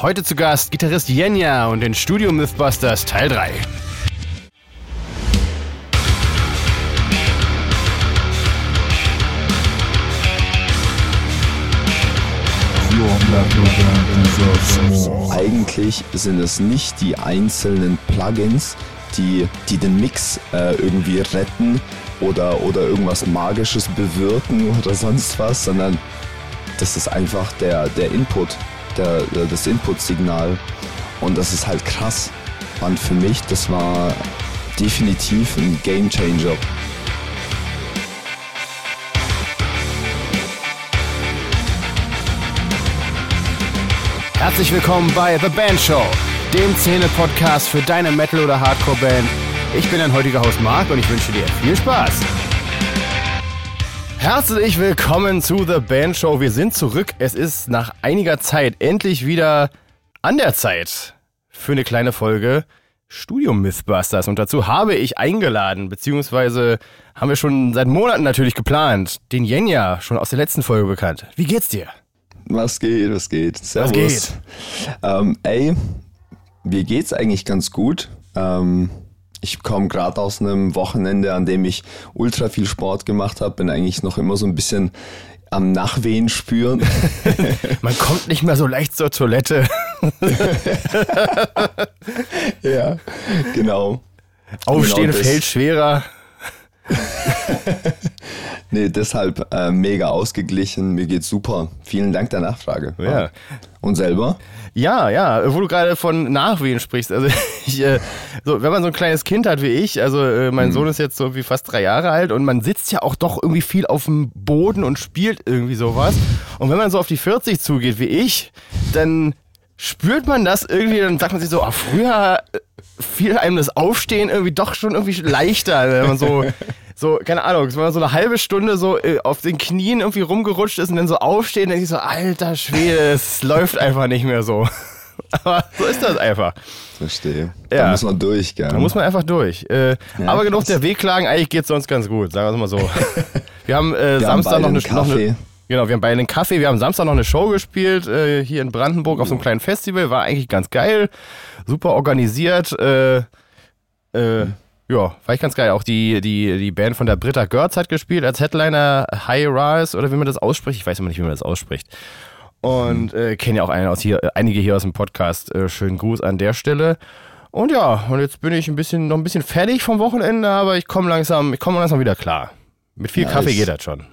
Heute zu Gast Gitarrist Jenya und den Studio Mythbusters Teil 3. Eigentlich sind es nicht die einzelnen Plugins, die, die den Mix äh, irgendwie retten oder, oder irgendwas Magisches bewirken oder sonst was, sondern das ist einfach der, der Input, der, das Input-Signal. Und das ist halt krass. Und für mich, das war definitiv ein Game Changer. Herzlich willkommen bei The Band Show, dem Szene-Podcast für deine Metal- oder Hardcore-Band. Ich bin dein heutiger Host Marc und ich wünsche dir viel Spaß. Herzlich willkommen zu The Band Show. Wir sind zurück. Es ist nach einiger Zeit endlich wieder an der Zeit für eine kleine Folge Studio Mythbusters. Und dazu habe ich eingeladen, beziehungsweise haben wir schon seit Monaten natürlich geplant, den Jenya, schon aus der letzten Folge bekannt. Wie geht's dir? Was geht, was geht? Servus. Was geht? Ähm, ey, mir geht's eigentlich ganz gut. Ähm, ich komme gerade aus einem Wochenende, an dem ich ultra viel Sport gemacht habe, bin eigentlich noch immer so ein bisschen am Nachwehen spüren. Man kommt nicht mehr so leicht zur Toilette. ja, genau. Aufstehen genau fällt schwerer. nee, deshalb äh, mega ausgeglichen. Mir geht's super. Vielen Dank der Nachfrage. Ja. Und selber? Ja, ja, wo du gerade von Nachwehen sprichst. Also ich, äh, so, wenn man so ein kleines Kind hat wie ich, also äh, mein mhm. Sohn ist jetzt so wie fast drei Jahre alt und man sitzt ja auch doch irgendwie viel auf dem Boden und spielt irgendwie sowas. Und wenn man so auf die 40 zugeht wie ich, dann spürt man das irgendwie, dann sagt man sich so, ah, früher äh, fiel einem das Aufstehen irgendwie doch schon irgendwie leichter, wenn man so, so, keine Ahnung, wenn man so eine halbe Stunde so äh, auf den Knien irgendwie rumgerutscht ist und dann so aufsteht, dann denke ich so, alter Schwede, es läuft einfach nicht mehr so. Aber so ist das einfach. Verstehe. Ja. Da muss man durch, gell? Da muss man einfach durch. Äh, ja, aber genug der Wehklagen, eigentlich geht es sonst ganz gut, sagen wir es mal so. Wir haben äh, wir Samstag haben noch, eine, noch eine. Genau, wir haben beide einen Kaffee. Wir haben Samstag noch eine Show gespielt, äh, hier in Brandenburg auf so einem kleinen Festival. War eigentlich ganz geil. Super organisiert. Äh, äh, ja, war ich ganz geil. Auch die, die, die Band von der Britta Görz hat gespielt als Headliner High Rise oder wie man das ausspricht. Ich weiß immer nicht, wie man das ausspricht. Und äh, kenne ja auch einen aus hier, einige hier aus dem Podcast. Äh, schönen Gruß an der Stelle. Und ja, und jetzt bin ich ein bisschen, noch ein bisschen fertig vom Wochenende, aber ich komme langsam, ich komme langsam wieder klar. Mit viel ja, Kaffee geht das schon.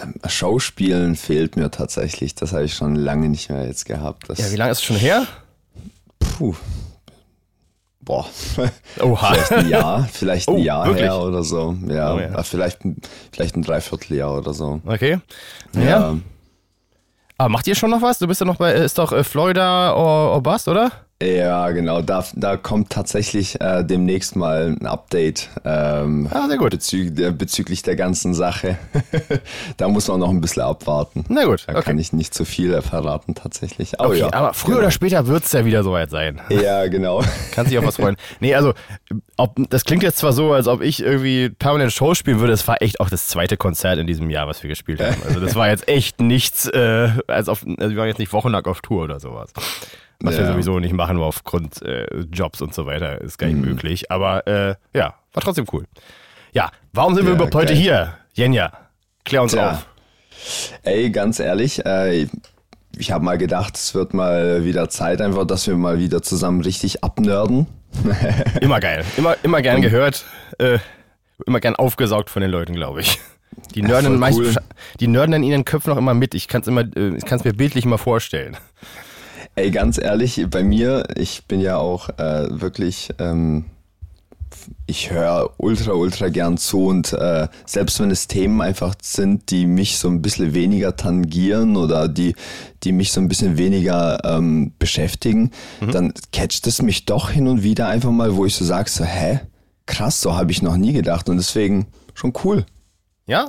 Ähm, Schauspielen fehlt mir tatsächlich. Das habe ich schon lange nicht mehr jetzt gehabt. Das ja, wie lange ist es schon her? Puh. Boah. Oha. Vielleicht ein Jahr, vielleicht ein oh, Jahr wirklich? her oder so. Ja, oh, ja. Vielleicht, vielleicht ein Dreivierteljahr oder so. Okay. Ja. ja. Aber macht ihr schon noch was? Du bist ja noch bei, ist doch äh, Florida Orbast, oder? Ja, genau. Da, da kommt tatsächlich äh, demnächst mal ein Update ähm, ah, sehr gut. Bezü der, bezüglich der ganzen Sache. da muss man noch ein bisschen abwarten. Na gut. Da okay. kann ich nicht zu viel verraten tatsächlich. Aber, okay, ja, aber früher genau. oder später wird es ja wieder soweit sein. Ja, genau. kann sich auf was freuen. Nee, also ob, das klingt jetzt zwar so, als ob ich irgendwie permanent Show spielen würde. Es war echt auch das zweite Konzert in diesem Jahr, was wir gespielt haben. Also das war jetzt echt nichts, äh, als auf, also wir waren jetzt nicht wochenlang auf Tour oder sowas. Was ja. wir sowieso nicht machen, nur aufgrund äh, Jobs und so weiter, ist gar nicht mhm. möglich. Aber äh, ja, war trotzdem cool. Ja, warum sind ja, wir überhaupt heute hier? Jenja, klär uns ja. auf. Ey, ganz ehrlich, äh, ich habe mal gedacht, es wird mal wieder Zeit einfach, dass wir mal wieder zusammen richtig abnörden. immer geil, immer, immer gern gehört, äh, immer gern aufgesaugt von den Leuten, glaube ich. Die nörden, ja, cool. die nörden in ihren Köpfen noch immer mit. Ich kann es äh, mir bildlich immer vorstellen. Ey, ganz ehrlich, bei mir, ich bin ja auch äh, wirklich, ähm, ich höre ultra, ultra gern zu und äh, selbst wenn es Themen einfach sind, die mich so ein bisschen weniger tangieren oder die, die mich so ein bisschen weniger ähm, beschäftigen, mhm. dann catcht es mich doch hin und wieder einfach mal, wo ich so sage, so, hä? Krass, so habe ich noch nie gedacht und deswegen schon cool. Ja.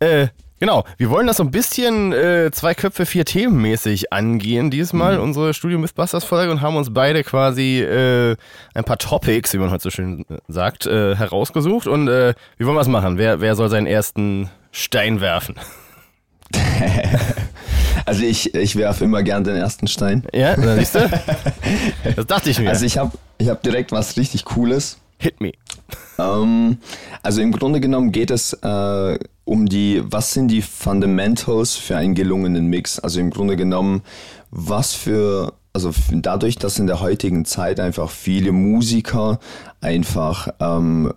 Äh, Genau, wir wollen das so ein bisschen äh, zwei Köpfe, vier Themen mäßig angehen diesmal, mhm. unsere Studio Mythbusters Folge und haben uns beide quasi äh, ein paar Topics, wie man heute so schön sagt, äh, herausgesucht und äh, wie wollen wir es machen? Wer, wer soll seinen ersten Stein werfen? Also ich, ich werfe immer gern den ersten Stein. Ja, siehst du? Das dachte ich mir. Also ich habe ich hab direkt was richtig Cooles. Hit me. Ähm, also im Grunde genommen geht es äh, um die, was sind die Fundamentals für einen gelungenen Mix? Also im Grunde genommen, was für also dadurch, dass in der heutigen Zeit einfach viele Musiker einfach ähm,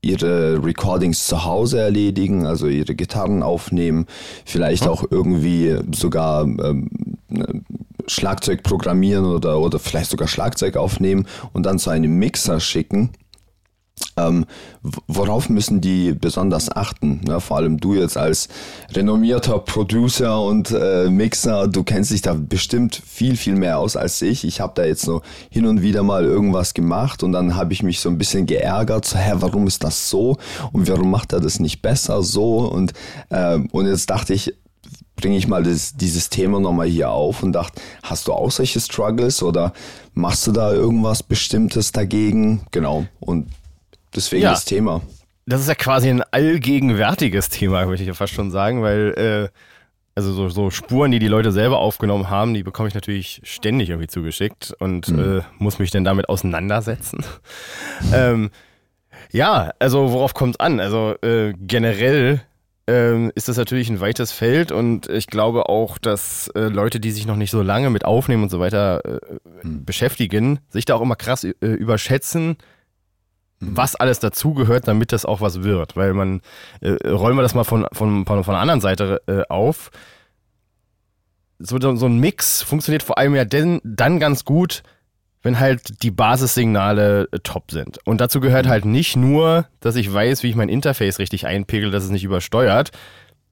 ihre Recordings zu Hause erledigen, also ihre Gitarren aufnehmen, vielleicht auch irgendwie sogar ähm, Schlagzeug programmieren oder, oder vielleicht sogar Schlagzeug aufnehmen und dann zu einem Mixer schicken. Ähm, worauf müssen die besonders achten? Ja, vor allem du jetzt als renommierter Producer und äh, Mixer, du kennst dich da bestimmt viel, viel mehr aus als ich. Ich habe da jetzt so hin und wieder mal irgendwas gemacht und dann habe ich mich so ein bisschen geärgert, so, hä, warum ist das so und warum macht er das nicht besser so? Und, äh, und jetzt dachte ich, bringe ich mal das, dieses Thema nochmal hier auf und dachte, hast du auch solche Struggles oder machst du da irgendwas Bestimmtes dagegen? Genau. Und Deswegen ja, das Thema. Das ist ja quasi ein allgegenwärtiges Thema, würde ich ja fast schon sagen, weil äh, also so, so, Spuren, die die Leute selber aufgenommen haben, die bekomme ich natürlich ständig irgendwie zugeschickt und mhm. äh, muss mich dann damit auseinandersetzen. ähm, ja, also worauf kommt es an? Also äh, generell ähm, ist das natürlich ein weites Feld und ich glaube auch, dass äh, Leute, die sich noch nicht so lange mit Aufnehmen und so weiter äh, mhm. beschäftigen, sich da auch immer krass äh, überschätzen, was alles dazugehört, damit das auch was wird. Weil man, äh, rollen wir das mal von, von, von, von der anderen Seite äh, auf. So, so ein Mix funktioniert vor allem ja denn, dann ganz gut, wenn halt die Basissignale äh, top sind. Und dazu gehört halt nicht nur, dass ich weiß, wie ich mein Interface richtig einpegel, dass es nicht übersteuert.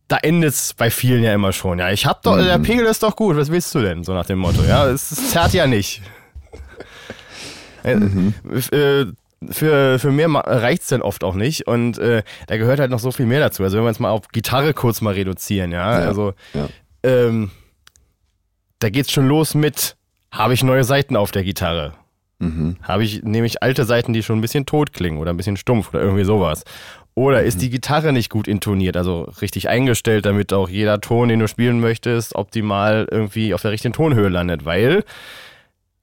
Da endet es bei vielen ja immer schon. Ja, ich hab doch, mhm. der Pegel ist doch gut, was willst du denn? So nach dem Motto. Ja, es, es zerrt ja nicht. Mhm. Äh, für, für mehr reicht es dann oft auch nicht. Und äh, da gehört halt noch so viel mehr dazu. Also wenn wir uns mal auf Gitarre kurz mal reduzieren, ja. ja also ja. Ähm, da geht's schon los mit, habe ich neue Seiten auf der Gitarre? Mhm. Habe ich nämlich alte Seiten, die schon ein bisschen tot klingen oder ein bisschen stumpf oder irgendwie sowas. Oder ist mhm. die Gitarre nicht gut intoniert, also richtig eingestellt, damit auch jeder Ton, den du spielen möchtest, optimal irgendwie auf der richtigen Tonhöhe landet? Weil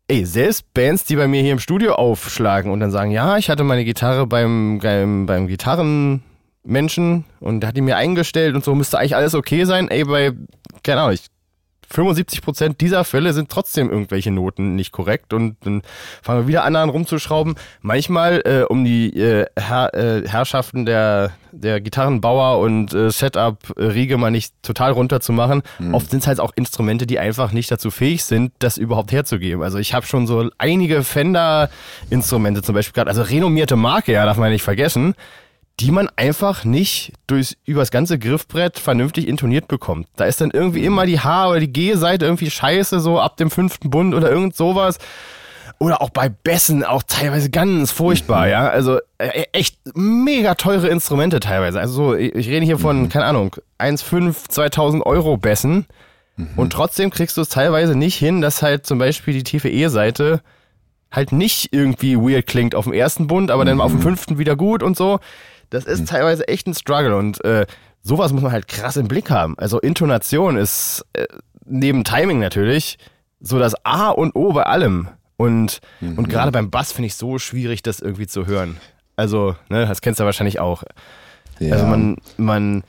ey, selbst Bands, die bei mir hier im Studio aufschlagen und dann sagen, ja, ich hatte meine Gitarre beim, beim, beim Gitarrenmenschen und hat die mir eingestellt und so müsste eigentlich alles okay sein. Ey, bei, keine Ahnung, ich 75 Prozent dieser Fälle sind trotzdem irgendwelche Noten nicht korrekt und dann fangen wir wieder an, an rumzuschrauben. Manchmal, äh, um die äh, Herr, äh, Herrschaften der, der Gitarrenbauer und äh, Setup-Riege mal nicht total runterzumachen, mhm. oft sind es halt auch Instrumente, die einfach nicht dazu fähig sind, das überhaupt herzugeben. Also ich habe schon so einige Fender-Instrumente zum Beispiel gerade, also renommierte Marke, ja, darf man nicht vergessen, die man einfach nicht durchs, übers ganze Griffbrett vernünftig intoniert bekommt. Da ist dann irgendwie mhm. immer die H- oder die G-Seite irgendwie scheiße, so ab dem fünften Bund oder irgend sowas. Oder auch bei Bässen auch teilweise ganz furchtbar, mhm. ja. Also äh, echt mega teure Instrumente teilweise. Also so, ich rede hier von, mhm. keine Ahnung, 1,5, 2000 Euro Bässen. Mhm. Und trotzdem kriegst du es teilweise nicht hin, dass halt zum Beispiel die tiefe E-Seite halt nicht irgendwie weird klingt auf dem ersten Bund, aber dann auf dem mhm. fünften wieder gut und so. Das ist mhm. teilweise echt ein Struggle und äh, sowas muss man halt krass im Blick haben. Also Intonation ist äh, neben Timing natürlich so das A und O bei allem. Und, mhm. und gerade beim Bass finde ich so schwierig, das irgendwie zu hören. Also, ne, das kennst du wahrscheinlich auch. Ja. Also man, man,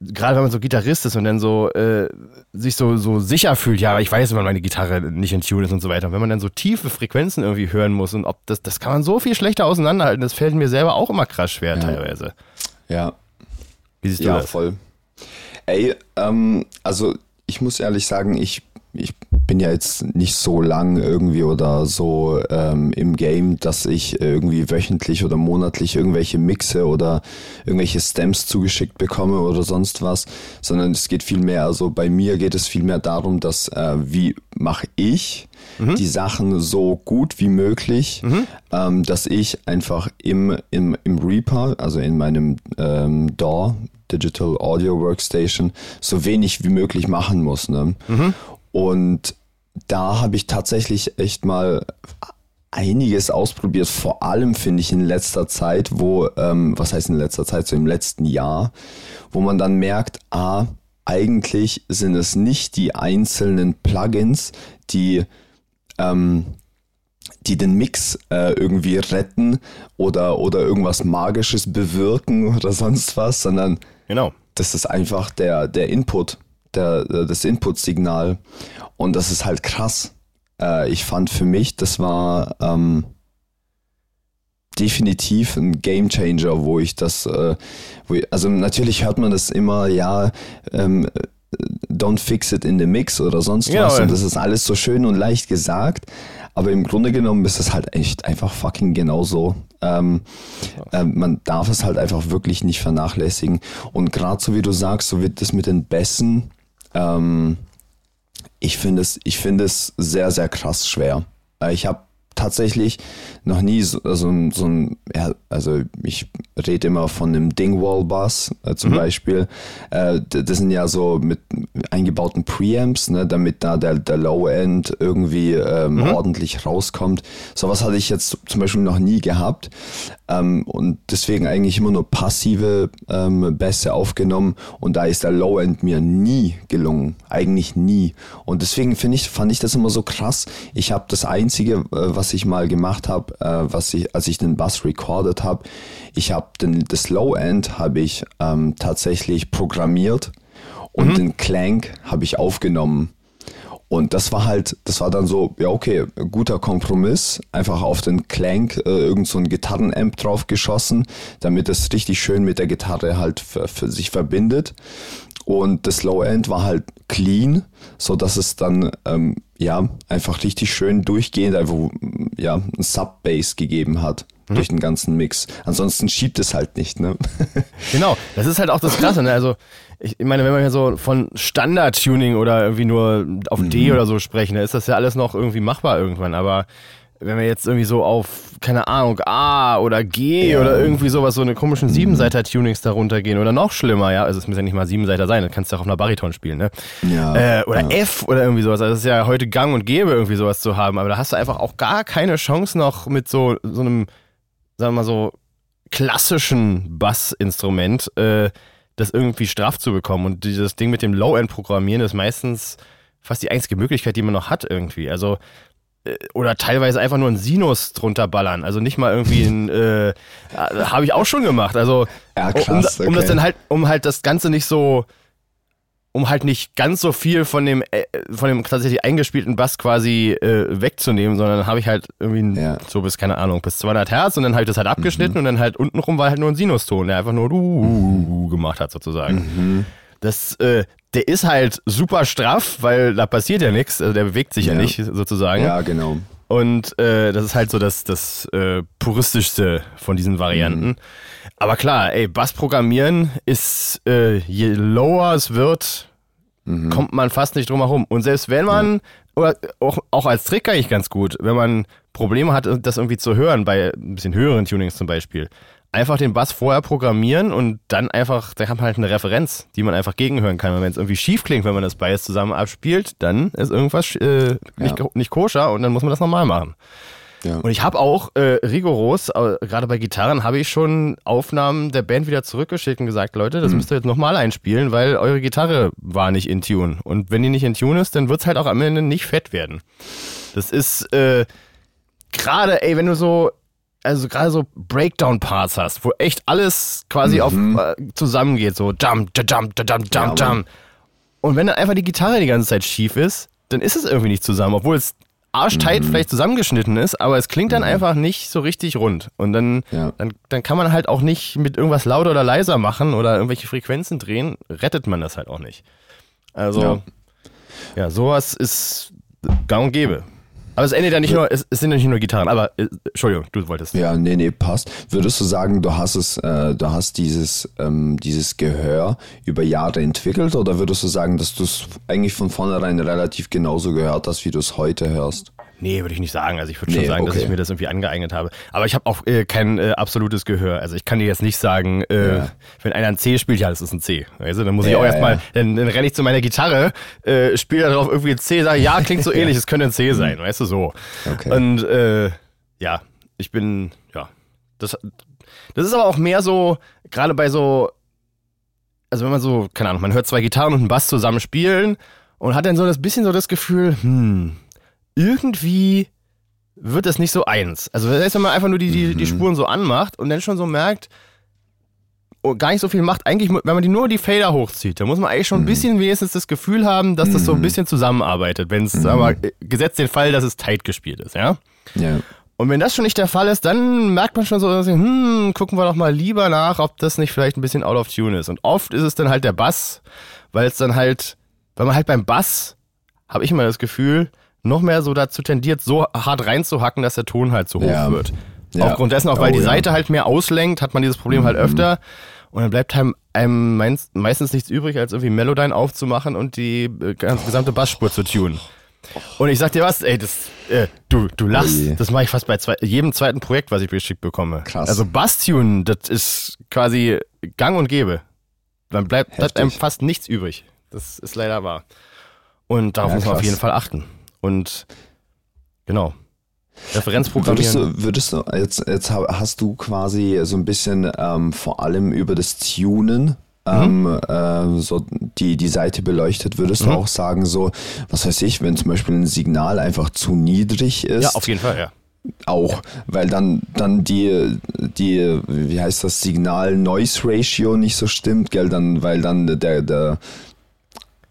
gerade wenn man so Gitarrist ist und dann so äh, sich so, so sicher fühlt, ja, ich weiß, wenn meine Gitarre nicht in Tune ist und so weiter. Und wenn man dann so tiefe Frequenzen irgendwie hören muss und ob das, das kann man so viel schlechter auseinanderhalten, das fällt mir selber auch immer krass schwer ja. teilweise. Ja. Wie siehst du ja, das? Ja, voll. Ey, ähm, also ich muss ehrlich sagen, ich ich bin ja jetzt nicht so lang irgendwie oder so ähm, im Game, dass ich irgendwie wöchentlich oder monatlich irgendwelche Mixe oder irgendwelche Stems zugeschickt bekomme oder sonst was, sondern es geht viel mehr, also bei mir geht es viel mehr darum, dass äh, wie mache ich mhm. die Sachen so gut wie möglich, mhm. ähm, dass ich einfach im, im, im Reaper, also in meinem ähm, DAW, Digital Audio Workstation, so wenig wie möglich machen muss. Ne? Mhm. Und da habe ich tatsächlich echt mal einiges ausprobiert, vor allem finde ich in letzter Zeit, wo, ähm, was heißt in letzter Zeit, so im letzten Jahr, wo man dann merkt, ah, eigentlich sind es nicht die einzelnen Plugins, die, ähm, die den Mix äh, irgendwie retten oder, oder irgendwas Magisches bewirken oder sonst was, sondern genau. das ist einfach der, der Input, der, das Input-Signal. Und das ist halt krass. Äh, ich fand für mich, das war ähm, definitiv ein Game Changer, wo ich das, äh, wo ich, also natürlich hört man das immer, ja, ähm, don't fix it in the mix oder sonst ja, was. Und das ist alles so schön und leicht gesagt. Aber im Grunde genommen ist es halt echt einfach fucking genauso. Ähm, äh, man darf es halt einfach wirklich nicht vernachlässigen. Und gerade so wie du sagst, so wird das mit den Bässen, ähm, ich finde es, ich finde es sehr, sehr krass schwer. Äh, ich habe tatsächlich noch nie so, so, so ein, ja, also ich rede immer von einem Dingwall-Bass äh, zum mhm. Beispiel. Äh, das sind ja so mit eingebauten Preamps, ne, damit da der, der Low-End irgendwie ähm, mhm. ordentlich rauskommt. Sowas hatte ich jetzt zum Beispiel noch nie gehabt ähm, und deswegen eigentlich immer nur passive ähm, Bässe aufgenommen und da ist der Low-End mir nie gelungen, eigentlich nie. Und deswegen finde ich, fand ich das immer so krass. Ich habe das Einzige, äh, was ich mal gemacht habe, äh, was ich, als ich den Bass recorded habe, ich habe das Low-End habe ich ähm, tatsächlich programmiert und mhm. den Clank habe ich aufgenommen. Und das war halt, das war dann so, ja okay, guter Kompromiss, einfach auf den Clank äh, irgend so ein Gitarrenamp drauf geschossen, damit es richtig schön mit der Gitarre halt für, für sich verbindet. Und das Low End war halt clean, so dass es dann ähm, ja einfach richtig schön durchgehend einfach ja ein Sub Bass gegeben hat mhm. durch den ganzen Mix. Ansonsten schiebt es halt nicht, ne? genau, das ist halt auch das Krasse, ne? Also ich meine, wenn wir hier so von Standard-Tuning oder irgendwie nur auf mhm. D oder so sprechen, dann ist das ja alles noch irgendwie machbar irgendwann. Aber wenn wir jetzt irgendwie so auf, keine Ahnung, A oder G ja. oder irgendwie sowas, so eine komischen. Siebenseiter-Tunings darunter gehen oder noch schlimmer, ja, also es muss ja nicht mal Siebenseiter sein, das kannst du auch auf einer Bariton spielen, ne? Ja. Äh, oder ja. F oder irgendwie sowas, also es ist ja heute gang und gäbe, irgendwie sowas zu haben, aber da hast du einfach auch gar keine Chance noch mit so, so einem, sagen wir mal so, klassischen Bassinstrument, äh, das irgendwie straff zu bekommen. Und dieses Ding mit dem Low-End-Programmieren ist meistens fast die einzige Möglichkeit, die man noch hat irgendwie. Also oder teilweise einfach nur einen Sinus drunter ballern. Also nicht mal irgendwie ein, äh, habe ich auch schon gemacht. Also ja, krass, um, um okay. das dann halt, um halt das Ganze nicht so um halt nicht ganz so viel von dem äh, von dem tatsächlich eingespielten Bass quasi äh, wegzunehmen, sondern habe ich halt irgendwie ja. so bis keine Ahnung bis 200 Hertz und dann habe ich das halt abgeschnitten mhm. und dann halt untenrum war halt nur ein Sinuston, der einfach nur du mhm. gemacht hat sozusagen. Mhm. Das äh, der ist halt super straff, weil da passiert ja nichts, also der bewegt sich ja, ja nicht sozusagen. Ja, genau. Und äh, das ist halt so das, das äh, puristischste von diesen Varianten. Mhm. Aber klar, ey, Bass programmieren ist, äh, je lower es wird, mhm. kommt man fast nicht drum herum. Und selbst wenn man, ja. oder auch, auch als Trick eigentlich ganz gut, wenn man Probleme hat, das irgendwie zu hören, bei ein bisschen höheren Tunings zum Beispiel, einfach den Bass vorher programmieren und dann einfach, da hat man halt eine Referenz, die man einfach gegenhören kann. Und wenn es irgendwie schief klingt, wenn man das beides zusammen abspielt, dann ist irgendwas äh, nicht, ja. nicht koscher und dann muss man das nochmal machen. Ja. Und ich habe auch äh, rigoros, äh, gerade bei Gitarren, habe ich schon Aufnahmen der Band wieder zurückgeschickt und gesagt, Leute, das mhm. müsst ihr jetzt nochmal einspielen, weil eure Gitarre war nicht in Tune. Und wenn die nicht in Tune ist, dann wird es halt auch am Ende nicht fett werden. Das ist äh, gerade, ey, wenn du so also gerade so Breakdown-Parts hast, wo echt alles quasi mhm. auf äh, zusammengeht, so jump, jump, jump, jump, ja, jump. Und wenn dann einfach die Gitarre die ganze Zeit schief ist, dann ist es irgendwie nicht zusammen, obwohl es arschtight mhm. vielleicht zusammengeschnitten ist, aber es klingt dann mhm. einfach nicht so richtig rund. Und dann, ja. dann, dann kann man halt auch nicht mit irgendwas lauter oder leiser machen oder irgendwelche Frequenzen drehen, rettet man das halt auch nicht. Also, ja, ja sowas ist gang und gäbe. Aber es endet ja nicht nur, es, es sind ja nicht nur Gitarren, aber äh, Entschuldigung, du wolltest. Ja, nee, nee, passt. Würdest du sagen, du hast es, äh, du hast dieses, ähm, dieses Gehör über Jahre entwickelt oder würdest du sagen, dass du es eigentlich von vornherein relativ genauso gehört hast, wie du es heute hörst? Nee, würde ich nicht sagen. Also ich würde nee, schon sagen, okay. dass ich mir das irgendwie angeeignet habe. Aber ich habe auch äh, kein äh, absolutes Gehör. Also ich kann dir jetzt nicht sagen, äh, ja. wenn einer ein C spielt, ja, das ist ein C. Also dann muss ich ja, auch erstmal, ja. dann, dann renne ich zu meiner Gitarre, äh, spiele darauf irgendwie ein C, sage, ja, klingt so ähnlich, es könnte ein C sein, weißt du so. Okay. Und äh, ja, ich bin, ja, das, das ist aber auch mehr so, gerade bei so also wenn man so, keine Ahnung, man hört zwei Gitarren und einen Bass zusammen spielen und hat dann so das bisschen so das Gefühl, hm, irgendwie wird das nicht so eins. Also das heißt, wenn man einfach nur die, die, die mhm. Spuren so anmacht und dann schon so merkt, oh, gar nicht so viel macht, eigentlich, wenn man die nur die Fader hochzieht, dann muss man eigentlich schon ein mhm. bisschen wenigstens das Gefühl haben, dass das so ein mhm. bisschen zusammenarbeitet, wenn es, aber gesetzt den Fall, dass es tight gespielt ist, ja? Ja. Und wenn das schon nicht der Fall ist, dann merkt man schon so, hm, gucken wir doch mal lieber nach, ob das nicht vielleicht ein bisschen out of tune ist. Und oft ist es dann halt der Bass, weil es dann halt, weil man halt beim Bass, habe ich immer das Gefühl, noch mehr so dazu tendiert, so hart reinzuhacken, dass der Ton halt zu hoch ja. wird. Ja. Aufgrund dessen, auch weil oh, die Seite halt mehr auslenkt, hat man dieses Problem halt mhm. halt öfter. Und dann bleibt einem, einem meistens nichts übrig, als irgendwie Melodyne aufzumachen und die äh, gesamte Bassspur zu tunen. Und ich sag dir was, ey, das, äh, du, du lachst. Oje. Das mache ich fast bei zwei, jedem zweiten Projekt, was ich geschickt bekomme. Krass. Also Bastion, das ist quasi gang und gäbe. Dann bleibt, bleibt einem fast nichts übrig. Das ist leider wahr. Und darauf ja, muss man auf jeden Fall achten. Und genau. Referenzprogrammieren. Würdest du, würdest du jetzt, jetzt hast du quasi so ein bisschen ähm, vor allem über das Tunen mhm. ähm, äh, so die, die Seite beleuchtet, würdest mhm. du auch sagen, so, was weiß ich, wenn zum Beispiel ein Signal einfach zu niedrig ist. Ja, auf jeden Fall, ja. Auch, weil dann, dann die, die, wie heißt das, Signal-Noise-Ratio nicht so stimmt, gell, dann, weil dann der, der,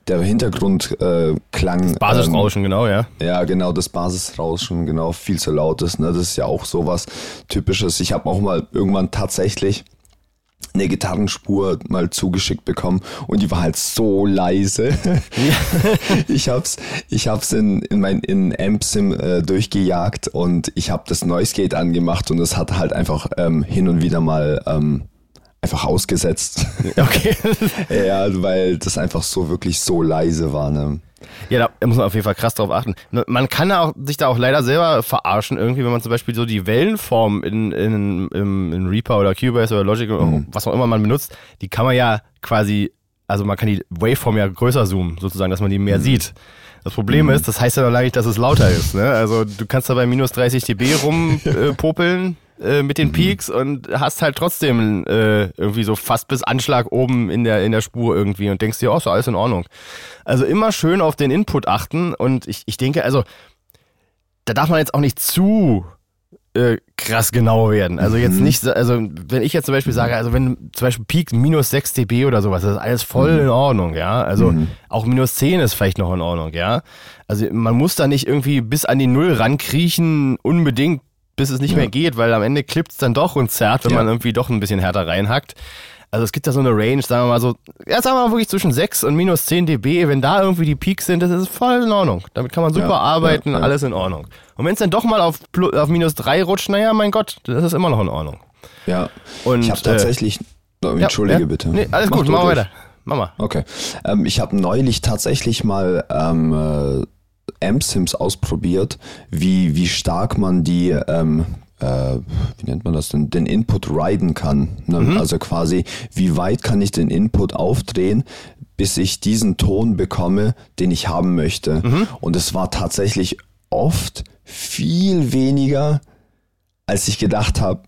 der Hintergrundklang. Äh, Basisrauschen, ähm, genau, ja. Ja, genau, das Basisrauschen, genau, viel zu laut ist. Ne? Das ist ja auch sowas Typisches. Ich habe auch mal irgendwann tatsächlich eine Gitarrenspur mal zugeschickt bekommen und die war halt so leise. ich hab's, ich hab's in, in mein in Ampsim äh, durchgejagt und ich habe das Noise Gate angemacht und es hat halt einfach ähm, hin und wieder mal ähm, einfach ausgesetzt. Okay. ja, weil das einfach so wirklich so leise war. Ne? Ja, da muss man auf jeden Fall krass drauf achten. Man kann auch, sich da auch leider selber verarschen, irgendwie, wenn man zum Beispiel so die Wellenform in, in, in, in Reaper oder Cubase oder Logic oder mhm. was auch immer man benutzt, die kann man ja quasi, also man kann die Waveform ja größer zoomen, sozusagen, dass man die mehr mhm. sieht. Das Problem mhm. ist, das heißt ja noch lange nicht, dass es lauter ist. Ne? Also du kannst da bei minus 30 dB rumpopeln. Äh, äh, mit den mhm. Peaks und hast halt trotzdem äh, irgendwie so fast bis Anschlag oben in der, in der Spur irgendwie und denkst dir, oh, so alles in Ordnung. Also immer schön auf den Input achten und ich, ich denke, also da darf man jetzt auch nicht zu äh, krass genau werden. Also jetzt mhm. nicht, also wenn ich jetzt zum Beispiel sage, also wenn zum Beispiel Peak minus 6 dB oder sowas, das ist alles voll mhm. in Ordnung, ja. Also mhm. auch minus 10 ist vielleicht noch in Ordnung, ja. Also man muss da nicht irgendwie bis an die Null rankriechen, unbedingt, bis es nicht ja. mehr geht, weil am Ende klippt es dann doch und zerrt, wenn ja. man irgendwie doch ein bisschen härter reinhackt. Also es gibt da so eine Range, sagen wir mal so, ja, sagen wir mal wirklich zwischen 6 und minus 10 dB. Wenn da irgendwie die Peaks sind, das ist voll in Ordnung. Damit kann man super ja, arbeiten, ja, ja. alles in Ordnung. Und wenn es dann doch mal auf, auf minus 3 rutscht, naja, mein Gott, das ist immer noch in Ordnung. Ja, und, ich habe tatsächlich, äh, entschuldige bitte. Nee, alles Mach gut, machen wir weiter. Mama. Okay. Ähm, ich habe neulich tatsächlich mal ähm, Amp-Sims ausprobiert, wie, wie stark man die ähm, äh, wie nennt man das denn, den Input riden kann. Ne? Mhm. Also quasi, wie weit kann ich den Input aufdrehen, bis ich diesen Ton bekomme, den ich haben möchte. Mhm. Und es war tatsächlich oft viel weniger, als ich gedacht habe.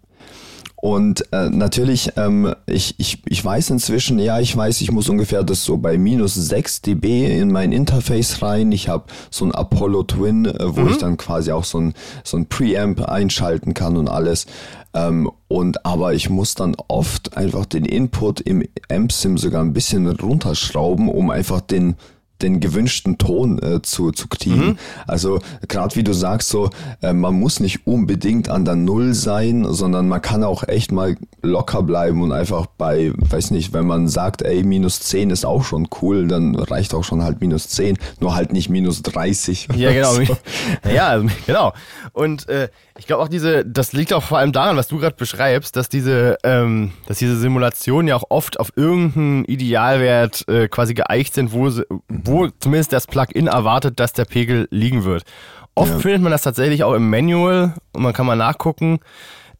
Und äh, natürlich, ähm, ich, ich, ich weiß inzwischen, ja, ich weiß, ich muss ungefähr das so bei minus 6 dB in mein Interface rein. Ich habe so ein Apollo Twin, äh, wo mhm. ich dann quasi auch so ein, so ein Preamp einschalten kann und alles. Ähm, und aber ich muss dann oft einfach den Input im Amp-Sim sogar ein bisschen runterschrauben, um einfach den den gewünschten Ton äh, zu, zu kriegen. Mhm. Also gerade wie du sagst, so äh, man muss nicht unbedingt an der Null sein, sondern man kann auch echt mal locker bleiben und einfach bei, weiß nicht, wenn man sagt, ey, minus 10 ist auch schon cool, dann reicht auch schon halt minus 10, nur halt nicht minus 30. Ja, genau. So. Ja, also, genau. Und äh, ich glaube auch diese, das liegt auch vor allem daran, was du gerade beschreibst, dass diese, ähm, dass diese Simulationen ja auch oft auf irgendeinen Idealwert äh, quasi geeicht sind, wo, wo zumindest das Plugin erwartet, dass der Pegel liegen wird. Oft ja. findet man das tatsächlich auch im Manual und man kann mal nachgucken.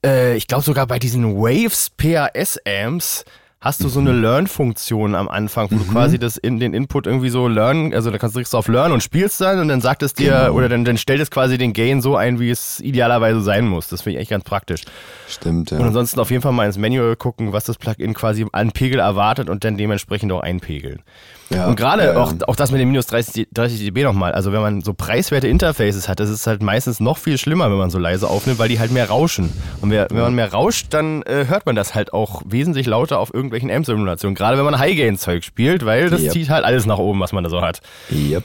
Äh, ich glaube sogar bei diesen Waves PAS Amps hast du so eine Learn-Funktion am Anfang, wo mhm. du quasi das in den Input irgendwie so learn, also da kannst du auf Learn und spielst dann und dann sagt es dir, genau. oder dann, dann stellt es quasi den Gain so ein, wie es idealerweise sein muss. Das finde ich echt ganz praktisch. Stimmt, ja. Und ansonsten auf jeden Fall mal ins Manual gucken, was das Plugin quasi an Pegel erwartet und dann dementsprechend auch einpegeln. Ja, und gerade ja, auch, auch das mit den minus 30, 30 dB nochmal. Also wenn man so preiswerte Interfaces hat, das ist halt meistens noch viel schlimmer, wenn man so leise aufnimmt, weil die halt mehr rauschen. Und wenn man mehr rauscht, dann äh, hört man das halt auch wesentlich lauter auf irgendwelchen Amp-Simulationen. Gerade wenn man High-Gain-Zeug spielt, weil das yep. zieht halt alles nach oben, was man da so hat. Yep.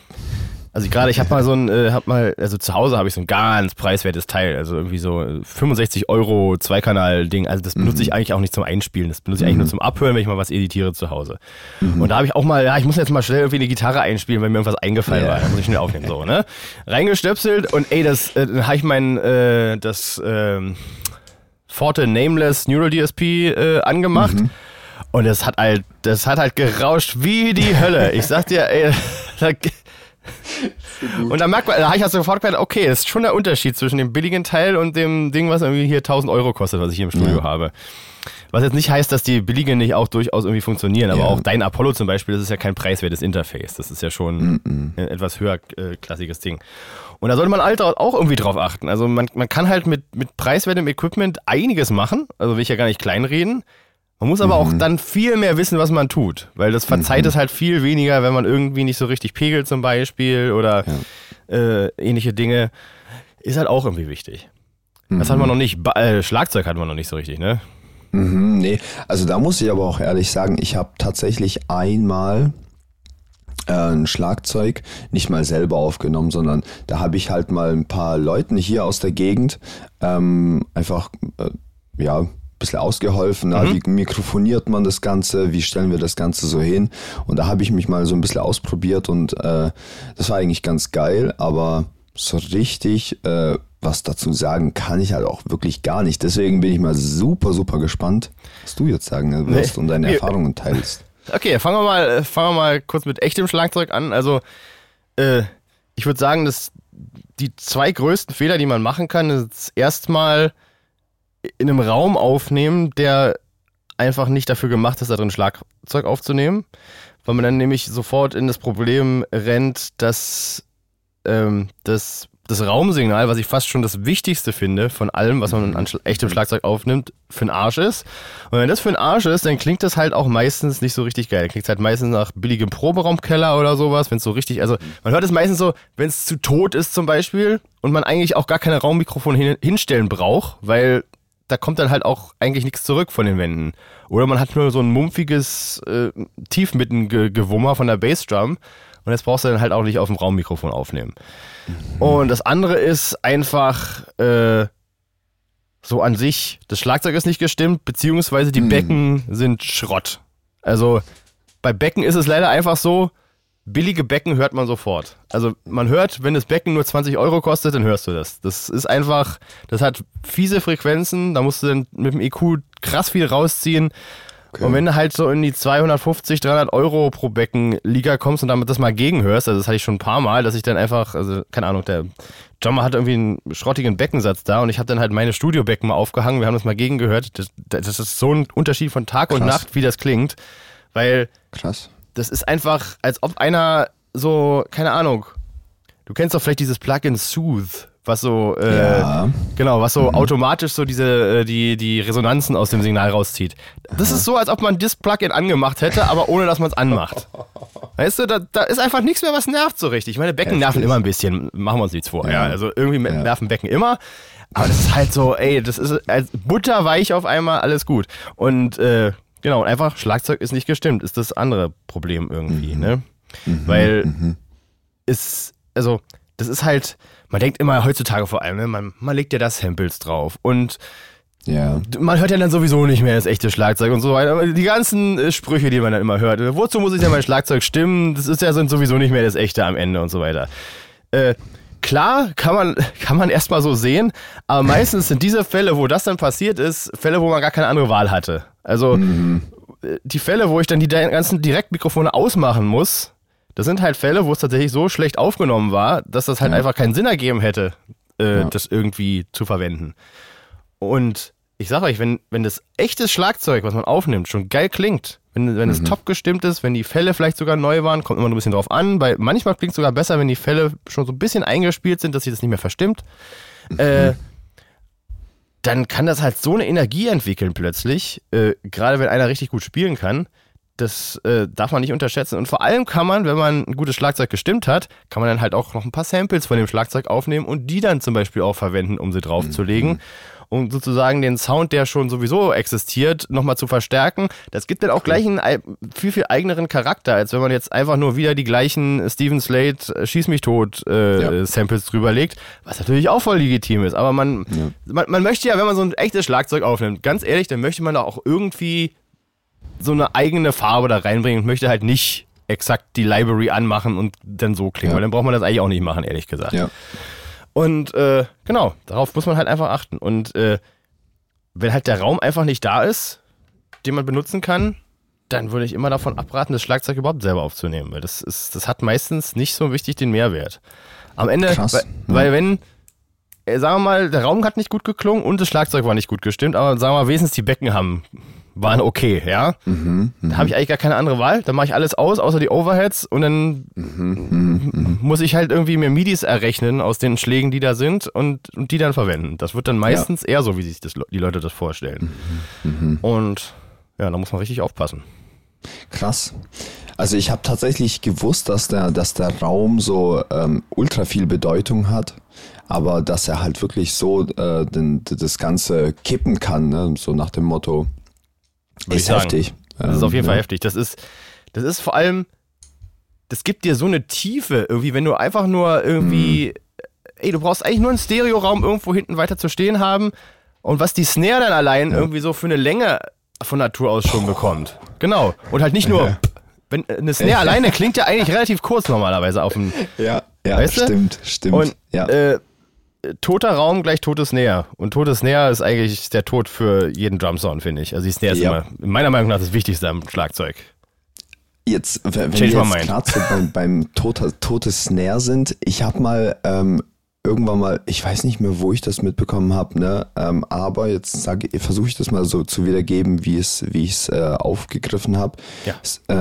Also gerade, ich habe mal so ein, äh, hab mal, also zu Hause habe ich so ein ganz preiswertes Teil, also irgendwie so 65 Euro Zweikanal-Ding. Also das benutze mhm. ich eigentlich auch nicht zum Einspielen, das benutze ich eigentlich nur mhm. zum Abhören, wenn ich mal was editiere zu Hause. Mhm. Und da habe ich auch mal, ja, ich muss jetzt mal schnell irgendwie eine Gitarre einspielen, weil mir irgendwas eingefallen yeah. war. Da muss ich schnell aufnehmen, so, ne? Reingestöpselt und ey, das, äh, habe ich mein, äh, das, ähm, Forte Nameless Neural DSP äh, angemacht. Mhm. Und es hat halt, das hat halt gerauscht wie die Hölle. Ich sag dir, ey, und dann merkt man, da habe ich halt sofort gedacht, okay, das ist schon der Unterschied zwischen dem billigen Teil und dem Ding, was irgendwie hier 1000 Euro kostet, was ich hier im Studio ja. habe. Was jetzt nicht heißt, dass die billigen nicht auch durchaus irgendwie funktionieren, aber ja. auch dein Apollo zum Beispiel, das ist ja kein preiswertes Interface. Das ist ja schon mm -mm. ein etwas höherklassiges äh, Ding. Und da sollte man halt auch irgendwie drauf achten. Also man, man kann halt mit, mit preiswertem Equipment einiges machen, also will ich ja gar nicht kleinreden. Man muss aber mhm. auch dann viel mehr wissen, was man tut, weil das verzeiht mhm. es halt viel weniger, wenn man irgendwie nicht so richtig pegelt zum Beispiel oder ja. äh, ähnliche Dinge. Ist halt auch irgendwie wichtig. Mhm. Das hat man mhm. noch nicht, äh, Schlagzeug hat man noch nicht so richtig, ne? Mhm, nee, also da muss ich aber auch ehrlich sagen, ich habe tatsächlich einmal äh, ein Schlagzeug nicht mal selber aufgenommen, sondern da habe ich halt mal ein paar Leuten hier aus der Gegend ähm, einfach, äh, ja, bisschen ausgeholfen, mhm. wie mikrofoniert man das Ganze, wie stellen wir das Ganze so hin. Und da habe ich mich mal so ein bisschen ausprobiert und äh, das war eigentlich ganz geil, aber so richtig äh, was dazu sagen kann ich halt auch wirklich gar nicht. Deswegen bin ich mal super, super gespannt, was du jetzt sagen wirst nee. und deine Erfahrungen teilst. Okay, fangen wir mal, fangen wir mal kurz mit echtem Schlagzeug an. Also, äh, ich würde sagen, dass die zwei größten Fehler, die man machen kann, ist erstmal in einem Raum aufnehmen, der einfach nicht dafür gemacht ist, da drin Schlagzeug aufzunehmen, weil man dann nämlich sofort in das Problem rennt, dass ähm, das, das Raumsignal, was ich fast schon das Wichtigste finde von allem, was man an echtem Schlagzeug aufnimmt, für den Arsch ist. Und wenn das für den Arsch ist, dann klingt das halt auch meistens nicht so richtig geil. Klingt halt meistens nach billigem Proberaumkeller oder sowas, wenn es so richtig, also man hört es meistens so, wenn es zu tot ist zum Beispiel und man eigentlich auch gar keine Raummikrofone hin, hinstellen braucht, weil da kommt dann halt auch eigentlich nichts zurück von den Wänden. Oder man hat nur so ein mumpfiges äh, Tiefmittengewummer von der Bassdrum und das brauchst du dann halt auch nicht auf dem Raummikrofon aufnehmen. Mhm. Und das andere ist einfach äh, so an sich, das Schlagzeug ist nicht gestimmt, beziehungsweise die mhm. Becken sind Schrott. Also bei Becken ist es leider einfach so, billige Becken hört man sofort. Also man hört, wenn das Becken nur 20 Euro kostet, dann hörst du das. Das ist einfach, das hat fiese Frequenzen, da musst du dann mit dem EQ krass viel rausziehen. Okay. Und wenn du halt so in die 250, 300 Euro pro Becken Liga kommst und damit das mal gegenhörst, also das hatte ich schon ein paar Mal, dass ich dann einfach, also keine Ahnung, der John hat irgendwie einen schrottigen Beckensatz da und ich habe dann halt meine Studiobecken mal aufgehangen, wir haben das mal gegengehört. Das, das ist so ein Unterschied von Tag Krass. und Nacht, wie das klingt, weil Krass das ist einfach, als ob einer so, keine Ahnung, du kennst doch vielleicht dieses Plugin Soothe, was so, äh, ja. genau, was so mhm. automatisch so diese, äh, die, die Resonanzen aus dem Signal rauszieht. Das Aha. ist so, als ob man das Plugin angemacht hätte, aber ohne, dass man es anmacht. Weißt du, da, da ist einfach nichts mehr, was nervt so richtig. Meine Becken Heftig. nerven immer ein bisschen, machen wir uns nichts vor. Ja, ja also irgendwie ja. nerven Becken immer. Aber das ist halt so, ey, das ist als butterweich auf einmal, alles gut. Und äh, Genau, einfach Schlagzeug ist nicht gestimmt, ist das andere Problem irgendwie, mhm. ne? Mhm. Weil mhm. es, also, das ist halt, man denkt immer heutzutage vor allem, ne? man, man legt ja das Samples drauf und ja. Man hört ja dann sowieso nicht mehr das echte Schlagzeug und so weiter. Die ganzen äh, Sprüche, die man dann immer hört. Wozu muss ich denn mein Schlagzeug stimmen? Das ist ja sowieso nicht mehr das echte am Ende und so weiter. Äh, klar, kann man, kann man erstmal so sehen, aber meistens sind diese Fälle, wo das dann passiert ist, Fälle, wo man gar keine andere Wahl hatte. Also mhm. die Fälle, wo ich dann die ganzen Direktmikrofone ausmachen muss, das sind halt Fälle, wo es tatsächlich so schlecht aufgenommen war, dass das halt ja. einfach keinen Sinn ergeben hätte, äh, ja. das irgendwie zu verwenden. Und ich sag euch, wenn, wenn das echtes Schlagzeug, was man aufnimmt, schon geil klingt, wenn, wenn es mhm. top gestimmt ist, wenn die Fälle vielleicht sogar neu waren, kommt immer ein bisschen drauf an. Bei, manchmal klingt es sogar besser, wenn die Fälle schon so ein bisschen eingespielt sind, dass sich das nicht mehr verstimmt. Mhm. Äh, dann kann das halt so eine Energie entwickeln plötzlich, äh, gerade wenn einer richtig gut spielen kann. Das äh, darf man nicht unterschätzen. Und vor allem kann man, wenn man ein gutes Schlagzeug gestimmt hat, kann man dann halt auch noch ein paar Samples von dem Schlagzeug aufnehmen und die dann zum Beispiel auch verwenden, um sie draufzulegen. Mhm um sozusagen den Sound, der schon sowieso existiert, nochmal zu verstärken. Das gibt dann auch gleich einen viel, viel eigeneren Charakter, als wenn man jetzt einfach nur wieder die gleichen Steven Slate äh, Schieß mich tot äh, ja. Samples drüberlegt, was natürlich auch voll legitim ist. Aber man, ja. man, man möchte ja, wenn man so ein echtes Schlagzeug aufnimmt, ganz ehrlich, dann möchte man da auch irgendwie so eine eigene Farbe da reinbringen und möchte halt nicht exakt die Library anmachen und dann so klingen, ja. weil dann braucht man das eigentlich auch nicht machen, ehrlich gesagt. Ja. Und äh, genau, darauf muss man halt einfach achten. Und äh, wenn halt der Raum einfach nicht da ist, den man benutzen kann, dann würde ich immer davon abraten, das Schlagzeug überhaupt selber aufzunehmen. Weil das ist, das hat meistens nicht so wichtig den Mehrwert. Am Ende, Krass. weil, weil wenn, äh, sagen wir mal, der Raum hat nicht gut geklungen und das Schlagzeug war nicht gut gestimmt, aber sagen wir mal, wenigstens die Becken haben waren okay, ja. Mhm, mh. Da habe ich eigentlich gar keine andere Wahl. Dann mache ich alles aus, außer die Overheads und dann mhm, mh, muss ich halt irgendwie mir MIDIs errechnen aus den Schlägen, die da sind und, und die dann verwenden. Das wird dann meistens ja. eher so, wie sich das, die Leute das vorstellen. Mhm, mhm, und ja, da muss man richtig aufpassen. Krass. Also ich habe tatsächlich gewusst, dass der, dass der Raum so ähm, ultra viel Bedeutung hat, aber dass er halt wirklich so äh, den, das Ganze kippen kann, ne? so nach dem Motto, ist heftig. Das ist auf jeden ja. Fall heftig. Das ist, das ist vor allem, das gibt dir so eine Tiefe, irgendwie, wenn du einfach nur irgendwie, mhm. ey, du brauchst eigentlich nur einen Stereoraum irgendwo hinten weiter zu stehen haben und was die Snare dann allein ja. irgendwie so für eine Länge von Natur aus schon oh. bekommt. Genau. Und halt nicht nur, wenn äh, eine Snare alleine klingt ja eigentlich relativ kurz normalerweise auf dem. Ja, ja, weißt stimmt, stimmt. Und ja. äh, toter Raum gleich totes Snare. Und totes Snare ist eigentlich der Tod für jeden Drumsound, finde ich. Also die Snare ist ja. immer, meiner Meinung nach, das Wichtigste am Schlagzeug. Jetzt, wenn Change wir jetzt gerade so beim, beim toter, totes Snare sind, ich habe mal ähm, irgendwann mal, ich weiß nicht mehr, wo ich das mitbekommen habe, ne? Ähm, aber jetzt versuche ich das mal so zu wiedergeben, wie es, wie ich es äh, aufgegriffen habe. Ja.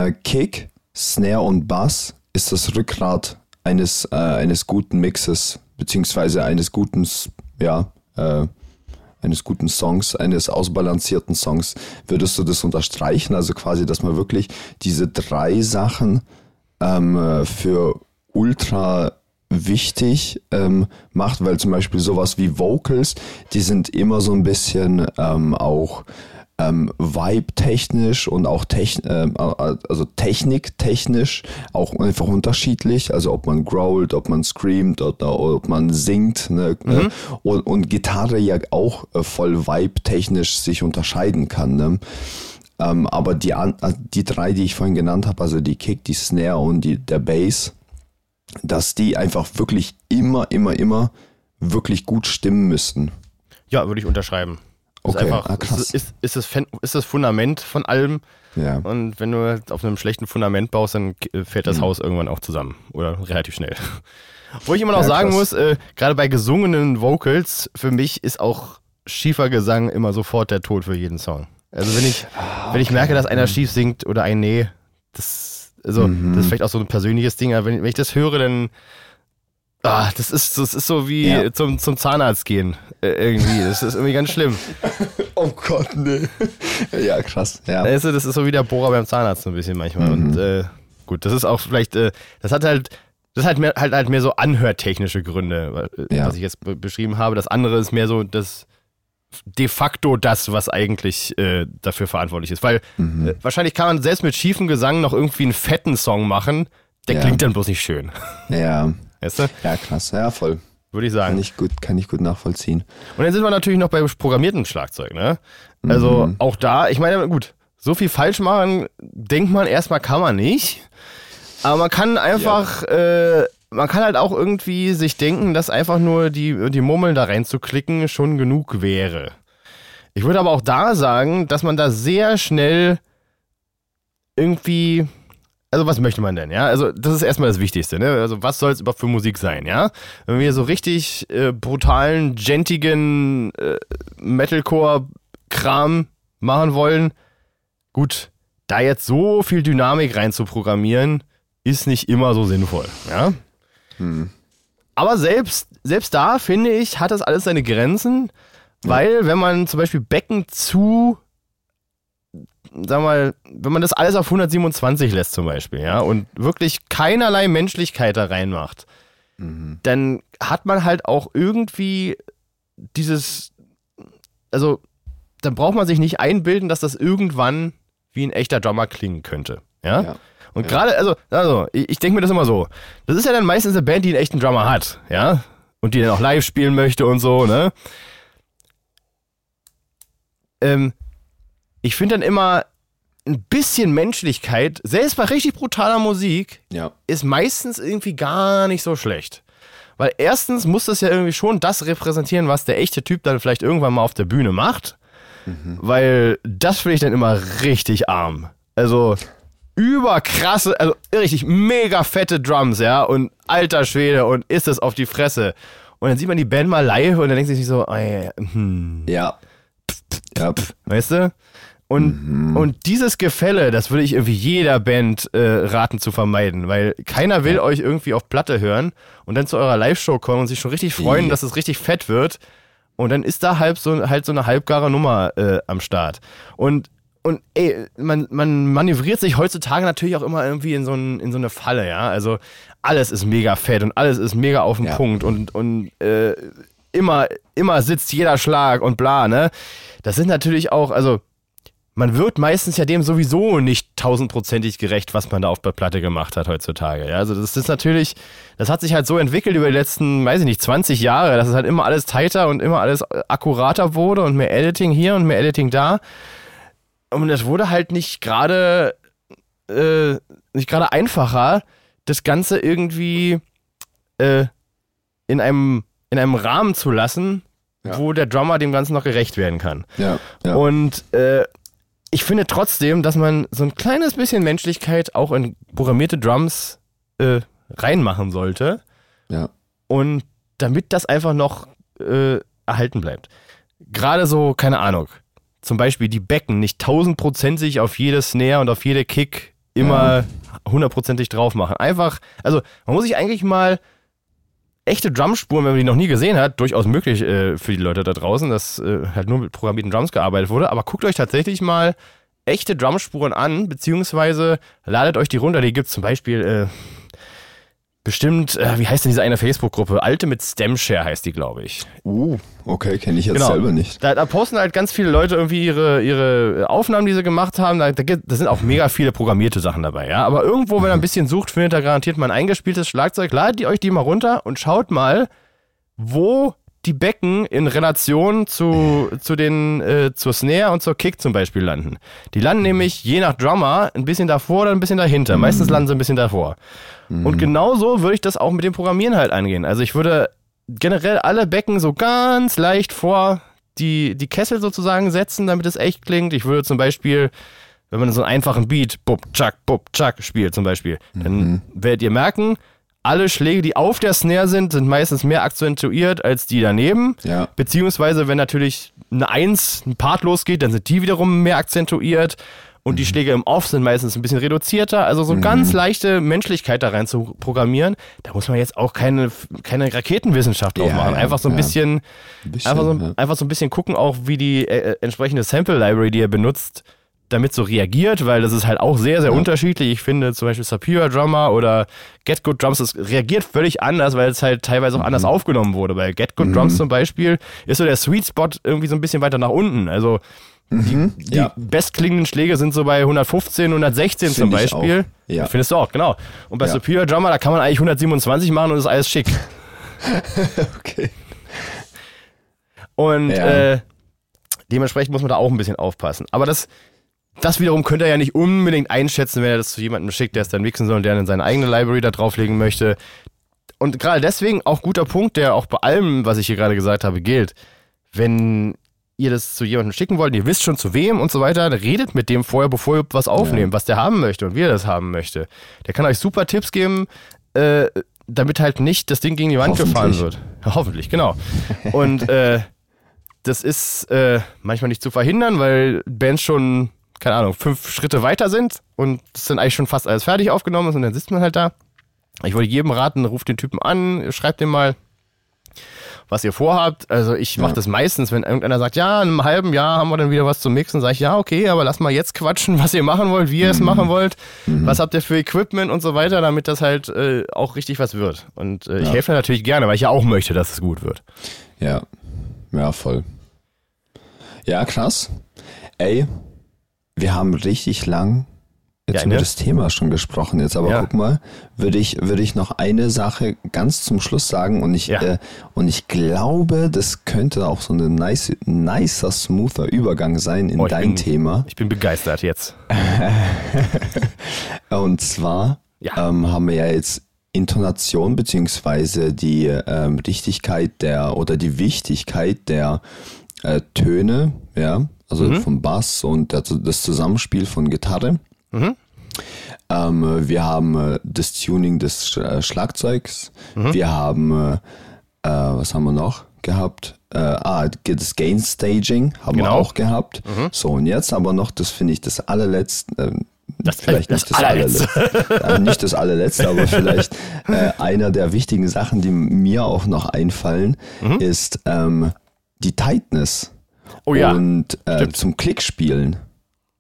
Äh, Kick, Snare und Bass ist das Rückgrat eines, äh, eines guten Mixes beziehungsweise eines guten, ja, äh, eines guten Songs, eines ausbalancierten Songs. Würdest du das unterstreichen? Also quasi, dass man wirklich diese drei Sachen ähm, für ultra wichtig ähm, macht, weil zum Beispiel sowas wie Vocals, die sind immer so ein bisschen ähm, auch ähm, Vibe-technisch und auch techn äh, also Technik-technisch auch einfach unterschiedlich. Also ob man growlt, ob man screamt oder ob man singt. Ne? Mhm. Und, und, Gitarre ja auch äh, voll Vibe-technisch sich unterscheiden kann. Ne? Ähm, aber die, äh, die drei, die ich vorhin genannt habe, also die Kick, die Snare und die, der Bass, dass die einfach wirklich immer, immer, immer wirklich gut stimmen müssten. Ja, würde ich unterschreiben. Okay, ist einfach, ah, krass. Ist, ist, ist, das, ist das Fundament von allem. Ja. Und wenn du auf einem schlechten Fundament baust, dann fällt das mhm. Haus irgendwann auch zusammen. Oder relativ schnell. Wo ich immer noch ja, sagen krass. muss, äh, gerade bei gesungenen Vocals, für mich ist auch schiefer Gesang immer sofort der Tod für jeden Song. Also wenn ich, ah, okay. wenn ich merke, dass einer schief singt oder ein Nee, das, also, mhm. das ist vielleicht auch so ein persönliches Ding, aber wenn, wenn ich das höre, dann Ah, das ist, das ist so wie ja. zum, zum Zahnarzt gehen. Äh, irgendwie. Das ist irgendwie ganz schlimm. oh Gott, nee. Ja, krass. Ja. Du, das ist so wie der Bohrer beim Zahnarzt so ein bisschen manchmal. Mhm. Und äh, gut, das ist auch vielleicht, äh, das hat halt, das halt mehr, halt, halt mehr so anhörtechnische Gründe, äh, ja. was ich jetzt beschrieben habe. Das andere ist mehr so das de facto das, was eigentlich äh, dafür verantwortlich ist. Weil mhm. Äh, wahrscheinlich kann man selbst mit schiefem Gesang noch irgendwie einen fetten Song machen. Der ja. klingt dann bloß nicht schön. Ja, Weißt du? Ja, krass. Ja, voll. Würde ich sagen. Kann ich, gut, kann ich gut nachvollziehen. Und dann sind wir natürlich noch bei programmiertem Schlagzeug, ne? Also mhm. auch da, ich meine, gut, so viel falsch machen, denkt man erstmal, kann man nicht. Aber man kann einfach, ja. äh, man kann halt auch irgendwie sich denken, dass einfach nur die, die Murmeln da reinzuklicken schon genug wäre. Ich würde aber auch da sagen, dass man da sehr schnell irgendwie also was möchte man denn, ja? Also das ist erstmal das Wichtigste, ne? Also was soll es überhaupt für Musik sein, ja? Wenn wir so richtig äh, brutalen, gentigen äh, Metalcore Kram machen wollen, gut, da jetzt so viel Dynamik rein zu programmieren, ist nicht immer so sinnvoll. Ja? Hm. Aber selbst, selbst da, finde ich, hat das alles seine Grenzen, weil wenn man zum Beispiel Becken zu, sag mal, wenn man das alles auf 127 lässt zum Beispiel, ja, und wirklich keinerlei Menschlichkeit da reinmacht, mhm. dann hat man halt auch irgendwie dieses, also dann braucht man sich nicht einbilden, dass das irgendwann wie ein echter Drummer klingen könnte. Ja. ja. Und ja. gerade, also, also, ich, ich denke mir das immer so. Das ist ja dann meistens eine Band, die einen echten Drummer hat, ja. Und die dann auch live spielen möchte und so, ne? Ähm, ich finde dann immer ein bisschen Menschlichkeit, selbst bei richtig brutaler Musik, ja. ist meistens irgendwie gar nicht so schlecht. Weil erstens muss das ja irgendwie schon das repräsentieren, was der echte Typ dann vielleicht irgendwann mal auf der Bühne macht. Mhm. Weil das finde ich dann immer richtig arm. Also überkrasse, also richtig mega fette Drums, ja, und alter Schwede und ist es auf die Fresse. Und dann sieht man die Band mal live und dann denkt sich so, ey, hm. Ja. Ja. Weißt du? Und, mhm. und dieses Gefälle, das würde ich irgendwie jeder Band äh, raten zu vermeiden, weil keiner will ja. euch irgendwie auf Platte hören und dann zu eurer Live-Show kommen und sich schon richtig freuen, ja. dass es richtig fett wird. Und dann ist da halb so, halt so eine halbgare Nummer äh, am Start. Und, und ey, man, man manövriert sich heutzutage natürlich auch immer irgendwie in so, ein, in so eine Falle, ja. Also alles ist mega fett und alles ist mega auf den ja. Punkt und, und äh, immer, immer sitzt jeder Schlag und bla, ne? Das sind natürlich auch, also man wird meistens ja dem sowieso nicht tausendprozentig gerecht, was man da auf der Platte gemacht hat heutzutage. Ja, also das ist natürlich, das hat sich halt so entwickelt über die letzten, weiß ich nicht, 20 Jahre, dass es halt immer alles tighter und immer alles akkurater wurde und mehr Editing hier und mehr Editing da. Und das wurde halt nicht gerade, äh, nicht gerade einfacher, das Ganze irgendwie äh, in einem, in einem Rahmen zu lassen, ja. wo der Drummer dem Ganzen noch gerecht werden kann. Ja, ja. Und äh, ich finde trotzdem, dass man so ein kleines bisschen Menschlichkeit auch in programmierte Drums äh, reinmachen sollte. Ja. Und damit das einfach noch äh, erhalten bleibt. Gerade so, keine Ahnung, zum Beispiel die Becken nicht tausendprozentig auf jede Snare und auf jede Kick immer hundertprozentig drauf machen. Einfach, also man muss sich eigentlich mal echte Drumspuren, wenn man die noch nie gesehen hat, durchaus möglich äh, für die Leute da draußen, dass äh, halt nur mit programmierten Drums gearbeitet wurde. Aber guckt euch tatsächlich mal echte Drumspuren an, beziehungsweise ladet euch die runter. Die gibt es zum Beispiel äh, bestimmt, äh, wie heißt denn diese eine Facebook-Gruppe? Alte mit Stemshare heißt die, glaube ich. Uh, okay, kenne ich jetzt genau. selber nicht. Da, da, posten halt ganz viele Leute irgendwie ihre, ihre Aufnahmen, die sie gemacht haben. Da, da, da sind auch mega viele programmierte Sachen dabei, ja. Aber irgendwo, wenn ihr ein bisschen sucht, findet ihr garantiert mal ein eingespieltes Schlagzeug. Ladet ihr euch die mal runter und schaut mal, wo die Becken in Relation zu, zu den, äh, zur Snare und zur Kick zum Beispiel landen. Die landen nämlich je nach Drummer ein bisschen davor oder ein bisschen dahinter. Meistens landen sie ein bisschen davor. Mhm. Und genauso würde ich das auch mit dem Programmieren halt angehen. Also ich würde generell alle Becken so ganz leicht vor die, die Kessel sozusagen setzen, damit es echt klingt. Ich würde zum Beispiel, wenn man so einen einfachen Beat, bub, tschak, bub, tschak spielt zum Beispiel, dann mhm. werdet ihr merken, alle Schläge, die auf der Snare sind, sind meistens mehr akzentuiert als die daneben. Ja. Beziehungsweise, wenn natürlich eine Eins, ein Part losgeht, dann sind die wiederum mehr akzentuiert. Und mhm. die Schläge im Off sind meistens ein bisschen reduzierter. Also so mhm. ganz leichte Menschlichkeit da rein zu programmieren, da muss man jetzt auch keine, keine Raketenwissenschaft drauf ja, machen. Einfach so ein, ja. bisschen, ein bisschen, einfach, so, einfach so ein bisschen gucken, auch wie die äh, äh entsprechende Sample Library, die ihr benutzt, damit so reagiert, weil das ist halt auch sehr, sehr ja. unterschiedlich. Ich finde zum Beispiel Sapira Drummer oder Get Good Drums, das reagiert völlig anders, weil es halt teilweise auch mhm. anders aufgenommen wurde. Bei Get Good mhm. Drums zum Beispiel ist so der Sweet Spot irgendwie so ein bisschen weiter nach unten. Also mhm. die, die ja. bestklingenden Schläge sind so bei 115, 116 Find zum Beispiel. Ja. Findest du auch, genau. Und bei ja. Superior Drummer, da kann man eigentlich 127 machen und ist alles schick. okay. Und äh, dementsprechend muss man da auch ein bisschen aufpassen. Aber das, das wiederum könnt ihr ja nicht unbedingt einschätzen, wenn er das zu jemandem schickt, der es dann mixen soll und der dann seine eigene Library da drauflegen möchte. Und gerade deswegen auch guter Punkt, der auch bei allem, was ich hier gerade gesagt habe, gilt. Wenn ihr das zu jemandem schicken wollt, ihr wisst schon zu wem und so weiter, redet mit dem vorher, bevor ihr was aufnehmt, ja. was der haben möchte und wie er das haben möchte. Der kann euch super Tipps geben, äh, damit halt nicht das Ding gegen die Wand gefahren wird. Ja, hoffentlich, genau. Und äh, das ist äh, manchmal nicht zu verhindern, weil Bands schon, keine Ahnung, fünf Schritte weiter sind und es dann eigentlich schon fast alles fertig aufgenommen ist und dann sitzt man halt da. Ich wollte jedem raten, ruft den Typen an, schreibt dem mal, was ihr vorhabt. Also ich mache ja. das meistens, wenn irgendeiner sagt, ja, in einem halben Jahr haben wir dann wieder was zum Mixen, sage ich, ja, okay, aber lass mal jetzt quatschen, was ihr machen wollt, wie ihr es mhm. machen wollt, mhm. was habt ihr für Equipment und so weiter, damit das halt äh, auch richtig was wird. Und äh, ich helfe natürlich gerne, weil ich ja auch möchte, dass es gut wird. Ja, ja, voll. Ja, krass. Ey, wir haben richtig lang jetzt ja, über ne? das Thema schon gesprochen. Jetzt aber ja. guck mal, würde ich, würde ich noch eine Sache ganz zum Schluss sagen und ich, ja. äh, und ich glaube, das könnte auch so ein nice, nicer, smoother Übergang sein in oh, dein bin, Thema. Ich bin begeistert jetzt. und zwar ähm, haben wir ja jetzt Intonation beziehungsweise die ähm, Richtigkeit der oder die Wichtigkeit der äh, Töne, ja, also mhm. vom Bass und das Zusammenspiel von Gitarre. Mhm. Ähm, wir haben äh, das Tuning des äh, Schlagzeugs. Mhm. Wir haben, äh, äh, was haben wir noch gehabt? Äh, ah, das Gain Staging haben genau. wir auch gehabt. Mhm. So, und jetzt aber noch, das finde ich das allerletzte, äh, das, vielleicht das nicht das allerletzte, allerletzte. nicht das allerletzte, aber vielleicht einer der wichtigen Sachen, die mir auch noch einfallen, mhm. ist ähm, die Tightness. Oh ja. Und zum Klickspielen.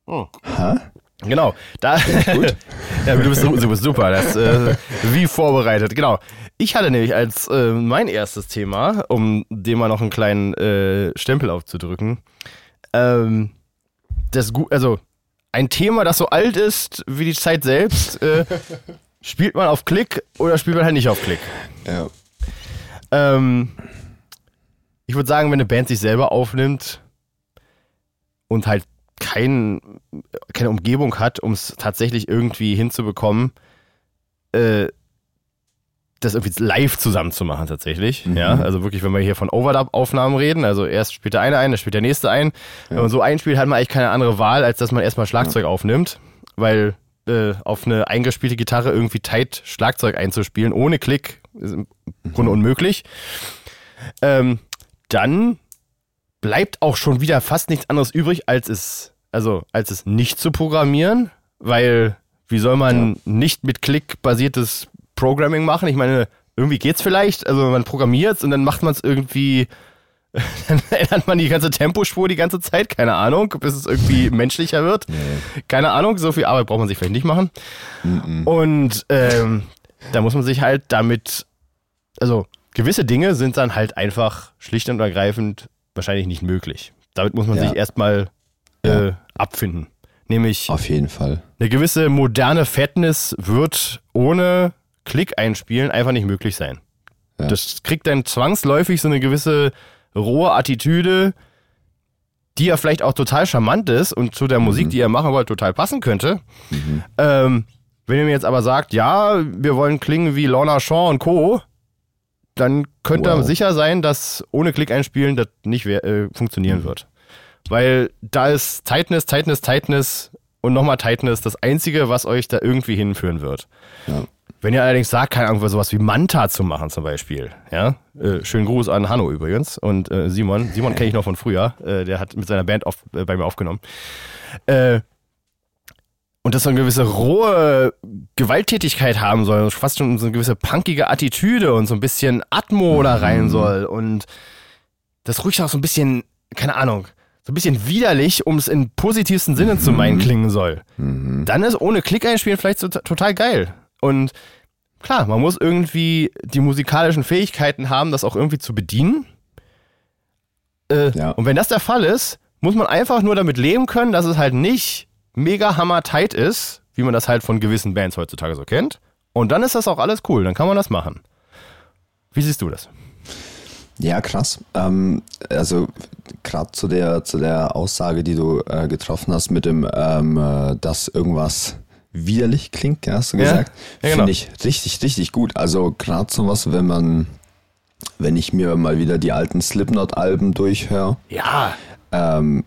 Oh. Ha? Genau, da. Gut. ja, du bist, du bist super. Das, äh, wie vorbereitet. Genau. Ich hatte nämlich als äh, mein erstes Thema, um dem mal noch einen kleinen äh, Stempel aufzudrücken, ähm, das also ein Thema, das so alt ist wie die Zeit selbst. Äh, spielt man auf Klick oder spielt man halt nicht auf Klick? Ja. Ähm, ich würde sagen, wenn eine Band sich selber aufnimmt und halt kein, keine Umgebung hat, um es tatsächlich irgendwie hinzubekommen, äh, das irgendwie live zusammen zu machen tatsächlich. Mhm. Ja, also wirklich, wenn wir hier von Overdub-Aufnahmen reden, also erst spielt der eine ein, dann spielt der nächste ein. Ja. Wenn man so einspielt, hat man eigentlich keine andere Wahl, als dass man erstmal Schlagzeug ja. aufnimmt, weil äh, auf eine eingespielte Gitarre irgendwie tight Schlagzeug einzuspielen, ohne Klick, ist im Grunde mhm. unmöglich. Ähm, dann bleibt auch schon wieder fast nichts anderes übrig, als es, also als es nicht zu programmieren, weil wie soll man ja. nicht mit Klick basiertes Programming machen? Ich meine, irgendwie geht's vielleicht, also man programmiert und dann macht man es irgendwie, dann ändert man die ganze Tempospur die ganze Zeit, keine Ahnung, bis es irgendwie menschlicher wird. Nee. Keine Ahnung, so viel Arbeit braucht man sich vielleicht nicht machen. Mhm. Und ähm, da muss man sich halt damit, also gewisse Dinge sind dann halt einfach schlicht und ergreifend wahrscheinlich nicht möglich. Damit muss man ja. sich erstmal äh, ja. abfinden. Nämlich auf jeden Fall. Eine gewisse moderne Fatness wird ohne Klick einspielen einfach nicht möglich sein. Ja. Das kriegt dann zwangsläufig so eine gewisse rohe Attitüde, die ja vielleicht auch total charmant ist und zu der mhm. Musik, die ihr machen wollt, total passen könnte. Mhm. Ähm, wenn ihr mir jetzt aber sagt, ja, wir wollen klingen wie Lorna Shaw und Co., dann könnte wow. sicher sein, dass ohne Klick einspielen das nicht äh, funktionieren mhm. wird. Weil da ist Tightness, Tightness, Tightness und nochmal Tightness das Einzige, was euch da irgendwie hinführen wird. Ja. Wenn ihr allerdings sagt, keine Ahnung, sowas wie Manta zu machen zum Beispiel, ja, äh, schönen Gruß an Hanno übrigens und äh, Simon, Simon kenne ich noch von früher, äh, der hat mit seiner Band auf, äh, bei mir aufgenommen. Und das so eine gewisse rohe Gewalttätigkeit haben soll, fast schon so eine gewisse punkige Attitüde und so ein bisschen Atmo da rein mhm. soll und das ruhig auch so ein bisschen, keine Ahnung, so ein bisschen widerlich, um es in positivsten Sinne zu meinen, mhm. klingen soll. Mhm. Dann ist ohne Klick einspielen vielleicht so total geil. Und klar, man muss irgendwie die musikalischen Fähigkeiten haben, das auch irgendwie zu bedienen. Äh, ja. Und wenn das der Fall ist, muss man einfach nur damit leben können, dass es halt nicht mega hammer tight ist, wie man das halt von gewissen Bands heutzutage so kennt. Und dann ist das auch alles cool, dann kann man das machen. Wie siehst du das? Ja, krass. Ähm, also gerade zu der, zu der Aussage, die du äh, getroffen hast mit dem, ähm, äh, dass irgendwas widerlich klingt, hast du gesagt, ja, ja, genau. finde ich richtig, richtig gut. Also gerade sowas, wenn man, wenn ich mir mal wieder die alten Slipknot-Alben durchhöre. Ja. Ähm,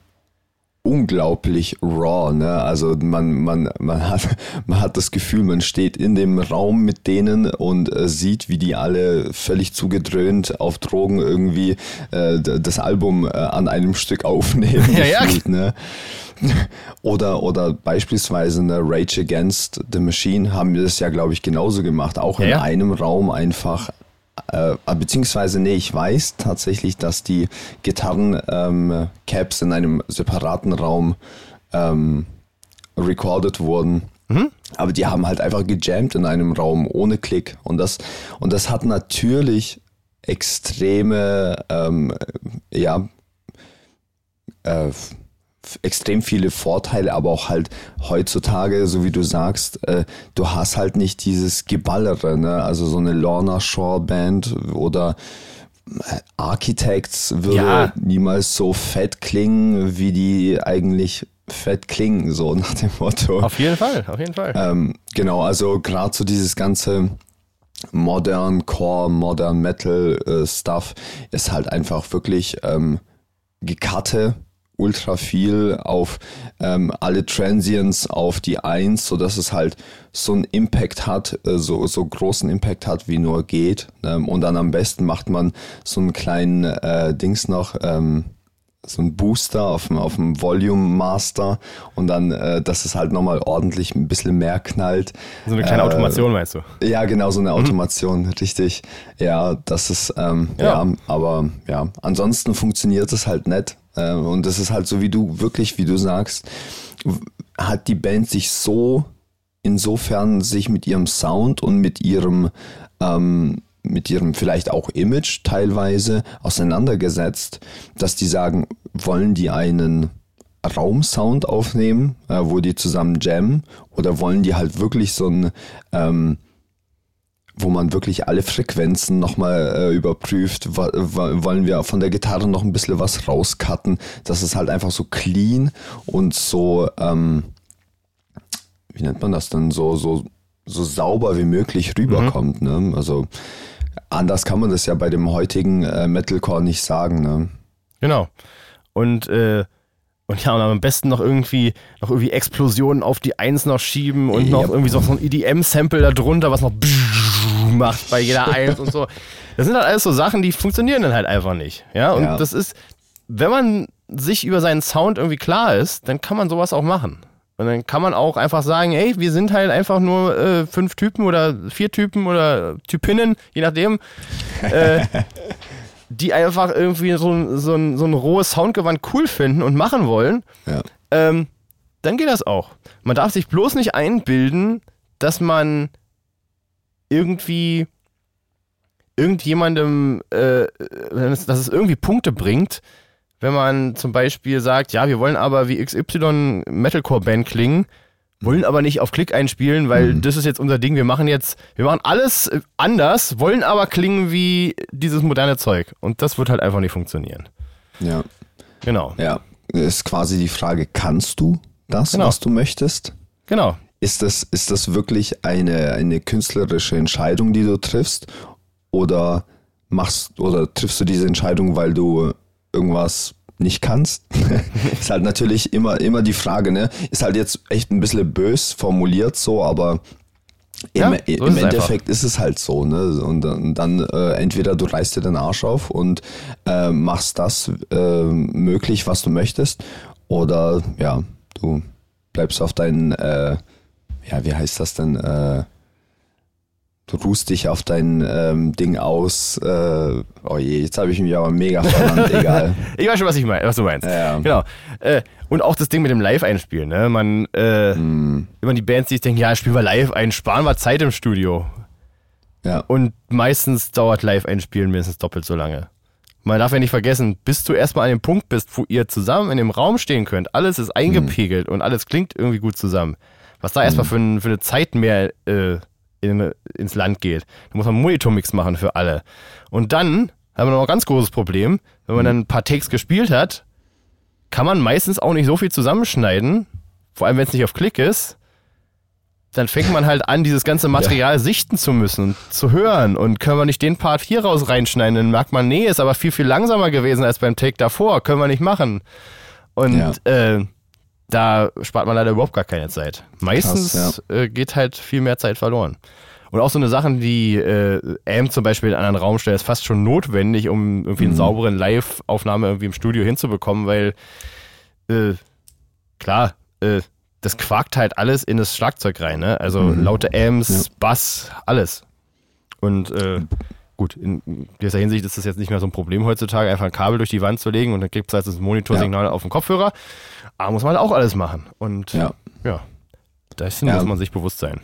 unglaublich raw. Ne? Also man, man, man, hat, man hat das Gefühl, man steht in dem Raum mit denen und äh, sieht, wie die alle völlig zugedröhnt auf Drogen irgendwie äh, das Album äh, an einem Stück aufnehmen. Ja, ja. ne? Oder, oder beispielsweise eine Rage Against the Machine haben wir das ja, glaube ich, genauso gemacht. Auch in ja. einem Raum einfach äh, beziehungsweise, nee, ich weiß tatsächlich, dass die Gitarren-Caps ähm, in einem separaten Raum ähm, recorded wurden. Mhm. Aber die haben halt einfach gejammt in einem Raum ohne Klick. Und das, und das hat natürlich extreme, ähm, ja, äh, extrem viele Vorteile, aber auch halt heutzutage, so wie du sagst, äh, du hast halt nicht dieses Geballere, ne? Also so eine Lorna Shore Band oder äh, Architects würde ja. niemals so fett klingen, wie die eigentlich fett klingen, so nach dem Motto. Auf jeden Fall, auf jeden Fall. Ähm, genau, also gerade so dieses ganze Modern Core, Modern Metal äh, Stuff ist halt einfach wirklich ähm, Gekatte ultra viel auf ähm, alle Transients auf die Eins, so dass es halt so einen Impact hat, äh, so, so großen Impact hat, wie nur geht. Ähm, und dann am besten macht man so einen kleinen äh, Dings noch, ähm, so ein Booster auf dem, auf dem Volume Master und dann, äh, dass es halt nochmal ordentlich ein bisschen mehr knallt. So eine kleine äh, Automation, meinst du? Ja, genau, so eine mhm. Automation, mhm. richtig. Ja, das ist, ähm, ja. ja. aber ja, ansonsten funktioniert es halt nicht. Äh, und das ist halt so, wie du wirklich, wie du sagst, hat die Band sich so insofern sich mit ihrem Sound und mit ihrem ähm, mit ihrem vielleicht auch Image teilweise auseinandergesetzt, dass die sagen, wollen die einen Raumsound aufnehmen, äh, wo die zusammen jammen, oder wollen die halt wirklich so ein, ähm, wo man wirklich alle Frequenzen nochmal äh, überprüft, wollen wir von der Gitarre noch ein bisschen was rauscutten, dass es halt einfach so clean und so, ähm, wie nennt man das denn, so, so, so sauber wie möglich rüberkommt. Mhm. Ne? Also anders kann man das ja bei dem heutigen äh, Metalcore nicht sagen. Ne? Genau. Und äh, und ja, und am besten noch irgendwie, noch irgendwie Explosionen auf die Eins noch schieben und yep. noch irgendwie so, so ein EDM-Sample da drunter, was noch macht bei jeder Eins und so. Das sind halt alles so Sachen, die funktionieren dann halt einfach nicht. Ja, und ja. das ist, wenn man sich über seinen Sound irgendwie klar ist, dann kann man sowas auch machen. Und dann kann man auch einfach sagen, ey, wir sind halt einfach nur äh, fünf Typen oder vier Typen oder Typinnen, je nachdem. Äh, die einfach irgendwie so, so, ein, so ein rohes Soundgewand cool finden und machen wollen, ja. ähm, dann geht das auch. Man darf sich bloß nicht einbilden, dass man irgendwie irgendjemandem, äh, dass es irgendwie Punkte bringt, wenn man zum Beispiel sagt, ja, wir wollen aber wie XY Metalcore-Band klingen, wollen aber nicht auf Klick einspielen, weil mhm. das ist jetzt unser Ding. Wir machen jetzt, wir machen alles anders, wollen aber klingen wie dieses moderne Zeug. Und das wird halt einfach nicht funktionieren. Ja. Genau. Ja. Ist quasi die Frage, kannst du das, genau. was du möchtest? Genau. Ist das, ist das wirklich eine, eine künstlerische Entscheidung, die du triffst? Oder machst oder triffst du diese Entscheidung, weil du irgendwas nicht kannst. ist halt natürlich immer, immer die Frage, ne? Ist halt jetzt echt ein bisschen bös formuliert so, aber im, ja, so im ist Endeffekt ist es halt so, ne? Und dann, dann äh, entweder du reißt dir den Arsch auf und äh, machst das äh, möglich, was du möchtest, oder ja, du bleibst auf deinen, äh, ja, wie heißt das denn? Äh, du ruhst dich auf dein ähm, Ding aus. Äh, oh je, jetzt habe ich mich aber mega verlangt, egal. Ich weiß schon, was ich meine, was du meinst. Ja. Genau. Äh, und auch das Ding mit dem Live-Einspielen, ne? Man, äh, mm. immer die Bands, die denken, ja, spielen wir live ein, sparen wir Zeit im Studio. Ja. Und meistens dauert Live-Einspielen mindestens doppelt so lange. Man darf ja nicht vergessen, bis du erstmal an dem Punkt bist, wo ihr zusammen in dem Raum stehen könnt, alles ist eingepegelt mm. und alles klingt irgendwie gut zusammen. Was da mm. erstmal für, für eine Zeit mehr äh, in, ins Land geht. Da muss man einen Monitormix machen für alle. Und dann haben wir noch ein ganz großes Problem, wenn man mhm. dann ein paar Takes gespielt hat, kann man meistens auch nicht so viel zusammenschneiden, vor allem wenn es nicht auf Klick ist. Dann fängt man halt an, dieses ganze Material ja. sichten zu müssen, zu hören. Und können wir nicht den Part hier raus reinschneiden? Dann merkt man, nee, ist aber viel, viel langsamer gewesen als beim Take davor. Können wir nicht machen. Und ja. äh, da spart man leider überhaupt gar keine Zeit. Meistens Krass, ja. äh, geht halt viel mehr Zeit verloren. Und auch so eine Sachen wie äh, Amp zum Beispiel in einen anderen Raum stellen, ist fast schon notwendig, um irgendwie einen mhm. sauberen Live-Aufnahme irgendwie im Studio hinzubekommen, weil äh, klar, äh, das quakt halt alles in das Schlagzeug rein, ne? Also mhm. laute Amps, ja. Bass, alles. Und äh, gut, in dieser Hinsicht ist das jetzt nicht mehr so ein Problem heutzutage, einfach ein Kabel durch die Wand zu legen und dann gibt es halt das Monitorsignal ja. auf dem Kopfhörer. Aber muss man auch alles machen. Und ja, ja dessen ja. muss man sich bewusst sein.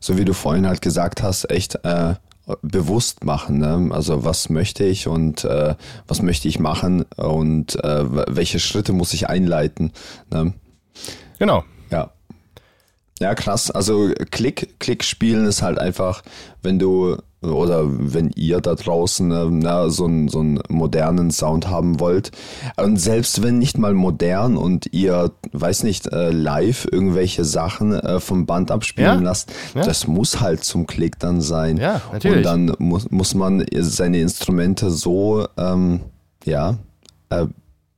So wie du vorhin halt gesagt hast, echt äh, bewusst machen. Ne? Also was möchte ich und äh, was möchte ich machen und äh, welche Schritte muss ich einleiten. Ne? Genau. Ja. Ja, krass. Also Klick, Klick spielen ist halt einfach, wenn du oder wenn ihr da draußen äh, na, so, einen, so einen modernen Sound haben wollt. Und selbst wenn nicht mal modern und ihr, weiß nicht, äh, live irgendwelche Sachen äh, vom Band abspielen ja? lasst, ja. das muss halt zum Klick dann sein. Ja, natürlich. Und dann muss, muss man seine Instrumente so, ähm, ja,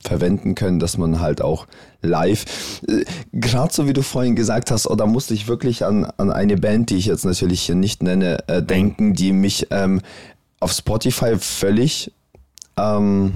verwenden können, dass man halt auch live, äh, gerade so wie du vorhin gesagt hast, oh, da musste ich wirklich an, an eine Band, die ich jetzt natürlich hier nicht nenne, äh, denken, die mich ähm, auf Spotify völlig ähm,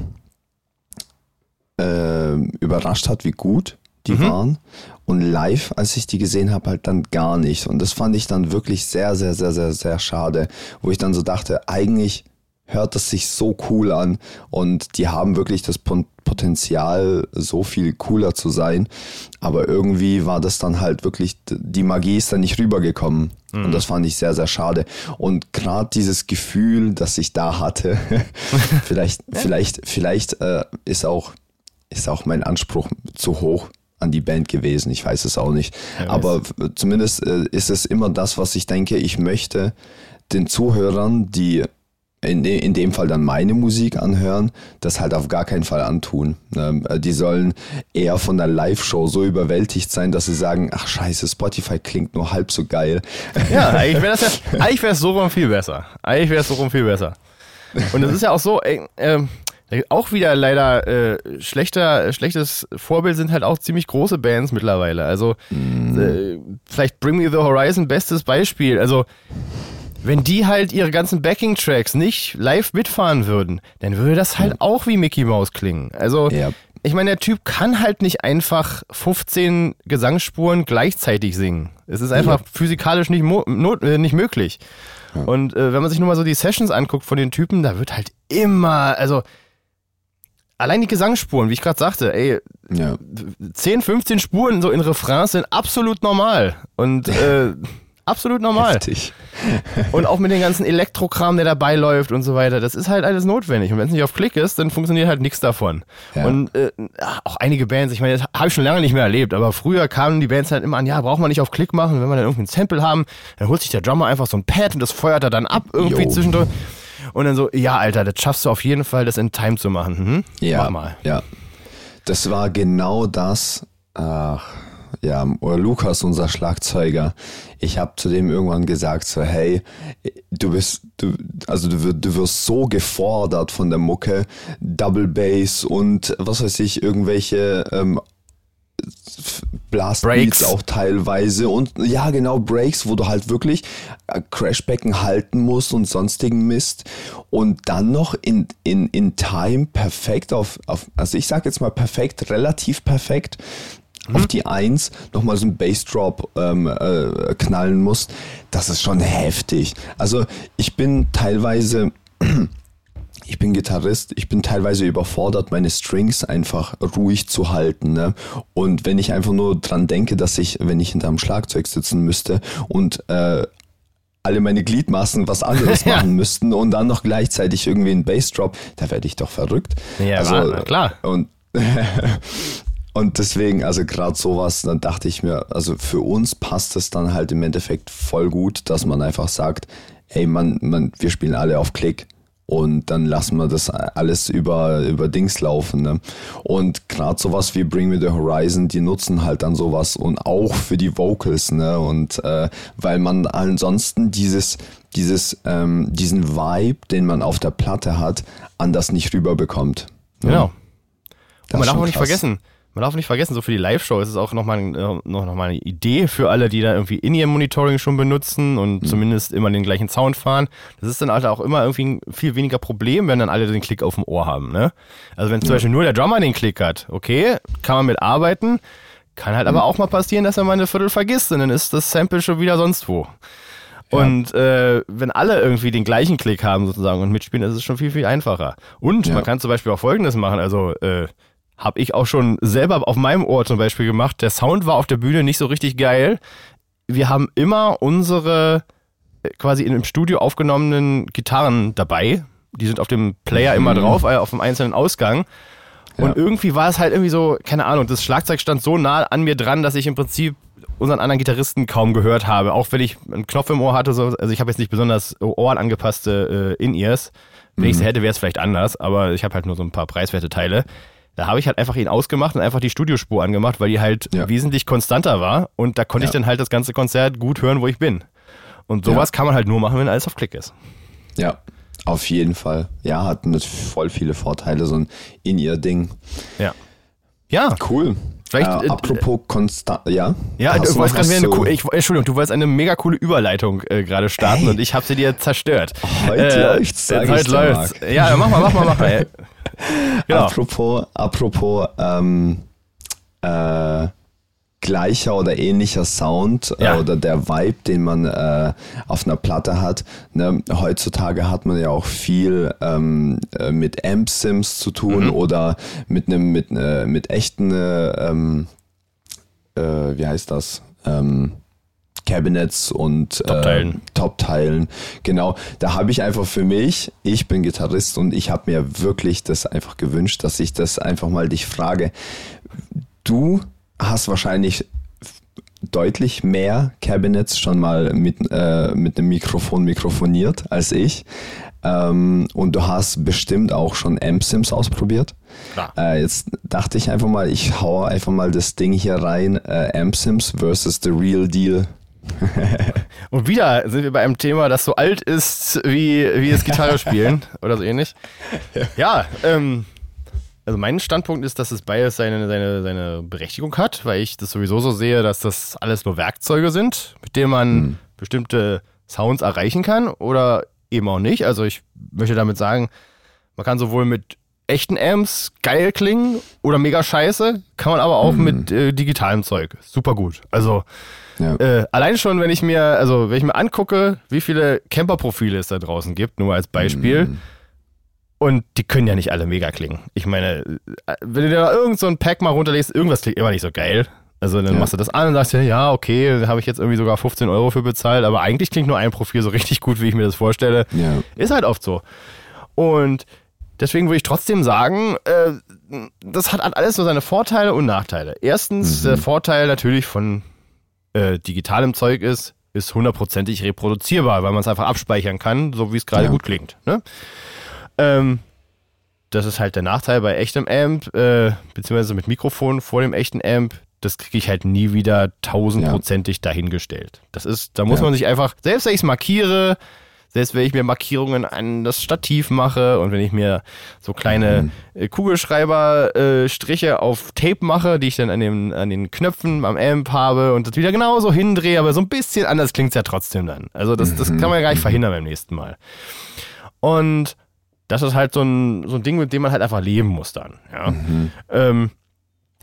äh, überrascht hat, wie gut die mhm. waren. Und live, als ich die gesehen habe, halt dann gar nicht. Und das fand ich dann wirklich sehr, sehr, sehr, sehr, sehr schade, wo ich dann so dachte, eigentlich hört es sich so cool an und die haben wirklich das Potenzial, so viel cooler zu sein. Aber irgendwie war das dann halt wirklich, die Magie ist dann nicht rübergekommen. Mhm. Und das fand ich sehr, sehr schade. Und gerade dieses Gefühl, das ich da hatte, vielleicht, vielleicht, vielleicht äh, ist auch, ist auch mein Anspruch zu hoch an die Band gewesen. Ich weiß es auch nicht. Ja, Aber zumindest äh, ist es immer das, was ich denke, ich möchte den Zuhörern, die in, in dem Fall dann meine Musik anhören, das halt auf gar keinen Fall antun. Ähm, äh, die sollen eher von der Live-Show so überwältigt sein, dass sie sagen, ach scheiße, Spotify klingt nur halb so geil. Ja, eigentlich wäre das ja, eigentlich es so rum viel besser. Eigentlich wäre es so rum viel besser. Und es ist ja auch so, ey, äh, auch wieder leider äh, schlechter, schlechtes Vorbild sind halt auch ziemlich große Bands mittlerweile. Also mm. äh, vielleicht Bring Me the Horizon, bestes Beispiel. Also wenn die halt ihre ganzen Backing-Tracks nicht live mitfahren würden, dann würde das halt auch wie Mickey Mouse klingen. Also, ja. ich meine, der Typ kann halt nicht einfach 15 Gesangsspuren gleichzeitig singen. Es ist einfach ja. physikalisch nicht, not, äh, nicht möglich. Ja. Und äh, wenn man sich nur mal so die Sessions anguckt von den Typen, da wird halt immer, also allein die Gesangsspuren, wie ich gerade sagte, ey, ja. 10, 15 Spuren so in Refrains sind absolut normal. Und äh, Absolut normal. Heftig. und auch mit dem ganzen Elektrokram, der dabei läuft und so weiter. Das ist halt alles notwendig. Und wenn es nicht auf Klick ist, dann funktioniert halt nichts davon. Ja. Und äh, auch einige Bands, ich meine, das habe ich schon lange nicht mehr erlebt, aber früher kamen die Bands halt immer an, ja, braucht man nicht auf Klick machen. Wenn wir dann irgendwie ein Sample haben, dann holt sich der Drummer einfach so ein Pad und das feuert er dann ab irgendwie jo. zwischendurch. Und dann so, ja, Alter, das schaffst du auf jeden Fall, das in Time zu machen. Hm? Ja, Mach mal. ja. Das war genau das. Ach ja, oder Lukas, unser Schlagzeuger, ich habe zu dem irgendwann gesagt, so, hey, du bist, du, also du, du wirst so gefordert von der Mucke, Double Bass und was weiß ich, irgendwelche ähm, Blastbeats auch teilweise und ja genau Breaks, wo du halt wirklich äh, Crashbecken halten musst und sonstigen Mist. Und dann noch in, in, in Time perfekt auf, auf also ich sag jetzt mal perfekt, relativ perfekt mhm. auf die Eins nochmal so ein Bassdrop ähm, äh, knallen musst, das ist schon heftig. Also ich bin teilweise, ich bin Gitarrist, ich bin teilweise überfordert, meine Strings einfach ruhig zu halten. Ne? Und wenn ich einfach nur dran denke, dass ich, wenn ich hinterm Schlagzeug sitzen müsste und äh, alle meine Gliedmaßen was anderes machen ja. müssten und dann noch gleichzeitig irgendwie ein Bassdrop, da werde ich doch verrückt. Ja, also, klar. Und Und deswegen, also gerade sowas, dann dachte ich mir, also für uns passt es dann halt im Endeffekt voll gut, dass man einfach sagt, ey, man, man, wir spielen alle auf Klick und dann lassen wir das alles über, über Dings laufen. Ne? Und gerade sowas wie Bring Me the Horizon, die nutzen halt dann sowas und auch für die Vocals, ne? Und äh, weil man ansonsten dieses, dieses, ähm, diesen Vibe, den man auf der Platte hat, anders nicht rüberbekommt. Ne? Genau. Und man darf auch nicht vergessen, man darf nicht vergessen, so für die Live-Show ist es auch nochmal äh, noch, noch mal eine Idee für alle, die da irgendwie in ihrem Monitoring schon benutzen und mhm. zumindest immer den gleichen Sound fahren. Das ist dann halt auch immer irgendwie ein viel weniger Problem, wenn dann alle den Klick auf dem Ohr haben. Ne? Also wenn zum ja. Beispiel nur der Drummer den Klick hat, okay, kann man mit arbeiten, kann halt mhm. aber auch mal passieren, dass er mal eine Viertel vergisst und dann ist das Sample schon wieder sonst wo. Und äh, wenn alle irgendwie den gleichen Klick haben sozusagen und mitspielen, ist es schon viel, viel einfacher. Und ja. man kann zum Beispiel auch Folgendes machen, also äh, habe ich auch schon selber auf meinem Ohr zum Beispiel gemacht. Der Sound war auf der Bühne nicht so richtig geil. Wir haben immer unsere äh, quasi in dem Studio aufgenommenen Gitarren dabei. Die sind auf dem Player mhm. immer drauf, äh, auf dem einzelnen Ausgang. Und ja. irgendwie war es halt irgendwie so, keine Ahnung, das Schlagzeug stand so nah an mir dran, dass ich im Prinzip unseren anderen Gitarristen kaum gehört habe. Auch wenn ich einen Knopf im Ohr hatte, so, also ich habe jetzt nicht besonders ohrenangepasste äh, In-Ears. Wenn mhm. ich es hätte, wäre es vielleicht anders, aber ich habe halt nur so ein paar preiswerte Teile. Da habe ich halt einfach ihn ausgemacht und einfach die Studiospur angemacht, weil die halt ja. wesentlich konstanter war und da konnte ja. ich dann halt das ganze Konzert gut hören, wo ich bin. Und sowas ja. kann man halt nur machen, wenn alles auf Klick ist. Ja, auf jeden Fall. Ja, hat voll viele Vorteile, so ein In-Ear-Ding. Ja. Ja. Cool. Vielleicht, äh, äh apropos konstant, ja. Ja, du wolltest gerade so eine, ich, Entschuldigung, du wolltest eine mega coole Überleitung äh, gerade starten hey. und ich habe sie dir zerstört. Heute äh, läuft's, sag heute läuft's. Ja, mach mal, mach mal, mach mal. genau. Apropos, apropos, ähm, äh, gleicher oder ähnlicher Sound äh, ja. äh, oder der Vibe, den man äh, auf einer Platte hat. Ne? Heutzutage hat man ja auch viel ähm, äh, mit Amp-Sims zu tun mhm. oder mit einem mit, äh, mit echten, äh, ähm, wie heißt das? Ähm, Cabinets und Top-Teilen. Äh, Top-Teilen. Genau, da habe ich einfach für mich, ich bin Gitarrist und ich habe mir wirklich das einfach gewünscht, dass ich das einfach mal dich frage. Du hast wahrscheinlich deutlich mehr Cabinets schon mal mit, äh, mit einem Mikrofon mikrofoniert als ich. Ähm, und du hast bestimmt auch schon M-Sims ausprobiert. Äh, jetzt dachte ich einfach mal, ich hau einfach mal das Ding hier rein, äh, M-Sims versus The Real Deal. und wieder sind wir bei einem Thema, das so alt ist wie, wie das Gitarre spielen oder so ähnlich. Ja, ähm, also mein Standpunkt ist, dass es beides seine, seine, seine Berechtigung hat, weil ich das sowieso so sehe, dass das alles nur Werkzeuge sind, mit denen man hm. bestimmte Sounds erreichen kann oder eben auch nicht. Also ich möchte damit sagen, man kann sowohl mit echten Amps geil klingen oder mega scheiße, kann man aber auch hm. mit äh, digitalem Zeug. Super gut. Also ja. äh, allein schon, wenn ich mir, also wenn ich mir angucke, wie viele Camper-Profile es da draußen gibt, nur als Beispiel. Hm und die können ja nicht alle mega klingen. Ich meine, wenn du dir da irgend so ein Pack mal runterlegst, irgendwas klingt immer nicht so geil. Also dann ja. machst du das an und sagst ja, ja, okay, da habe ich jetzt irgendwie sogar 15 Euro für bezahlt, aber eigentlich klingt nur ein Profil so richtig gut, wie ich mir das vorstelle. Ja. Ist halt oft so. Und deswegen würde ich trotzdem sagen, äh, das hat alles so seine Vorteile und Nachteile. Erstens, mhm. der Vorteil natürlich von äh, digitalem Zeug ist, ist hundertprozentig reproduzierbar, weil man es einfach abspeichern kann, so wie es gerade ja. gut klingt. Ne? Ähm, das ist halt der Nachteil bei echtem Amp, äh, beziehungsweise mit Mikrofon vor dem echten Amp. Das kriege ich halt nie wieder tausendprozentig ja. dahingestellt. Das ist, da muss ja. man sich einfach, selbst wenn ich es markiere, selbst wenn ich mir Markierungen an das Stativ mache und wenn ich mir so kleine mhm. Kugelschreiber-Striche äh, auf Tape mache, die ich dann an den, an den Knöpfen am Amp habe und das wieder genauso hindrehe, aber so ein bisschen anders klingt es ja trotzdem dann. Also das, das kann man ja gar nicht mhm. verhindern beim nächsten Mal. Und das ist halt so ein, so ein Ding, mit dem man halt einfach leben muss dann. Ja. Mhm. Ähm,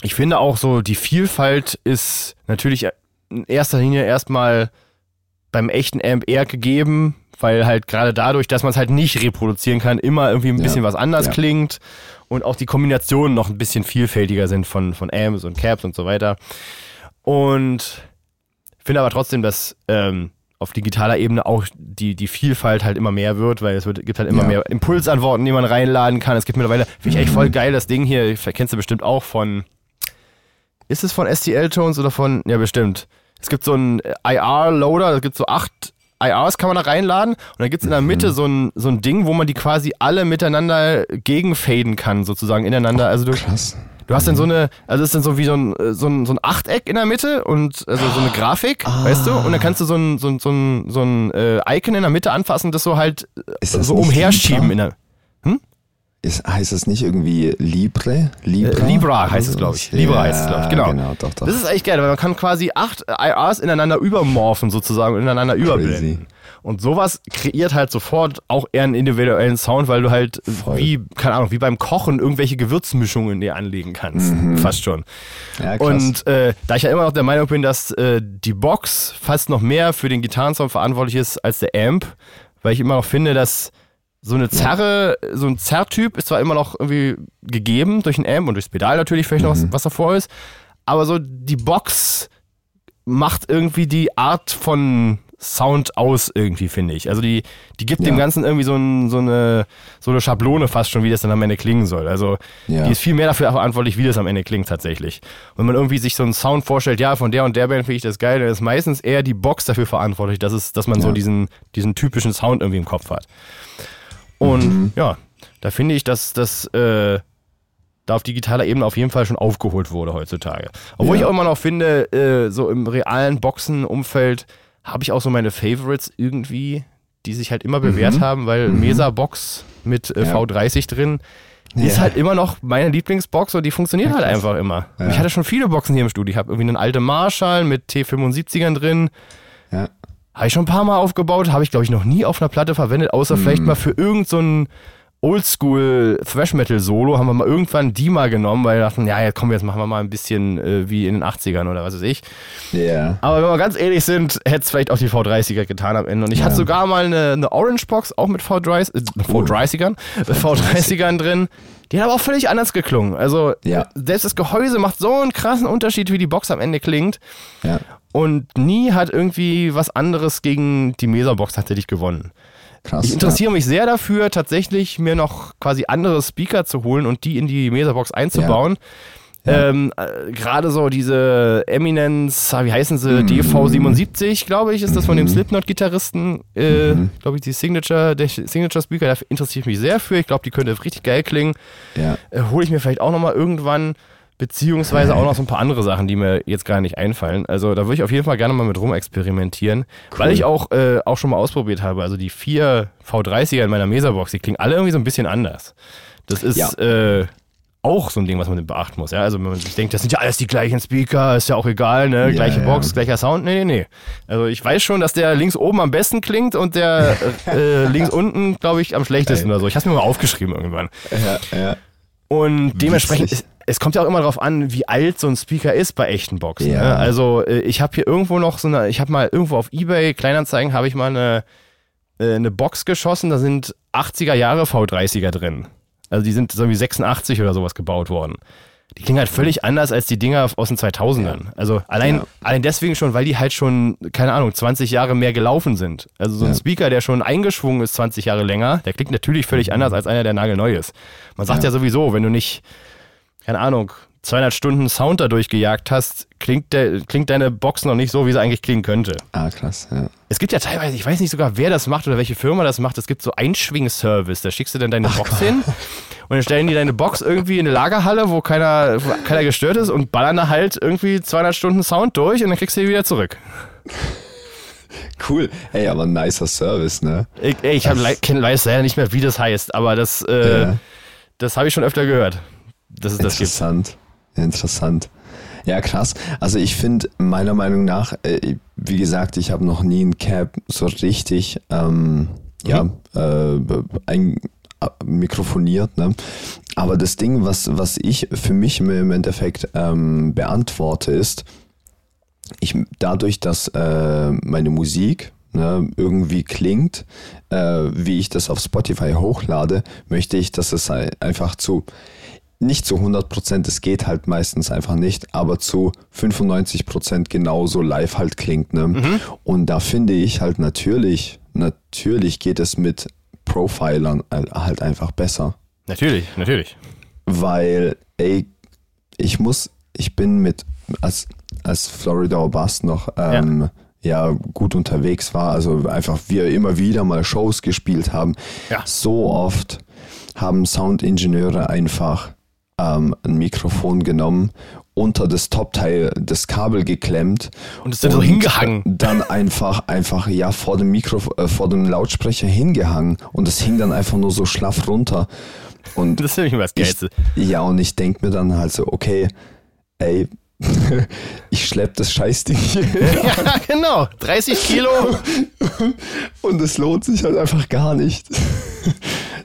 ich finde auch so, die Vielfalt ist natürlich in erster Linie erstmal beim echten Amp eher gegeben, weil halt gerade dadurch, dass man es halt nicht reproduzieren kann, immer irgendwie ein bisschen ja. was anders ja. klingt und auch die Kombinationen noch ein bisschen vielfältiger sind von, von Amps und Caps und so weiter. Und finde aber trotzdem, dass ähm, auf digitaler Ebene auch die, die Vielfalt halt immer mehr wird, weil es wird, gibt halt immer ja. mehr Impulsantworten, die man reinladen kann. Es gibt mittlerweile, finde ich echt voll geil, das Ding hier, kennst du bestimmt auch von, ist es von STL-Tones oder von, ja bestimmt. Es gibt so einen IR-Loader, es gibt so acht IRs kann man da reinladen und dann gibt es in der Mitte mhm. so ein, so ein Ding, wo man die quasi alle miteinander gegenfaden kann, sozusagen ineinander. Also du, Krass. Du hast dann so eine, also es ist dann so wie so ein, so ein, so ein Achteck in der Mitte und also so eine Grafik, ah. weißt du? Und dann kannst du so ein, so ein, so ein, so ein äh, Icon in der Mitte anfassen, das so halt das so umherschieben in der. Hm? ist, heißt das nicht irgendwie Libre? Libra, äh, Libra heißt es, glaube ich. Libra ja, heißt es, glaube ich. Genau. genau doch, doch. Das ist echt geil, weil man kann quasi acht IRs ineinander übermorphen sozusagen, ineinander Crazy. überblenden. Und sowas kreiert halt sofort auch eher einen individuellen Sound, weil du halt Voll. wie, keine Ahnung, wie beim Kochen irgendwelche Gewürzmischungen dir anlegen kannst. Mhm. Fast schon. Ja. Und äh, da ich ja immer noch der Meinung bin, dass äh, die Box fast noch mehr für den Gitarrensound verantwortlich ist als der Amp, weil ich immer noch finde, dass so eine Zerre, so ein Zerrtyp ist zwar immer noch irgendwie gegeben durch ein Amp und durchs Pedal natürlich vielleicht mhm. noch was, mhm. was davor ist, aber so die Box macht irgendwie die Art von Sound aus irgendwie, finde ich. Also die, die gibt ja. dem Ganzen irgendwie so, ein, so, eine, so eine Schablone fast schon, wie das dann am Ende klingen soll. Also ja. die ist viel mehr dafür verantwortlich, wie das am Ende klingt tatsächlich. wenn man irgendwie sich so einen Sound vorstellt, ja, von der und der Band finde ich das geil, dann ist meistens eher die Box dafür verantwortlich, dass, es, dass man ja. so diesen, diesen typischen Sound irgendwie im Kopf hat. Und mhm. ja, da finde ich, dass das äh, da auf digitaler Ebene auf jeden Fall schon aufgeholt wurde heutzutage. Obwohl ja. ich auch immer noch finde, äh, so im realen Boxenumfeld habe ich auch so meine Favorites irgendwie, die sich halt immer bewährt mhm. haben, weil mhm. Mesa Box mit äh, ja. V30 drin ja. ist halt immer noch meine Lieblingsbox und die funktioniert halt einfach immer. Ich hatte schon viele Boxen hier im Studio. Ich habe irgendwie eine alte Marshall mit T75ern drin. Ja. Habe ich schon ein paar Mal aufgebaut, habe ich glaube ich noch nie auf einer Platte verwendet, außer mhm. vielleicht mal für irgendeinen so Oldschool Thrash Metal Solo haben wir mal irgendwann die mal genommen, weil wir dachten, ja, jetzt kommen wir, jetzt machen wir mal ein bisschen äh, wie in den 80ern oder was weiß ich. Ja. Yeah. Aber wenn wir ganz ehrlich sind, hätte es vielleicht auch die V30er getan am Ende. Und ich ja. hatte sogar mal eine, eine Orange Box, auch mit V30, äh, V30ern, uh, V30ern drin. Die hat aber auch völlig anders geklungen. Also ja. selbst das Gehäuse macht so einen krassen Unterschied, wie die Box am Ende klingt. Ja. Und nie hat irgendwie was anderes gegen die Mesa-Box tatsächlich gewonnen. Krass, ich interessiere ja. mich sehr dafür, tatsächlich mir noch quasi andere Speaker zu holen und die in die Mesa-Box einzubauen. Ja. Ähm, äh, Gerade so diese Eminence, ah, wie heißen sie? Mhm. DV77, glaube ich, ist das von dem mhm. Slipknot-Gitarristen. Äh, mhm. Glaube ich, die Signature, der Signature-Speaker, da interessiere ich mich sehr für. Ich glaube, die könnte richtig geil klingen. Ja. Äh, Hole ich mir vielleicht auch nochmal irgendwann. Beziehungsweise auch noch so ein paar andere Sachen, die mir jetzt gar nicht einfallen. Also da würde ich auf jeden Fall gerne mal mit rumexperimentieren, cool. weil ich auch, äh, auch schon mal ausprobiert habe. Also die vier V30er in meiner Mesa-Box, die klingen alle irgendwie so ein bisschen anders. Das ist ja. äh, auch so ein Ding, was man beachten muss. Ja? Also wenn man sich denkt, das sind ja alles die gleichen Speaker, ist ja auch egal, ne? Ja, Gleiche Box, gleicher Sound. Nee, nee, nee. Also ich weiß schon, dass der links oben am besten klingt und der äh, links unten, glaube ich, am schlechtesten Ey. oder so. Ich habe es mir mal aufgeschrieben irgendwann. Ja, ja. Und dementsprechend, es, es, kommt ja auch immer darauf an, wie alt so ein Speaker ist bei echten Boxen. Ja. Ne? Also äh, ich habe hier irgendwo noch so eine, ich habe mal irgendwo auf Ebay Kleinanzeigen habe ich mal eine, äh, eine Box geschossen, da sind 80er Jahre V30er drin. Also die sind so wie 86 oder sowas gebaut worden. Die klingen halt völlig anders als die Dinger aus den 2000ern. Ja. Also allein, ja. allein deswegen schon, weil die halt schon, keine Ahnung, 20 Jahre mehr gelaufen sind. Also so ein ja. Speaker, der schon eingeschwungen ist 20 Jahre länger, der klingt natürlich völlig mhm. anders als einer, der nagelneu ist. Man sagt ja, sowieso, wenn du nicht, keine Ahnung, 200 Stunden Sound dadurch gejagt hast, klingt, der, klingt deine Box noch nicht so, wie sie eigentlich klingen könnte. Ah, krass, ja. Es gibt ja teilweise, ich weiß nicht sogar, wer das macht oder welche Firma das macht, es gibt so Einschwing-Service, da schickst du dann deine Ach, Box Gott. hin und dann stellen die deine Box irgendwie in eine Lagerhalle, wo keiner, wo keiner gestört ist und ballern da halt irgendwie 200 Stunden Sound durch und dann kriegst du die wieder zurück. Cool. Ey, aber ein nicer Service, ne? Ich, ey, ich le weiß leider nicht mehr, wie das heißt, aber das, äh, ja. das habe ich schon öfter gehört. Dass es Interessant. Das gibt. Interessant. Ja, krass. Also ich finde, meiner Meinung nach, äh, wie gesagt, ich habe noch nie ein Cap so richtig ähm, ja, mhm. äh, ein, äh, mikrofoniert. Ne? Aber das Ding, was, was ich für mich im Endeffekt ähm, beantworte, ist, ich, dadurch, dass äh, meine Musik ne, irgendwie klingt, äh, wie ich das auf Spotify hochlade, möchte ich, dass es einfach zu nicht zu 100 Prozent, es geht halt meistens einfach nicht, aber zu 95 Prozent genauso live halt klingt. Ne? Mhm. Und da finde ich halt natürlich, natürlich geht es mit Profilern halt einfach besser. Natürlich, natürlich. Weil, ey, ich muss, ich bin mit, als, als Florida Bass noch ähm, ja. ja. gut unterwegs war, also einfach wir immer wieder mal Shows gespielt haben, ja. so oft haben Soundingenieure einfach ähm, ein Mikrofon genommen, unter das Topteil das Kabel geklemmt und es dann so hingehangen. Dann einfach, einfach ja vor dem Mikro, äh, vor dem Lautsprecher hingehangen und es hing dann einfach nur so schlaff runter. Und das ist nämlich was Geilste. ja, und ich denke mir dann halt so, okay, ey, ich schlepp das Scheißding hier. ja, genau. 30 Kilo. Und es lohnt sich halt einfach gar nicht.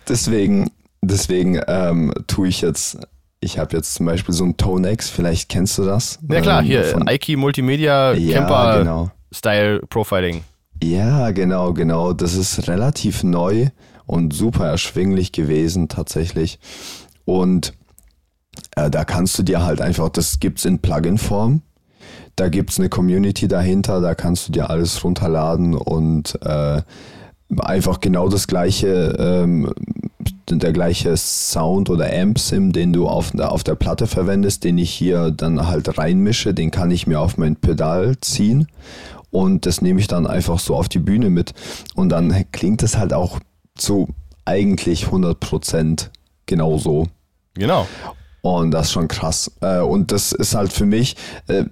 deswegen, deswegen ähm, tue ich jetzt, ich habe jetzt zum Beispiel so ein Tonex, vielleicht kennst du das. Ja klar, ähm, hier, von, Ike Multimedia ja, Camper genau. Style Profiling. Ja, genau, genau. Das ist relativ neu und super erschwinglich gewesen tatsächlich. Und äh, da kannst du dir halt einfach, das gibt's in Plugin-Form. Da gibt's eine Community dahinter, da kannst du dir alles runterladen und äh, einfach genau das gleiche, ähm, der gleiche Sound oder Amp-Sim, den du auf, auf der Platte verwendest, den ich hier dann halt reinmische, den kann ich mir auf mein Pedal ziehen und das nehme ich dann einfach so auf die Bühne mit und dann klingt es halt auch zu eigentlich 100% genauso. Genau. Und das ist schon krass. Äh, und das ist halt für mich äh,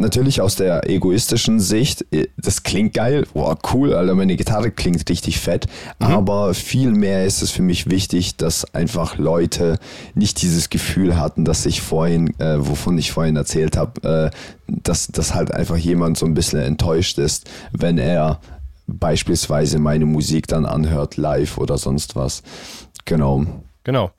natürlich aus der egoistischen Sicht, äh, das klingt geil, boah, cool, Alter, meine Gitarre klingt richtig fett, mhm. aber viel mehr ist es für mich wichtig, dass einfach Leute nicht dieses Gefühl hatten, dass ich vorhin, äh, wovon ich vorhin erzählt habe, äh, dass, dass halt einfach jemand so ein bisschen enttäuscht ist, wenn er beispielsweise meine Musik dann anhört, live oder sonst was. Genau. Genau.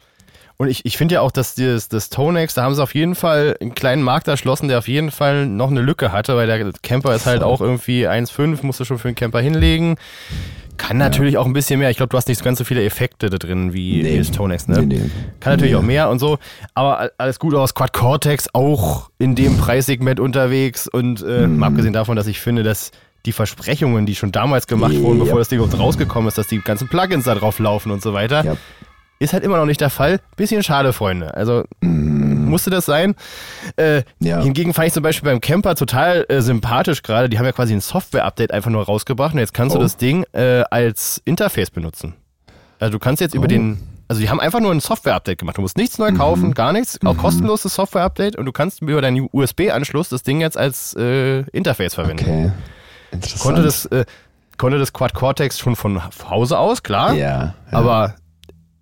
Und ich, ich finde ja auch, dass das, das Tonex, da haben sie auf jeden Fall einen kleinen Markt erschlossen, der auf jeden Fall noch eine Lücke hatte, weil der Camper ist halt auch irgendwie 1,5, musst du schon für den Camper hinlegen. Kann natürlich ja. auch ein bisschen mehr. Ich glaube, du hast nicht ganz so viele Effekte da drin wie, nee. das Tonex, ne? Nee, nee. Kann natürlich nee. auch mehr und so. Aber alles gut aus. Quad Cortex auch in dem Preissegment unterwegs. Und äh, mhm. mal abgesehen davon, dass ich finde, dass die Versprechungen, die schon damals gemacht wurden, bevor das Ding überhaupt rausgekommen ist, dass die ganzen Plugins da drauf laufen und so weiter, ja. Ist halt immer noch nicht der Fall. Bisschen schade, Freunde. Also mm. musste das sein. Äh, ja. Hingegen fand ich zum Beispiel beim Camper total äh, sympathisch gerade. Die haben ja quasi ein Software-Update einfach nur rausgebracht und jetzt kannst oh. du das Ding äh, als Interface benutzen. Also du kannst jetzt oh. über den also die haben einfach nur ein Software-Update gemacht. Du musst nichts neu kaufen, mhm. gar nichts. Auch mhm. kostenloses Software-Update und du kannst über deinen USB-Anschluss das Ding jetzt als äh, Interface verwenden. Okay. Interessant. Konnte das, äh, konnte das Quad Cortex schon von Hause aus, klar. Ja. ja. Aber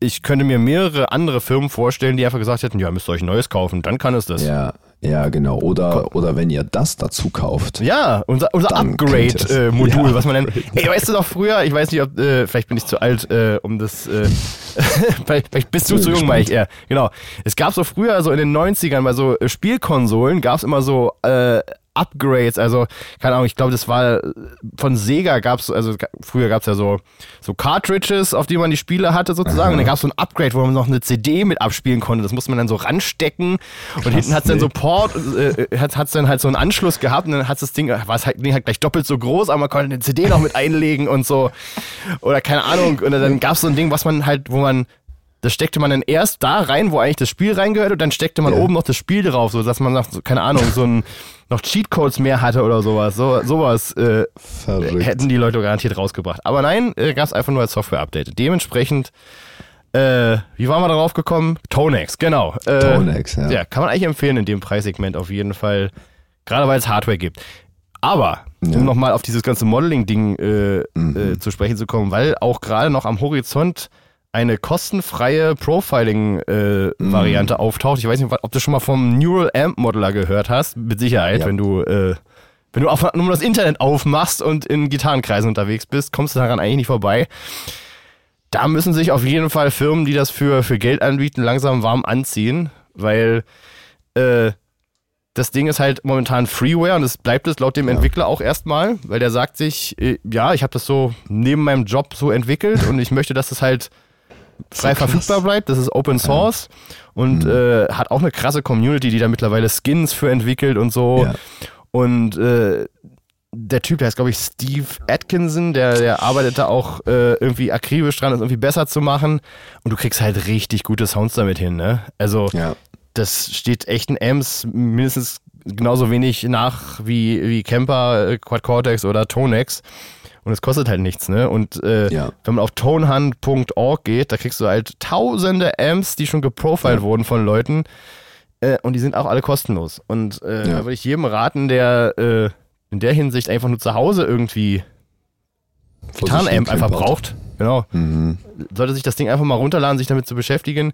ich könnte mir mehrere andere Firmen vorstellen, die einfach gesagt hätten, ja, müsst ihr euch ein neues kaufen, dann kann es das. Ja, ja, genau. Oder, oder wenn ihr das dazu kauft. Ja, unser, unser Upgrade-Modul, äh, ja. was man nennt. Ey, weißt du noch früher, ich weiß nicht, ob, äh, vielleicht bin ich zu alt, äh, um das, äh, vielleicht, vielleicht, bist du zu jung, meine ich eher. Genau. Es gab so früher, so in den 90ern, bei so Spielkonsolen, gab es immer so äh, Upgrades, also keine Ahnung, ich glaube, das war von Sega gab es, also früher gab es ja so, so Cartridges, auf die man die Spiele hatte sozusagen. Aha. und dann gab es so ein Upgrade, wo man noch eine CD mit abspielen konnte, das musste man dann so ranstecken. Krass, und hinten hat es dann so Port, äh, hat es dann halt so einen Anschluss gehabt. Und dann hat das Ding, war es halt, Ding halt gleich doppelt so groß, aber man konnte eine CD noch mit einlegen und so. Oder keine Ahnung. Und dann gab es so ein Ding, was man halt, wo man das steckte man dann erst da rein, wo eigentlich das Spiel reingehört und dann steckte man ja. oben noch das Spiel drauf, so dass man noch, keine Ahnung, so ein noch Cheatcodes mehr hatte oder sowas. So, sowas äh, hätten die Leute garantiert rausgebracht. Aber nein, äh, gab es einfach nur als Software-Update. Dementsprechend, äh, wie waren wir darauf gekommen? Tonex, genau. Äh, Tonex, ja. Ja, kann man eigentlich empfehlen in dem Preissegment auf jeden Fall. Gerade weil es Hardware gibt. Aber, ja. um nochmal auf dieses ganze Modeling-Ding äh, mhm. Äh, zu sprechen zu kommen, weil auch gerade noch am Horizont eine kostenfreie Profiling-Variante äh, mm. auftaucht. Ich weiß nicht, ob du schon mal vom Neural Amp Modeler gehört hast. Mit Sicherheit, ja. wenn du äh, wenn du auf, nur das Internet aufmachst und in Gitarrenkreisen unterwegs bist, kommst du daran eigentlich nicht vorbei. Da müssen sich auf jeden Fall Firmen, die das für, für Geld anbieten, langsam warm anziehen, weil äh, das Ding ist halt momentan Freeware und es bleibt es laut dem ja. Entwickler auch erstmal, weil der sagt sich, äh, ja, ich habe das so neben meinem Job so entwickelt und ich möchte, dass es das halt frei verfügbar bleibt. Das ist Open Source ja. und mhm. äh, hat auch eine krasse Community, die da mittlerweile Skins für entwickelt und so. Ja. Und äh, der Typ, der heißt, glaube ich, Steve Atkinson, der, der arbeitet da auch äh, irgendwie akribisch dran, das irgendwie besser zu machen. Und du kriegst halt richtig gute Sounds damit hin, ne? Also, ja. das steht echten Amps mindestens genauso wenig nach wie, wie Kemper, äh, Quad Cortex oder Tonex. Und es kostet halt nichts, ne? Und äh, ja. wenn man auf tonehunt.org geht, da kriegst du halt tausende Amps, die schon geprofiled ja. wurden von Leuten. Äh, und die sind auch alle kostenlos. Und äh, ja. da würde ich jedem raten, der äh, in der Hinsicht einfach nur zu Hause irgendwie Gitarrenamp einfach braucht. genau. Mhm. Sollte sich das Ding einfach mal runterladen, sich damit zu beschäftigen.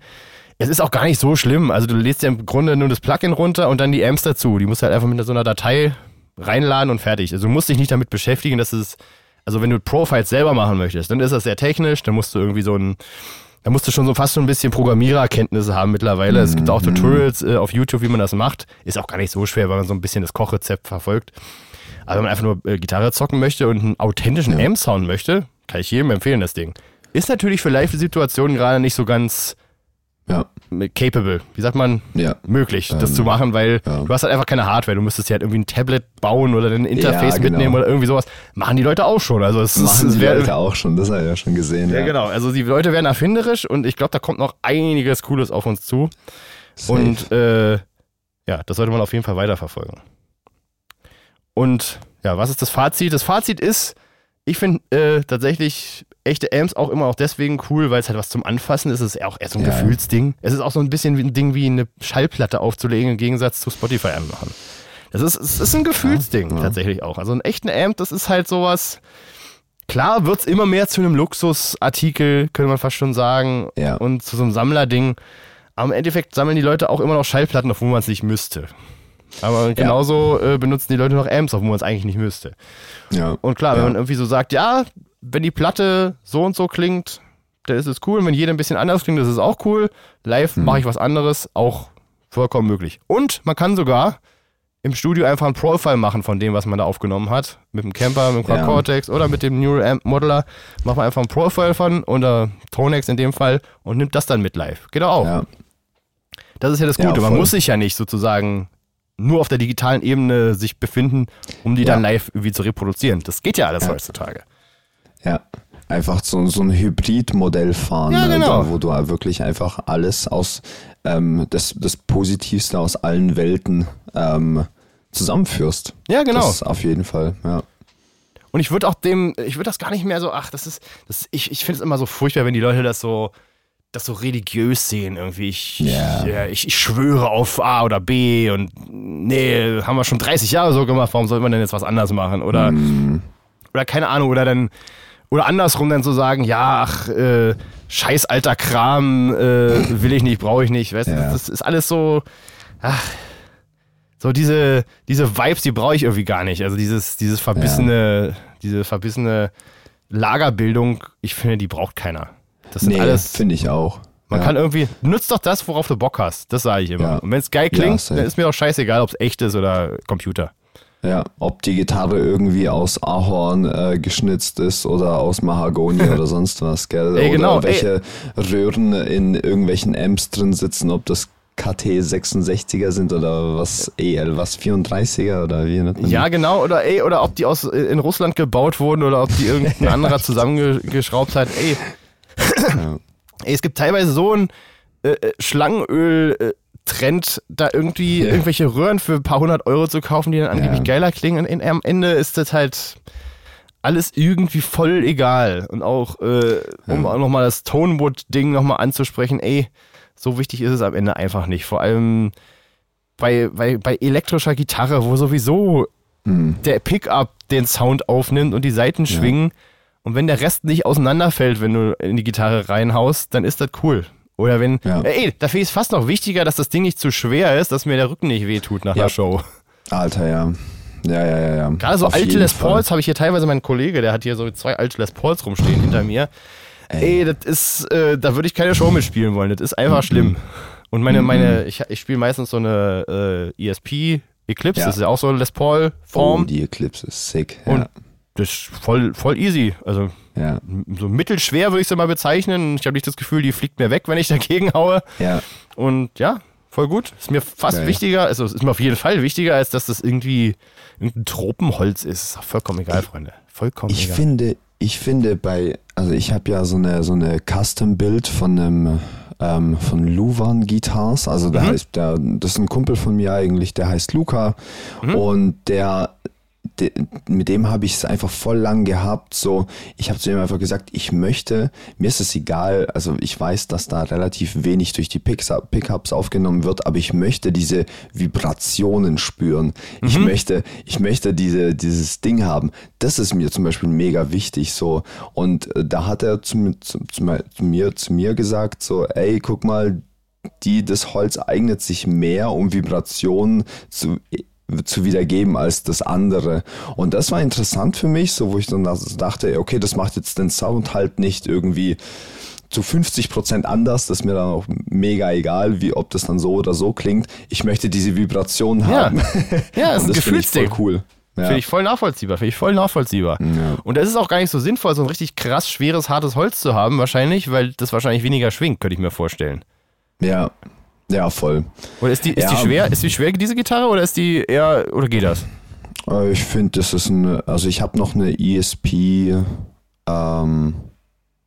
Es ist auch gar nicht so schlimm. Also du lädst ja im Grunde nur das Plugin runter und dann die Amps dazu. Die musst du halt einfach mit so einer Datei reinladen und fertig. Also du musst dich nicht damit beschäftigen, dass es, also wenn du Profiles selber machen möchtest, dann ist das sehr technisch, dann musst du irgendwie so ein, da musst du schon so fast so ein bisschen Programmiererkenntnisse haben mittlerweile. Mhm. Es gibt auch mhm. Tutorials äh, auf YouTube, wie man das macht. Ist auch gar nicht so schwer, weil man so ein bisschen das Kochrezept verfolgt. Aber wenn man einfach nur äh, Gitarre zocken möchte und einen authentischen ja. Amp-Sound möchte, kann ich jedem empfehlen, das Ding. Ist natürlich für Live-Situationen gerade nicht so ganz ja. capable, wie sagt man, ja. möglich, das ähm, zu machen, weil ja. du hast halt einfach keine Hardware. Du müsstest ja halt irgendwie ein Tablet bauen oder ein Interface genau. mitnehmen oder irgendwie sowas. Machen die Leute auch schon. Also es Machen ist, die wär, Leute auch schon, das habe ich ja schon gesehen. Ja, genau. Also die Leute werden erfinderisch und ich glaube, da kommt noch einiges Cooles auf uns zu. Safe. Und äh, ja, das sollte man auf jeden Fall weiterverfolgen. Und ja, was ist das Fazit? Das Fazit ist, ich finde äh, tatsächlich echte Amps auch immer auch deswegen cool, weil es halt was zum Anfassen ist. Es ist auch eher so ein ja. Gefühlsding. Es ist auch so ein bisschen wie ein Ding wie eine Schallplatte aufzulegen im Gegensatz zu Spotify anmachen. Das ist, es ist ein Gefühlsding ja, tatsächlich auch. Also ein echten Amp, das ist halt sowas. Klar wird es immer mehr zu einem Luxusartikel, könnte man fast schon sagen. Ja. Und zu so einem Sammlerding. Aber im Endeffekt sammeln die Leute auch immer noch Schallplatten, obwohl man es nicht müsste. Aber genauso ja. äh, benutzen die Leute noch Amps, obwohl man es eigentlich nicht müsste. Ja. Und klar, wenn ja. man irgendwie so sagt, ja, wenn die Platte so und so klingt, dann ist es cool. Und wenn jeder ein bisschen anders klingt, ist es auch cool. Live hm. mache ich was anderes, auch vollkommen möglich. Und man kann sogar im Studio einfach ein Profile machen von dem, was man da aufgenommen hat. Mit dem Camper, mit dem Quad Cortex oder mit dem Neural Amp Modeler. Macht man einfach ein Profile von oder Tonex in dem Fall und nimmt das dann mit live. Geht auch. Ja. Das ist ja das Gute. Ja, man muss sich ja nicht sozusagen nur auf der digitalen Ebene sich befinden, um die ja. dann live irgendwie zu reproduzieren. Das geht ja alles ja. heutzutage. Ja, einfach so, so ein Hybridmodell fahren, ja, ne, genau. da, wo du wirklich einfach alles aus, ähm, das, das Positivste aus allen Welten ähm, zusammenführst. Ja, genau. Das auf jeden Fall, ja. Und ich würde auch dem, ich würde das gar nicht mehr so, ach, das ist, das, ich, ich finde es immer so furchtbar, wenn die Leute das so, das so religiös sehen irgendwie. Ich, yeah. ja, ich, ich, schwöre auf A oder B und nee, haben wir schon 30 Jahre so gemacht, warum soll man denn jetzt was anders machen? Oder, mm. oder keine Ahnung, oder dann, oder andersrum dann so sagen, ja, ach, äh, scheiß alter Kram, äh, will ich nicht, brauche ich nicht. Weißt du, yeah. das ist alles so, ach, so diese, diese Vibes, die brauche ich irgendwie gar nicht. Also dieses, dieses verbissene, ja. diese verbissene Lagerbildung, ich finde, die braucht keiner. Das sind nee, alles. Finde ich auch. Man ja. kann irgendwie, nutzt doch das, worauf du Bock hast. Das sage ich immer. Ja. Und wenn es geil klingt, ja, dann ist mir doch scheißegal, ob es echt ist oder Computer. Ja, ob die Gitarre irgendwie aus Ahorn äh, geschnitzt ist oder aus Mahagoni oder sonst was, gell? Ey, genau, oder welche ey. Röhren in irgendwelchen Amps drin sitzen, ob das KT 66er sind oder was EL, was 34er oder wie nennt man Ja, genau, oder ey, oder ob die aus in Russland gebaut wurden oder ob die irgendein anderer zusammengeschraubt hat. Ey, ja. Es gibt teilweise so ein äh, äh Schlangenöl-Trend, äh, da irgendwie ja. irgendwelche Röhren für ein paar hundert Euro zu kaufen, die dann angeblich ja. geiler klingen. Und am Ende ist das halt alles irgendwie voll egal. Und auch, äh, um auch nochmal das Tonewood-Ding nochmal anzusprechen, ey, so wichtig ist es am Ende einfach nicht. Vor allem bei, bei, bei elektrischer Gitarre, wo sowieso hm. der Pickup den Sound aufnimmt und die Seiten schwingen. Und wenn der Rest nicht auseinanderfällt, wenn du in die Gitarre reinhaust, dann ist das cool. Oder wenn, ja. ey, da finde ich es fast noch wichtiger, dass das Ding nicht zu schwer ist, dass mir der Rücken nicht wehtut nach ja. der Show. Alter, ja. Ja, ja, ja, ja. Gerade so Auf alte Les Pauls habe ich hier teilweise meinen Kollege, der hat hier so zwei alte Les Pauls rumstehen hinter mir. Ey, ey das ist, äh, da würde ich keine Show mitspielen wollen. Das ist einfach mhm. schlimm. Und meine, meine, ich, ich spiele meistens so eine äh, ESP Eclipse, ja. das ist ja auch so eine Les Paul Form. Oh, die Eclipse ist sick. Ja. Und das ist voll, voll easy. Also ja. so mittelschwer würde ich sie mal bezeichnen. Ich habe nicht das Gefühl, die fliegt mir weg, wenn ich dagegen haue. Ja. Und ja, voll gut. Ist mir fast Geil. wichtiger, also ist mir auf jeden Fall wichtiger, als dass das irgendwie irgendein Tropenholz ist. ist vollkommen egal, Freunde. Vollkommen ich egal. Finde, ich finde bei, also ich habe ja so eine, so eine Custom-Build von einem ähm, von Luvan Guitars. Also der mhm. heißt, der, das ist ein Kumpel von mir eigentlich, der heißt Luca. Mhm. Und der de, mit dem habe ich es einfach voll lang gehabt. So, ich habe zu ihm einfach gesagt, ich möchte, mir ist es egal, also ich weiß, dass da relativ wenig durch die Pickups aufgenommen wird, aber ich möchte diese Vibrationen spüren. Mhm. Ich möchte, ich möchte diese, dieses Ding haben. Das ist mir zum Beispiel mega wichtig. So. Und äh, da hat er zu, zu, zu, zu mir, zu mir gesagt, so, ey, guck mal, die, das Holz eignet sich mehr, um Vibrationen zu zu wiedergeben als das andere. Und das war interessant für mich, so wo ich dann dachte, okay, das macht jetzt den Sound halt nicht irgendwie zu 50 Prozent anders. Das ist mir dann auch mega egal, wie ob das dann so oder so klingt. Ich möchte diese Vibration haben. Ja, ja ist ein Gefühlsding. cool. Ja. Finde ich voll nachvollziehbar, finde ich voll nachvollziehbar. Ja. Und es ist auch gar nicht so sinnvoll, so ein richtig krass schweres, hartes Holz zu haben, wahrscheinlich, weil das wahrscheinlich weniger schwingt, könnte ich mir vorstellen. Ja, ja, voll. Oder ist die, ist ja. die schwer? Ist die schwer, diese Gitarre, oder ist die eher, oder geht das? Äh, ich finde, das ist ein, also ich habe noch eine ESP, ähm,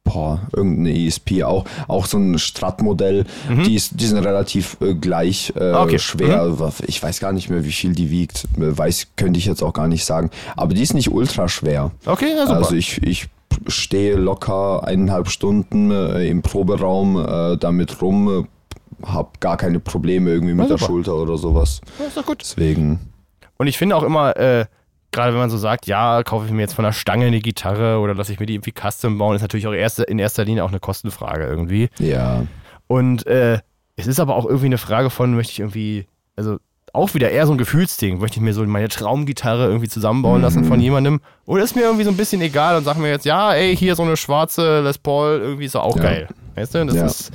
boah, irgendeine ESP, auch, auch so ein Strat-Modell, mhm. die, ist, die sind relativ äh, gleich äh, okay. schwer. Mhm. Ich weiß gar nicht mehr, wie viel die wiegt. Weiß, könnte ich jetzt auch gar nicht sagen. Aber die ist nicht ultra schwer. Okay, ja, super. Also ich, ich stehe locker eineinhalb Stunden äh, im Proberaum äh, damit rum, habe gar keine Probleme irgendwie mit der Schulter oder sowas. Das ist doch gut. Deswegen. Und ich finde auch immer, äh, gerade wenn man so sagt, ja, kaufe ich mir jetzt von der Stange eine Gitarre oder lasse ich mir die irgendwie custom bauen, ist natürlich auch erste, in erster Linie auch eine Kostenfrage irgendwie. Ja. Und äh, es ist aber auch irgendwie eine Frage von, möchte ich irgendwie, also auch wieder eher so ein Gefühlsding, möchte ich mir so meine Traumgitarre irgendwie zusammenbauen mhm. lassen von jemandem oder ist mir irgendwie so ein bisschen egal und sag mir jetzt, ja, ey, hier so eine schwarze Les Paul, irgendwie ist doch auch ja. geil. Weißt du, das ja. ist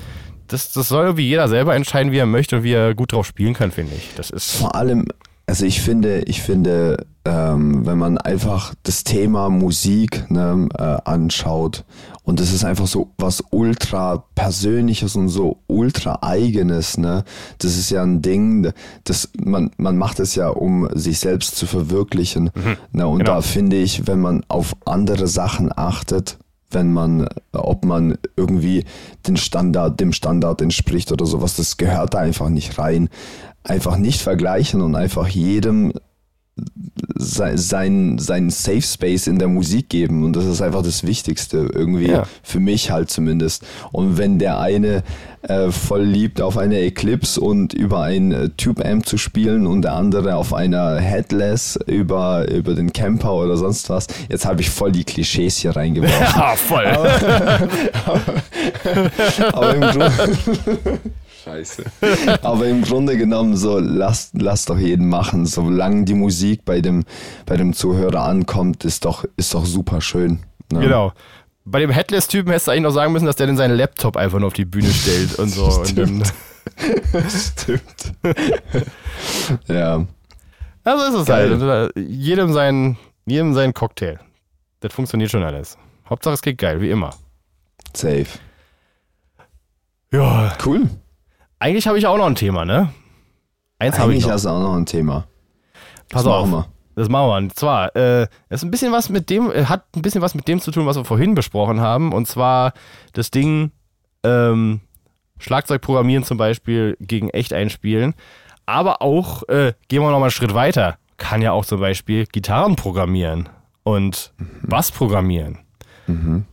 das, das soll irgendwie jeder selber entscheiden, wie er möchte und wie er gut drauf spielen kann, finde ich. Das ist Vor allem, also ich finde, ich finde, ähm, wenn man einfach das Thema Musik ne, äh, anschaut und das ist einfach so was ultra persönliches und so ultra eigenes, ne? Das ist ja ein Ding, das man man macht es ja, um sich selbst zu verwirklichen, mhm, ne? Und genau. da finde ich, wenn man auf andere Sachen achtet, wenn man, ob man irgendwie den Standard, dem Standard entspricht oder sowas, das gehört da einfach nicht rein. Einfach nicht vergleichen und einfach jedem sein, sein Safe Space in der Musik geben. Und das ist einfach das Wichtigste irgendwie ja. für mich halt zumindest. Und wenn der eine äh, voll liebt auf einer Eclipse und über ein äh, Tube Amp zu spielen und der andere auf einer Headless über, über den Camper oder sonst was jetzt habe ich voll die Klischees hier reingeworfen. Ja voll. Aber, aber, aber im Grunde Scheiße. Aber im Grunde genommen, so lass, lass doch jeden machen. Solange die Musik bei dem, bei dem Zuhörer ankommt, ist doch, ist doch super schön. Ne? Genau. Bei dem Headless-Typen hättest du eigentlich noch sagen müssen, dass der denn seinen Laptop einfach nur auf die Bühne stellt und so. Stimmt. Stimmt. ja. Also ist es Geil. halt. Jedem sein, jedem sein Cocktail. Das funktioniert schon alles. Hauptsache es geht geil, wie immer. Safe. Ja. Cool. Eigentlich habe ich auch noch ein Thema, ne? Eins habe ich noch. hast du auch noch ein Thema. Pass das auf. Wir. Das machen wir. Und zwar, äh, ist ein bisschen was mit dem, äh, hat ein bisschen was mit dem zu tun, was wir vorhin besprochen haben. Und zwar das Ding, ähm, Schlagzeug programmieren zum Beispiel gegen echt einspielen. Aber auch, äh, gehen wir noch mal einen Schritt weiter. Kann ja auch zum Beispiel Gitarren programmieren und mhm. Bass programmieren. Mhm.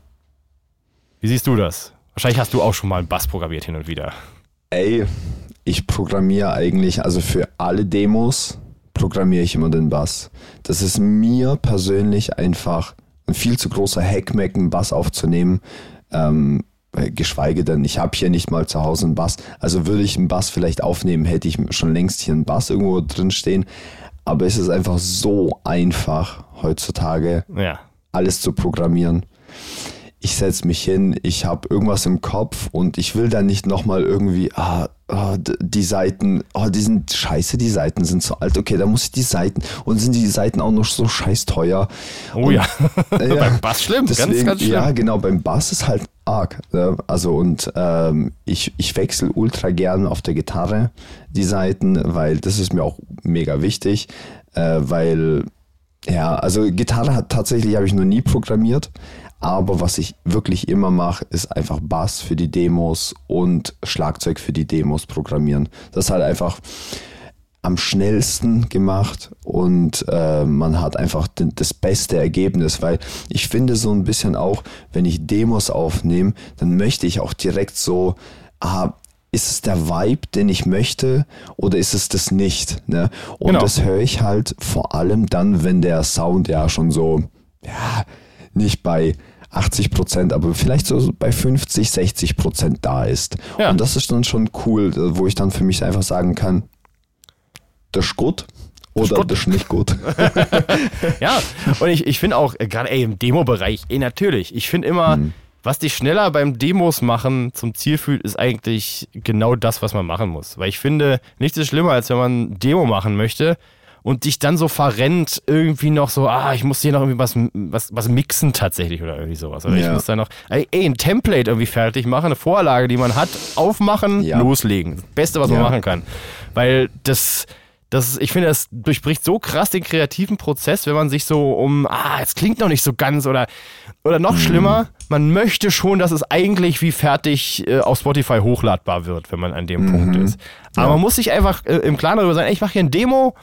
Wie siehst du das? Wahrscheinlich hast du auch schon mal einen Bass programmiert hin und wieder. Ey, ich programmiere eigentlich, also für alle Demos programmiere ich immer den Bass. Das ist mir persönlich einfach ein viel zu großer Hackmack, einen Bass aufzunehmen. Ähm, geschweige denn, ich habe hier nicht mal zu Hause einen Bass. Also würde ich einen Bass vielleicht aufnehmen, hätte ich schon längst hier einen Bass irgendwo drin stehen. Aber es ist einfach so einfach heutzutage, ja. alles zu programmieren ich setze mich hin, ich habe irgendwas im Kopf und ich will dann nicht nochmal irgendwie, ah, ah, die Seiten, oh, die sind scheiße, die Seiten sind so alt, okay, da muss ich die Seiten und sind die Seiten auch noch so scheiß teuer. Oh und, ja, äh, beim Bass schlimm, deswegen, ganz, ganz schlimm. Ja, genau, beim Bass ist halt arg. Ne? Also und ähm, ich, ich wechsle ultra gern auf der Gitarre die Seiten, weil das ist mir auch mega wichtig, äh, weil ja, also Gitarre hat tatsächlich habe ich noch nie programmiert. Aber was ich wirklich immer mache, ist einfach Bass für die Demos und Schlagzeug für die Demos programmieren. Das ist halt einfach, am schnellsten gemacht und äh, man hat einfach das beste Ergebnis, weil ich finde so ein bisschen auch, wenn ich Demos aufnehme, dann möchte ich auch direkt so, ah, ist es der Vibe, den ich möchte oder ist es das nicht? Ne? Und genau. das höre ich halt vor allem dann, wenn der Sound ja schon so, ja, nicht bei 80 Prozent, aber vielleicht so bei 50, 60 Prozent da ist. Ja. Und das ist dann schon cool, wo ich dann für mich einfach sagen kann, das ist gut oder das ist nicht gut. ja, und ich, ich finde auch, äh, gerade im Demo-Bereich, ey, natürlich, ich finde immer, hm. was dich schneller beim Demos machen zum Ziel fühlt, ist eigentlich genau das, was man machen muss. Weil ich finde, nichts ist schlimmer, als wenn man Demo machen möchte und dich dann so verrennt, irgendwie noch so, ah, ich muss hier noch irgendwie was, was, was mixen tatsächlich oder irgendwie sowas. Oder ja. ich muss da noch, ey, ein Template irgendwie fertig machen, eine Vorlage, die man hat, aufmachen, ja. loslegen. Das Beste, was ja. man machen kann. Weil das, das, ich finde, das durchbricht so krass den kreativen Prozess, wenn man sich so um, ah, es klingt noch nicht so ganz oder, oder noch mhm. schlimmer, man möchte schon, dass es eigentlich wie fertig äh, auf Spotify hochladbar wird, wenn man an dem mhm. Punkt ist. Aber ja. man muss sich einfach äh, im Klaren darüber sein, ey, ich mache hier ein Demo,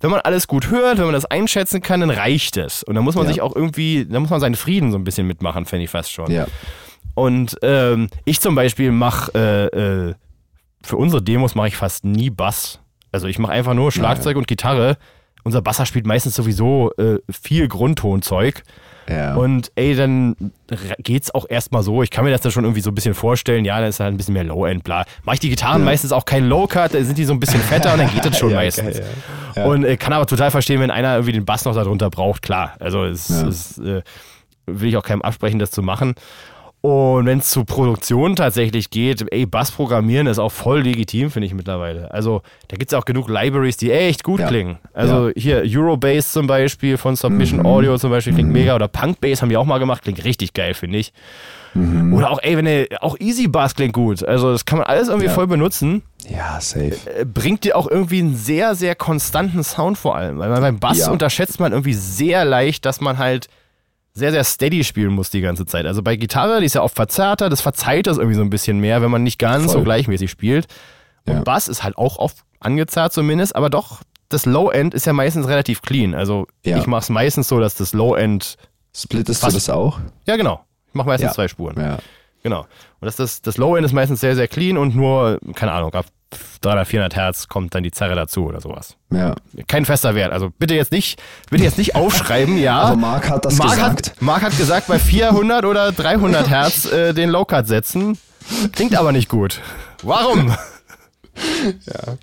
wenn man alles gut hört, wenn man das einschätzen kann, dann reicht es. Und dann muss man ja. sich auch irgendwie, dann muss man seinen Frieden so ein bisschen mitmachen, fände ich fast schon. Ja. Und ähm, ich zum Beispiel mache, äh, äh, für unsere Demos mache ich fast nie Bass. Also ich mache einfach nur Schlagzeug und Gitarre. Unser Basser spielt meistens sowieso äh, viel Grundtonzeug. Ja. Und ey, dann geht's auch erstmal so. Ich kann mir das dann schon irgendwie so ein bisschen vorstellen. Ja, dann ist halt ein bisschen mehr Low-End, bla. Mache ich die Gitarren ja. meistens auch kein Low-Cut, da sind die so ein bisschen fetter und dann geht das schon ja, meistens. Okay, ja. Und äh, kann aber total verstehen, wenn einer irgendwie den Bass noch darunter braucht, klar. Also es, es äh, will ich auch keinem absprechen, das zu machen. Und wenn es zu Produktion tatsächlich geht, ey, Bass programmieren ist auch voll legitim, finde ich mittlerweile. Also da gibt es auch genug Libraries, die echt gut ja. klingen. Also ja. hier Eurobase zum Beispiel von Submission mhm. Audio zum Beispiel klingt mhm. mega. Oder Punkbase haben die auch mal gemacht, klingt richtig geil, finde ich. Mhm. Oder auch, ey, wenn ihr, auch Easy Bass klingt gut. Also das kann man alles irgendwie ja. voll benutzen. Ja, safe. Äh, bringt dir auch irgendwie einen sehr, sehr konstanten Sound vor allem. Weil beim Bass unterschätzt man irgendwie sehr leicht, dass man halt sehr, sehr steady spielen muss die ganze Zeit. Also bei Gitarre, die ist ja oft verzerrter, das verzeiht das irgendwie so ein bisschen mehr, wenn man nicht ganz Voll. so gleichmäßig spielt. Und ja. Bass ist halt auch oft angezerrt zumindest, aber doch, das Low-End ist ja meistens relativ clean. Also ja. ich mache es meistens so, dass das Low-End. Splittest du das auch? Ja, genau. Ich mache meistens ja. zwei Spuren. Ja. Genau. Und das, das, das Low-End ist meistens sehr, sehr clean und nur, keine Ahnung, ab 300, 400 Hertz kommt dann die Zerre dazu oder sowas. Ja. Kein fester Wert. Also bitte jetzt nicht, bitte jetzt nicht aufschreiben, ja. Also Marc hat das Marc gesagt. Hat, Marc hat gesagt, bei 400 oder 300 Hertz äh, den Low-Cut setzen. Klingt aber nicht gut. Warum? Ja.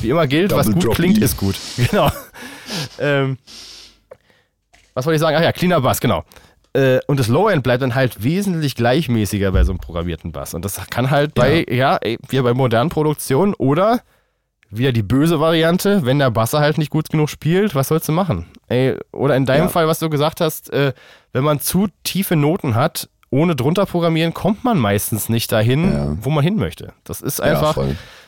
Wie immer gilt, Double was gut klingt, e. ist gut. Genau. Ähm, was wollte ich sagen? Ach ja, cleaner Bass, genau. Äh, und das Low-End bleibt dann halt wesentlich gleichmäßiger bei so einem programmierten Bass. Und das kann halt bei, ja, ja wie bei modernen Produktionen oder wieder die böse Variante, wenn der Basser halt nicht gut genug spielt, was sollst du machen? Ey, oder in deinem ja. Fall, was du gesagt hast, äh, wenn man zu tiefe Noten hat, ohne drunter programmieren, kommt man meistens nicht dahin, ja. wo man hin möchte. Das ist einfach. Ja,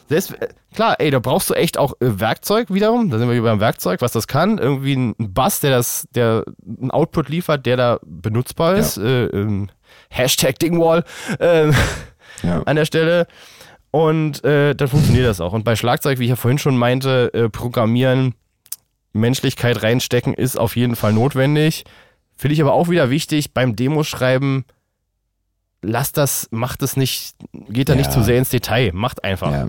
selbst, äh, klar, ey, da brauchst du echt auch äh, Werkzeug wiederum. Da sind wir beim Werkzeug, was das kann. Irgendwie ein Bass, der das, der einen Output liefert, der da benutzbar ist. Ja. Äh, ähm, Hashtag Dingwall äh, ja. an der Stelle. Und äh, dann funktioniert das auch. Und bei Schlagzeug, wie ich ja vorhin schon meinte, äh, programmieren, Menschlichkeit reinstecken, ist auf jeden Fall notwendig. Finde ich aber auch wieder wichtig beim Demoschreiben lasst das, macht es nicht, geht da ja. nicht zu sehr ins Detail, macht einfach. Ja.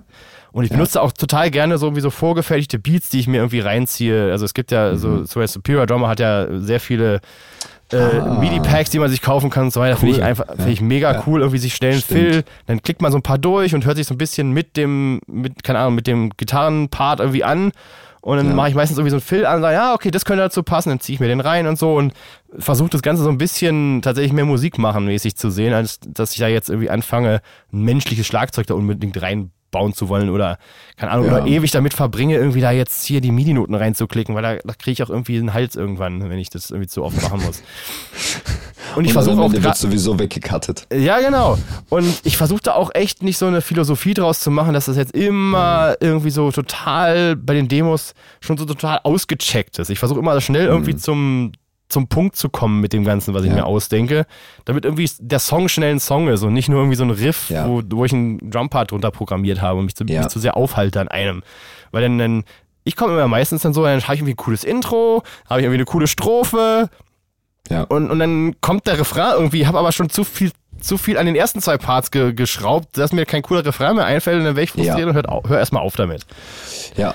Und ich benutze ja. auch total gerne so wie so vorgefertigte Beats, die ich mir irgendwie reinziehe. Also es gibt ja mhm. so, Superior Drummer hat ja sehr viele äh, ah. MIDI-Packs, die man sich kaufen kann und so weiter. Cool. Finde ich einfach, finde ich mega cool. Irgendwie sich schnell einen Fill, dann klickt man so ein paar durch und hört sich so ein bisschen mit dem, mit, keine Ahnung, mit dem Gitarrenpart irgendwie an und dann ja. mache ich meistens irgendwie so einen Fill an und sage, ja, okay, das könnte dazu passen, dann ziehe ich mir den rein und so und versuche das Ganze so ein bisschen tatsächlich mehr Musik machen mäßig zu sehen, als dass ich da jetzt irgendwie anfange, ein menschliches Schlagzeug da unbedingt reinbauen zu wollen oder, keine Ahnung, ja. oder ewig damit verbringe, irgendwie da jetzt hier die MIDI-Noten reinzuklicken, weil da, da kriege ich auch irgendwie einen Hals irgendwann, wenn ich das irgendwie zu oft machen muss. Und ich versuche auch. wird sowieso weggekattet. Ja, genau. Und ich versuche da auch echt nicht so eine Philosophie draus zu machen, dass das jetzt immer irgendwie so total bei den Demos schon so total ausgecheckt ist. Ich versuche immer schnell irgendwie mhm. zum, zum Punkt zu kommen mit dem Ganzen, was ich ja. mir ausdenke, damit irgendwie der Song schnell ein Song ist und nicht nur irgendwie so ein Riff, ja. wo, wo ich einen Drumpart drunter programmiert habe und mich zu, ja. mich zu sehr aufhalte an einem. Weil dann, dann ich komme immer meistens dann so, dann habe ich irgendwie ein cooles Intro, habe ich irgendwie eine coole Strophe. Ja. Und, und dann kommt der Refrain irgendwie, habe aber schon zu viel zu viel an den ersten zwei Parts ge geschraubt, dass mir kein cooler Refrain mehr einfällt und dann wäre ich frustriert ja. und hör, hör erstmal auf damit. Ja.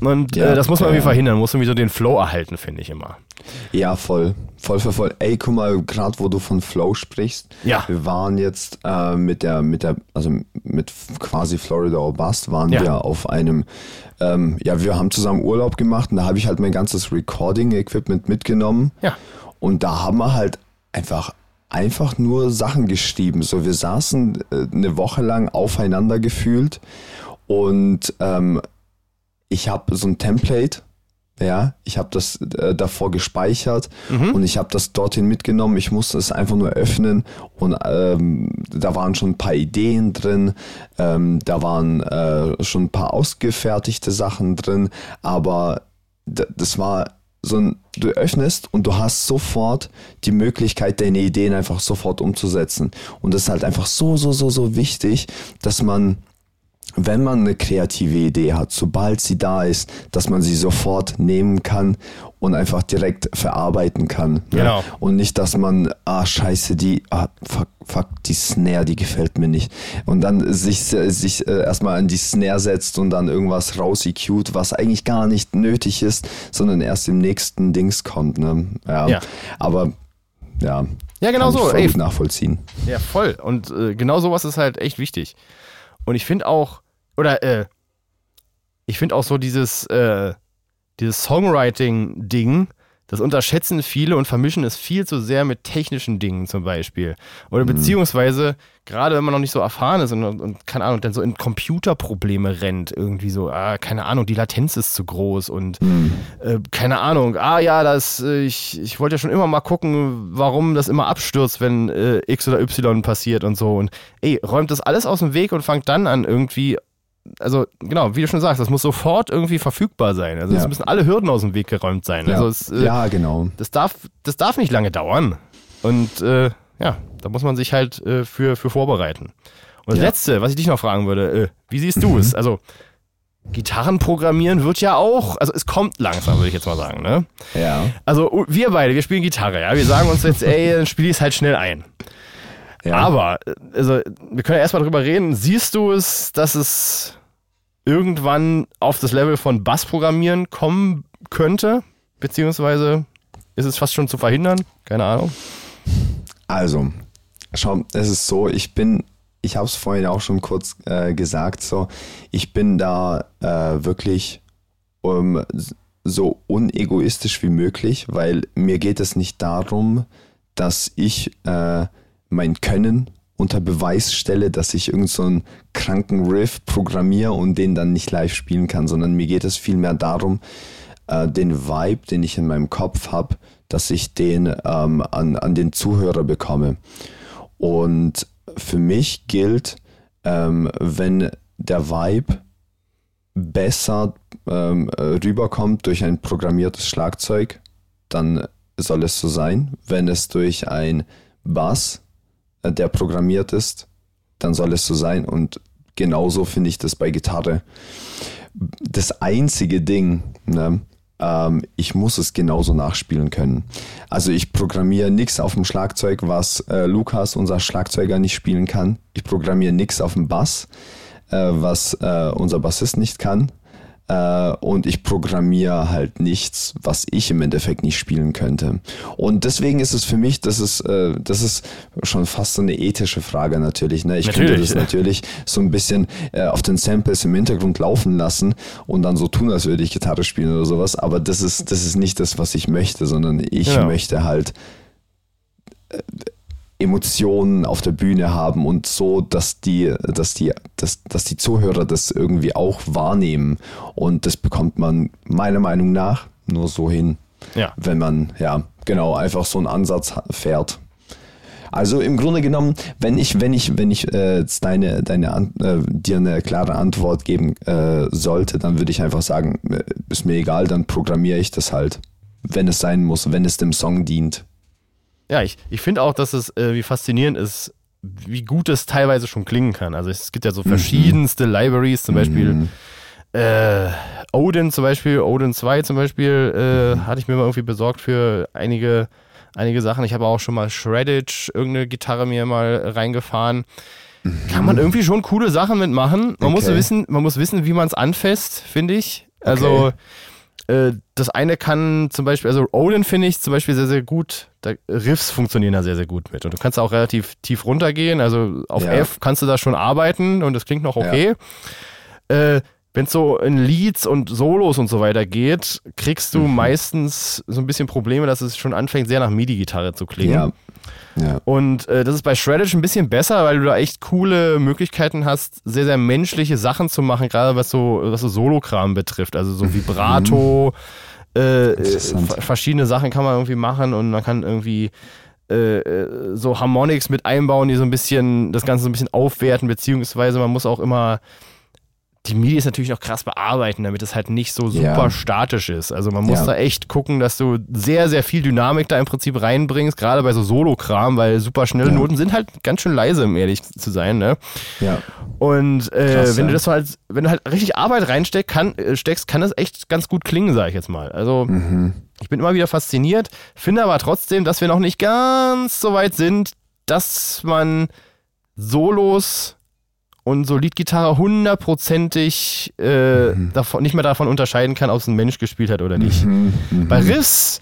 Und ja, äh, das muss man irgendwie verhindern, muss irgendwie so den Flow erhalten, finde ich immer. Ja, voll. Voll, voll, voll. Ey, guck mal, gerade wo du von Flow sprichst. Ja. Wir waren jetzt äh, mit der, mit der, also mit quasi Florida or Bust waren ja. wir auf einem, ähm, ja, wir haben zusammen Urlaub gemacht und da habe ich halt mein ganzes Recording-Equipment mitgenommen. Ja. Und da haben wir halt einfach einfach nur Sachen geschrieben. So, wir saßen äh, eine Woche lang aufeinander gefühlt und ähm, ich habe so ein Template, ja, ich habe das äh, davor gespeichert mhm. und ich habe das dorthin mitgenommen. Ich musste es einfach nur öffnen und ähm, da waren schon ein paar Ideen drin, ähm, da waren äh, schon ein paar ausgefertigte Sachen drin, aber das war so ein, du öffnest und du hast sofort die Möglichkeit, deine Ideen einfach sofort umzusetzen. Und das ist halt einfach so, so, so, so wichtig, dass man wenn man eine kreative Idee hat, sobald sie da ist, dass man sie sofort nehmen kann und einfach direkt verarbeiten kann. Ne? Genau. Ne? Und nicht, dass man, ah, scheiße, die, ah, fuck, fuck, die Snare, die gefällt mir nicht. Und dann sich, sich äh, erstmal an die Snare setzt und dann irgendwas raus EQt, was eigentlich gar nicht nötig ist, sondern erst im nächsten Dings kommt. Ne? Ja. ja. Aber ja. Ja, genau so. Voll Ey, nachvollziehen. Ja, voll. Und äh, genau sowas ist halt echt wichtig. Und ich finde auch, oder äh, ich finde auch so dieses, äh, dieses Songwriting-Ding, das unterschätzen viele und vermischen es viel zu sehr mit technischen Dingen zum Beispiel. Oder mhm. beziehungsweise, gerade wenn man noch nicht so erfahren ist und, und keine Ahnung, dann so in Computerprobleme rennt, irgendwie so, ah, keine Ahnung, die Latenz ist zu groß und mhm. äh, keine Ahnung, ah ja, das, äh, ich, ich wollte ja schon immer mal gucken, warum das immer abstürzt, wenn äh, X oder Y passiert und so. Und ey, räumt das alles aus dem Weg und fangt dann an, irgendwie also genau, wie du schon sagst, das muss sofort irgendwie verfügbar sein. Also es ja. müssen alle Hürden aus dem Weg geräumt sein. Ja, also es, äh, ja genau. Das darf, das darf nicht lange dauern. Und äh, ja, da muss man sich halt äh, für, für vorbereiten. Und das ja. Letzte, was ich dich noch fragen würde, äh, wie siehst du mhm. es? Also Gitarren programmieren wird ja auch, also es kommt langsam, würde ich jetzt mal sagen, ne? Ja. Also wir beide, wir spielen Gitarre, ja. Wir sagen uns jetzt, ey, dann spiele ich es halt schnell ein. Ja. Aber, also, wir können ja erstmal drüber reden. Siehst du es, dass es irgendwann auf das Level von Bassprogrammieren kommen könnte? Beziehungsweise ist es fast schon zu verhindern? Keine Ahnung. Also, schau, es ist so, ich bin, ich habe es vorhin auch schon kurz äh, gesagt, so, ich bin da äh, wirklich um, so unegoistisch wie möglich, weil mir geht es nicht darum, dass ich äh, mein Können unter Beweis stelle, dass ich irgend so kranken Riff programmiere und den dann nicht live spielen kann, sondern mir geht es vielmehr darum, äh, den Vibe, den ich in meinem Kopf habe, dass ich den ähm, an, an den Zuhörer bekomme. Und für mich gilt, ähm, wenn der Vibe besser ähm, rüberkommt durch ein programmiertes Schlagzeug, dann soll es so sein. Wenn es durch ein Bass der programmiert ist, dann soll es so sein. Und genauso finde ich das bei Gitarre. Das einzige Ding, ne, ähm, ich muss es genauso nachspielen können. Also ich programmiere nichts auf dem Schlagzeug, was äh, Lukas, unser Schlagzeuger, nicht spielen kann. Ich programmiere nichts auf dem Bass, äh, was äh, unser Bassist nicht kann äh, und ich programmiere halt nichts, was ich im Endeffekt nicht spielen könnte. Und deswegen ist es für mich, das ist, äh, das ist schon fast so eine ethische Frage natürlich. Ne? Ich natürlich, könnte das ja. natürlich so ein bisschen äh, auf den Samples im Hintergrund laufen lassen und dann so tun, als würde ich Gitarre spielen oder sowas. Aber das ist, das ist nicht das, was ich möchte, sondern ich ja. möchte halt äh, Emotionen auf der Bühne haben und so, dass die, dass die, dass, dass die Zuhörer das irgendwie auch wahrnehmen. Und das bekommt man meiner Meinung nach nur so hin, ja. wenn man, ja, genau, einfach so einen Ansatz fährt. Also im Grunde genommen, wenn ich, wenn ich, wenn ich äh, deine, deine äh, dir eine klare Antwort geben äh, sollte, dann würde ich einfach sagen, äh, ist mir egal, dann programmiere ich das halt, wenn es sein muss, wenn es dem Song dient. Ja, ich, ich finde auch, dass es äh, wie faszinierend ist, wie gut es teilweise schon klingen kann. Also es gibt ja so mhm. verschiedenste mhm. Libraries, zum Beispiel, mhm. äh, Odin zum Beispiel, Odin 2 zum Beispiel, äh, hatte ich mir mal irgendwie besorgt für einige, einige Sachen. Ich habe auch schon mal Shreddage, irgendeine Gitarre mir mal reingefahren. Kann man irgendwie schon coole Sachen mitmachen. Man, okay. muss, wissen, man muss wissen, wie man es anfasst, finde ich. Also okay. Äh, das eine kann zum Beispiel, also Odin finde ich zum Beispiel sehr, sehr gut. Da, Riffs funktionieren da sehr, sehr gut mit. Und du kannst auch relativ tief runtergehen. Also auf ja. F kannst du da schon arbeiten und das klingt noch okay. Ja. Äh, wenn es so in Leads und Solos und so weiter geht, kriegst du mhm. meistens so ein bisschen Probleme, dass es schon anfängt, sehr nach MIDI-Gitarre zu klingen. Ja. Ja. Und äh, das ist bei Shreddage ein bisschen besser, weil du da echt coole Möglichkeiten hast, sehr, sehr menschliche Sachen zu machen, gerade was so, was so Solo-Kram betrifft. Also so Vibrato, mhm. äh, verschiedene Sachen kann man irgendwie machen und man kann irgendwie äh, äh, so Harmonics mit einbauen, die so ein bisschen das Ganze so ein bisschen aufwerten, beziehungsweise man muss auch immer die MIDI ist natürlich noch krass bearbeiten, damit es halt nicht so super ja. statisch ist. Also man muss ja. da echt gucken, dass du sehr, sehr viel Dynamik da im Prinzip reinbringst, gerade bei so Solo-Kram, weil super schnelle ja. Noten sind halt ganz schön leise, um ehrlich zu sein. Ne? Ja. Und äh, krass, wenn du das halt, wenn du halt richtig Arbeit reinsteckst, kann, äh, steckst, kann das echt ganz gut klingen, sag ich jetzt mal. Also mhm. ich bin immer wieder fasziniert, finde aber trotzdem, dass wir noch nicht ganz so weit sind, dass man Solos und so Leadgitarre hundertprozentig äh, mhm. davon, nicht mehr davon unterscheiden kann, ob es ein Mensch gespielt hat oder nicht. Mhm. Mhm. Bei Riffs,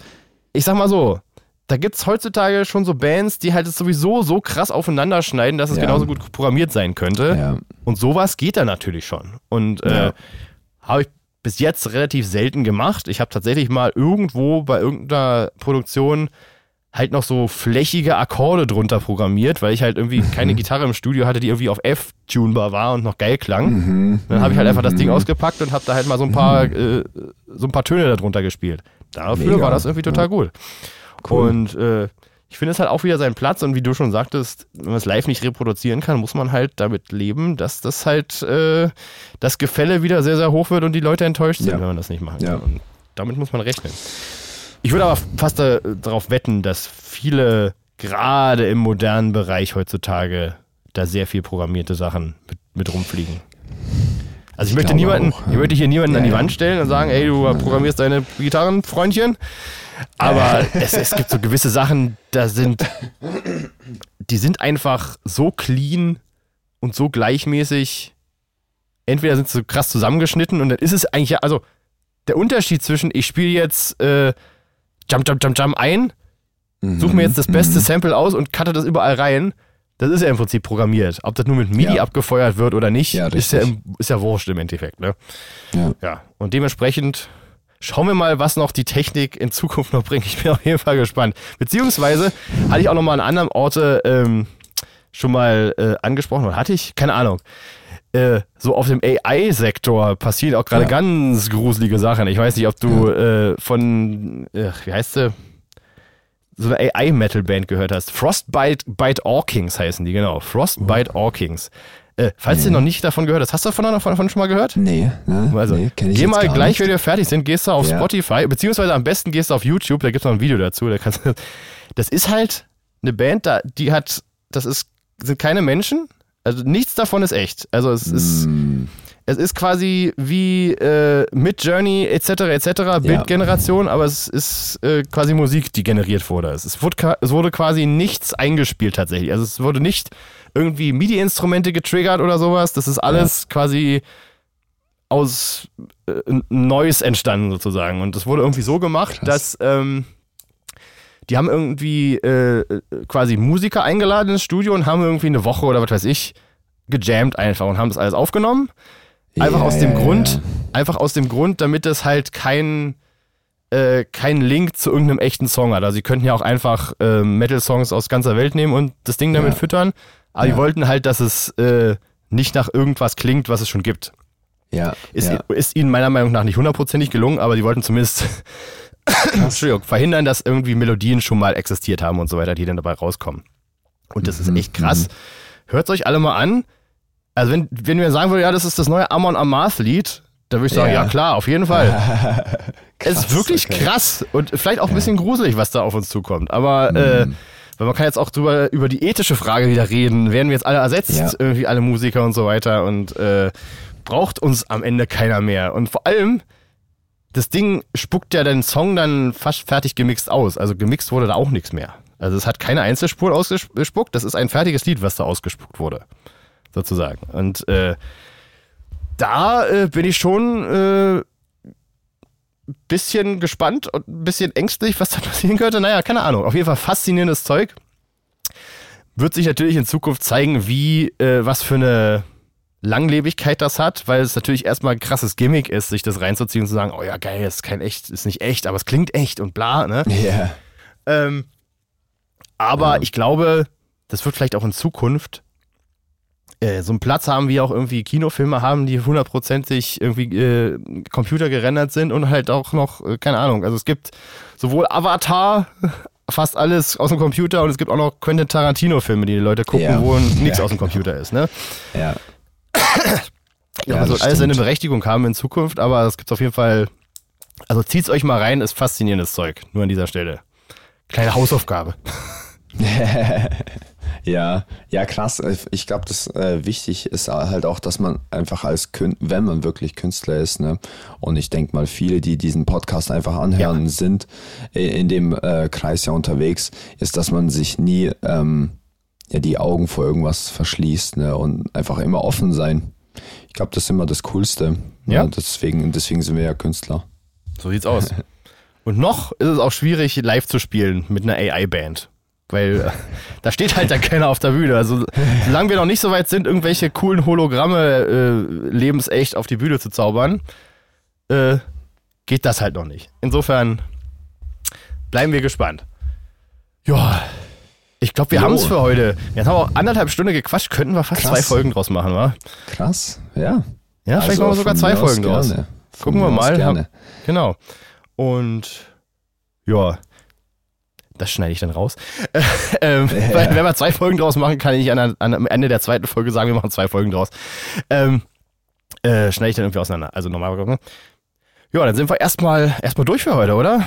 ich sag mal so, da gibt es heutzutage schon so Bands, die halt sowieso so krass aufeinander schneiden, dass es ja. genauso gut programmiert sein könnte. Ja. Und sowas geht da natürlich schon. Und äh, ja. habe ich bis jetzt relativ selten gemacht. Ich habe tatsächlich mal irgendwo bei irgendeiner Produktion halt noch so flächige Akkorde drunter programmiert, weil ich halt irgendwie mhm. keine Gitarre im Studio hatte, die irgendwie auf F tunbar war und noch geil klang. Mhm. Dann habe ich halt einfach das Ding mhm. ausgepackt und habe da halt mal so ein paar mhm. äh, so ein paar Töne darunter gespielt. Dafür Mega. war das irgendwie total ja. cool. cool. Und äh, ich finde es halt auch wieder seinen Platz und wie du schon sagtest, wenn man es live nicht reproduzieren kann, muss man halt damit leben, dass das halt äh, das Gefälle wieder sehr, sehr hoch wird und die Leute enttäuscht sind, ja. wenn man das nicht machen kann. Ja. Und damit muss man rechnen. Ich würde aber fast da, darauf wetten, dass viele, gerade im modernen Bereich heutzutage, da sehr viel programmierte Sachen mit, mit rumfliegen. Also ich, ich möchte niemanden, auch, ja. ich möchte hier niemanden ja, an die Wand stellen und sagen, ey, du programmierst deine Gitarren, Freundchen. Aber es, es gibt so gewisse Sachen, da sind, die sind einfach so clean und so gleichmäßig. Entweder sind sie so krass zusammengeschnitten und dann ist es eigentlich ja, also der Unterschied zwischen, ich spiele jetzt äh, Jump, Jump, Jump, Jump ein, mhm. suche mir jetzt das beste mhm. Sample aus und cutte das überall rein. Das ist ja im Prinzip programmiert. Ob das nur mit MIDI ja. abgefeuert wird oder nicht, ja, ist, ja im, ist ja wurscht im Endeffekt. Ne? Ja. ja. Und dementsprechend schauen wir mal, was noch die Technik in Zukunft noch bringt. Ich bin auf jeden Fall gespannt. Beziehungsweise hatte ich auch noch mal an anderen Orte ähm, schon mal äh, angesprochen, oder hatte ich? Keine Ahnung. Äh, so auf dem AI-Sektor passieren auch gerade ja. ganz gruselige Sachen. Ich weiß nicht, ob du ja. äh, von, äh, wie heißt sie? So eine AI-Metal-Band gehört hast. Frostbite Bite Orkings heißen die, genau. Frostbite oh. Orkings. Äh, falls nee. du noch nicht davon gehört hast, hast du davon, davon, davon schon mal gehört? Nee. Ne? Also, nee, geh mal gleich, nicht. wenn wir fertig sind, gehst du auf ja. Spotify, beziehungsweise am besten gehst du auf YouTube, da gibt es noch ein Video dazu. Da kannst, das ist halt eine Band, die hat, das ist, sind keine Menschen, also nichts davon ist echt. Also es ist, mm. es ist quasi wie äh, mit Journey etc. etc. Bildgeneration, ja. aber es ist äh, quasi Musik, die generiert wurde. Es, wurde. es wurde quasi nichts eingespielt tatsächlich. Also es wurde nicht irgendwie MIDI-Instrumente getriggert oder sowas. Das ist alles ja. quasi aus äh, Neues entstanden sozusagen. Und das wurde irgendwie so gemacht, Krass. dass ähm, die haben irgendwie äh, quasi Musiker eingeladen ins Studio und haben irgendwie eine Woche oder was weiß ich gejammt einfach und haben das alles aufgenommen. Einfach yeah, aus dem yeah, Grund, yeah. einfach aus dem Grund, damit es halt kein äh, kein Link zu irgendeinem echten Song hat. Also sie könnten ja auch einfach äh, Metal-Songs aus ganzer Welt nehmen und das Ding damit füttern. Aber die wollten halt, dass es äh, nicht nach irgendwas klingt, was es schon gibt. Ja. Ist, ist ihnen meiner Meinung nach nicht hundertprozentig gelungen, aber die wollten zumindest Entschuldigung, verhindern, dass irgendwie Melodien schon mal existiert haben und so weiter, die dann dabei rauskommen. Und das mhm. ist echt krass. Hört es euch alle mal an. Also wenn, wenn wir sagen würden, ja, das ist das neue Amon Amarth Lied, dann würde ich sagen, ja. ja. klar, auf jeden Fall. krass, es ist wirklich okay. krass und vielleicht auch ein bisschen gruselig, was da auf uns zukommt. Aber mhm. äh, weil man kann jetzt auch drüber, über die ethische Frage wieder reden. Werden wir jetzt alle ersetzt, ja. irgendwie alle Musiker und so weiter. Und äh, braucht uns am Ende keiner mehr. Und vor allem, das Ding spuckt ja den Song dann fast fertig gemixt aus. Also gemixt wurde da auch nichts mehr. Also es hat keine Einzelspur ausgespuckt, das ist ein fertiges Lied, was da ausgespuckt wurde. Sozusagen. Und äh, da äh, bin ich schon äh, bisschen gespannt und ein bisschen ängstlich, was da passieren könnte. Naja, keine Ahnung. Auf jeden Fall faszinierendes Zeug. Wird sich natürlich in Zukunft zeigen, wie, äh, was für eine Langlebigkeit das hat, weil es natürlich erstmal ein krasses Gimmick ist, sich das reinzuziehen und zu sagen, oh ja, geil, ist kein echt, ist nicht echt, aber es klingt echt und bla, ne? Ja. Yeah. Ähm, aber ja. ich glaube, das wird vielleicht auch in Zukunft äh, so einen Platz haben, wie auch irgendwie Kinofilme haben, die hundertprozentig irgendwie äh, Computer gerendert sind und halt auch noch, äh, keine Ahnung, also es gibt sowohl Avatar, fast alles aus dem Computer und es gibt auch noch Quentin Tarantino-Filme, die die Leute gucken, ja. wo nichts ja. aus dem Computer ist, ne? Ja. Ja, also alles seine Berechtigung haben in Zukunft, aber es gibt auf jeden Fall. Also zieht's euch mal rein, ist faszinierendes Zeug. Nur an dieser Stelle. Kleine Hausaufgabe. ja, ja, krass. Ich glaube, das äh, wichtig ist halt auch, dass man einfach als Kün wenn man wirklich Künstler ist, ne, und ich denke mal, viele, die diesen Podcast einfach anhören, ja. sind in dem äh, Kreis ja unterwegs, ist, dass man sich nie ähm, ja, die Augen vor irgendwas verschließt ne, und einfach immer offen sein. Ich glaube, das ist immer das Coolste. Ja. Ne, deswegen, deswegen sind wir ja Künstler. So sieht's aus. Und noch ist es auch schwierig, live zu spielen mit einer AI-Band. Weil äh, da steht halt dann keiner auf der Bühne. Also solange wir noch nicht so weit sind, irgendwelche coolen Hologramme äh, lebensecht auf die Bühne zu zaubern, äh, geht das halt noch nicht. Insofern bleiben wir gespannt. Ja, ich glaube, wir haben es für heute. Jetzt haben wir auch anderthalb Stunden gequatscht, könnten wir fast Krass. zwei Folgen draus machen, wa? Krass, ja. Ja, vielleicht also machen wir sogar zwei Folgen draus. Gerne. Gucken wir mal. Gerne. Genau. Und ja, das schneide ich dann raus. ähm, ja. weil, wenn wir zwei Folgen draus machen, kann ich an, an, am Ende der zweiten Folge sagen, wir machen zwei Folgen draus. Ähm, äh, schneide ich dann irgendwie auseinander. Also nochmal. Ja, dann sind wir erstmal erstmal durch für heute, oder?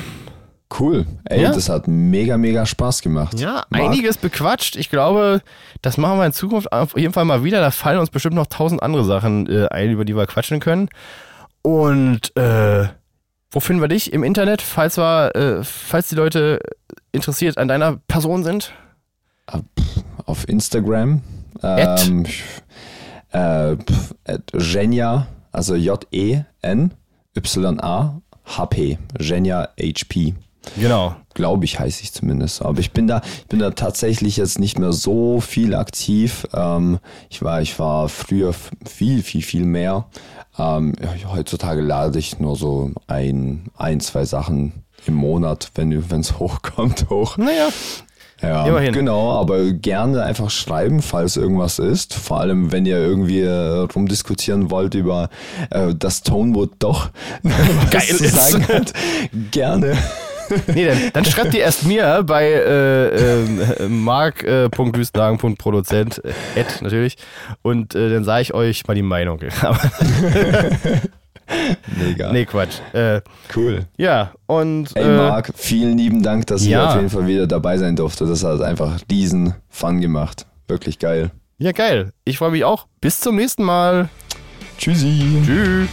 Cool. Ey, ja? das hat mega, mega Spaß gemacht. Ja, Marc. einiges bequatscht. Ich glaube, das machen wir in Zukunft auf jeden Fall mal wieder. Da fallen uns bestimmt noch tausend andere Sachen äh, ein, über die wir quatschen können. Und äh, wo finden wir dich im Internet, falls, wir, äh, falls die Leute interessiert an deiner Person sind? Auf Instagram. Ähm, äh, Genia, also J-E-N-Y-A-H-P. Genia HP. Genau. Glaube ich, heiße ich zumindest. Aber ich bin da, ich bin da tatsächlich jetzt nicht mehr so viel aktiv. Ähm, ich war, ich war früher viel, viel, viel mehr. Ähm, heutzutage lade ich nur so ein, ein, zwei Sachen im Monat, wenn es hochkommt, hoch. Naja. Ja, Immerhin. genau, aber gerne einfach schreiben, falls irgendwas ist. Vor allem, wenn ihr irgendwie äh, rumdiskutieren wollt über äh, das Tonewood doch geil sagen hat. Gerne. Nee, dann, dann schreibt ihr erst mir bei äh, äh, mark.wüstenhagen.produzent, äh, natürlich, und äh, dann sage ich euch mal die Meinung. Mega. Nee, Quatsch. Äh, cool. Ja, und. Ey, äh, Marc, vielen lieben Dank, dass ja. ich auf jeden Fall wieder dabei sein durfte. Das hat einfach diesen Fun gemacht. Wirklich geil. Ja, geil. Ich freue mich auch. Bis zum nächsten Mal. Tschüssi. Tschüss.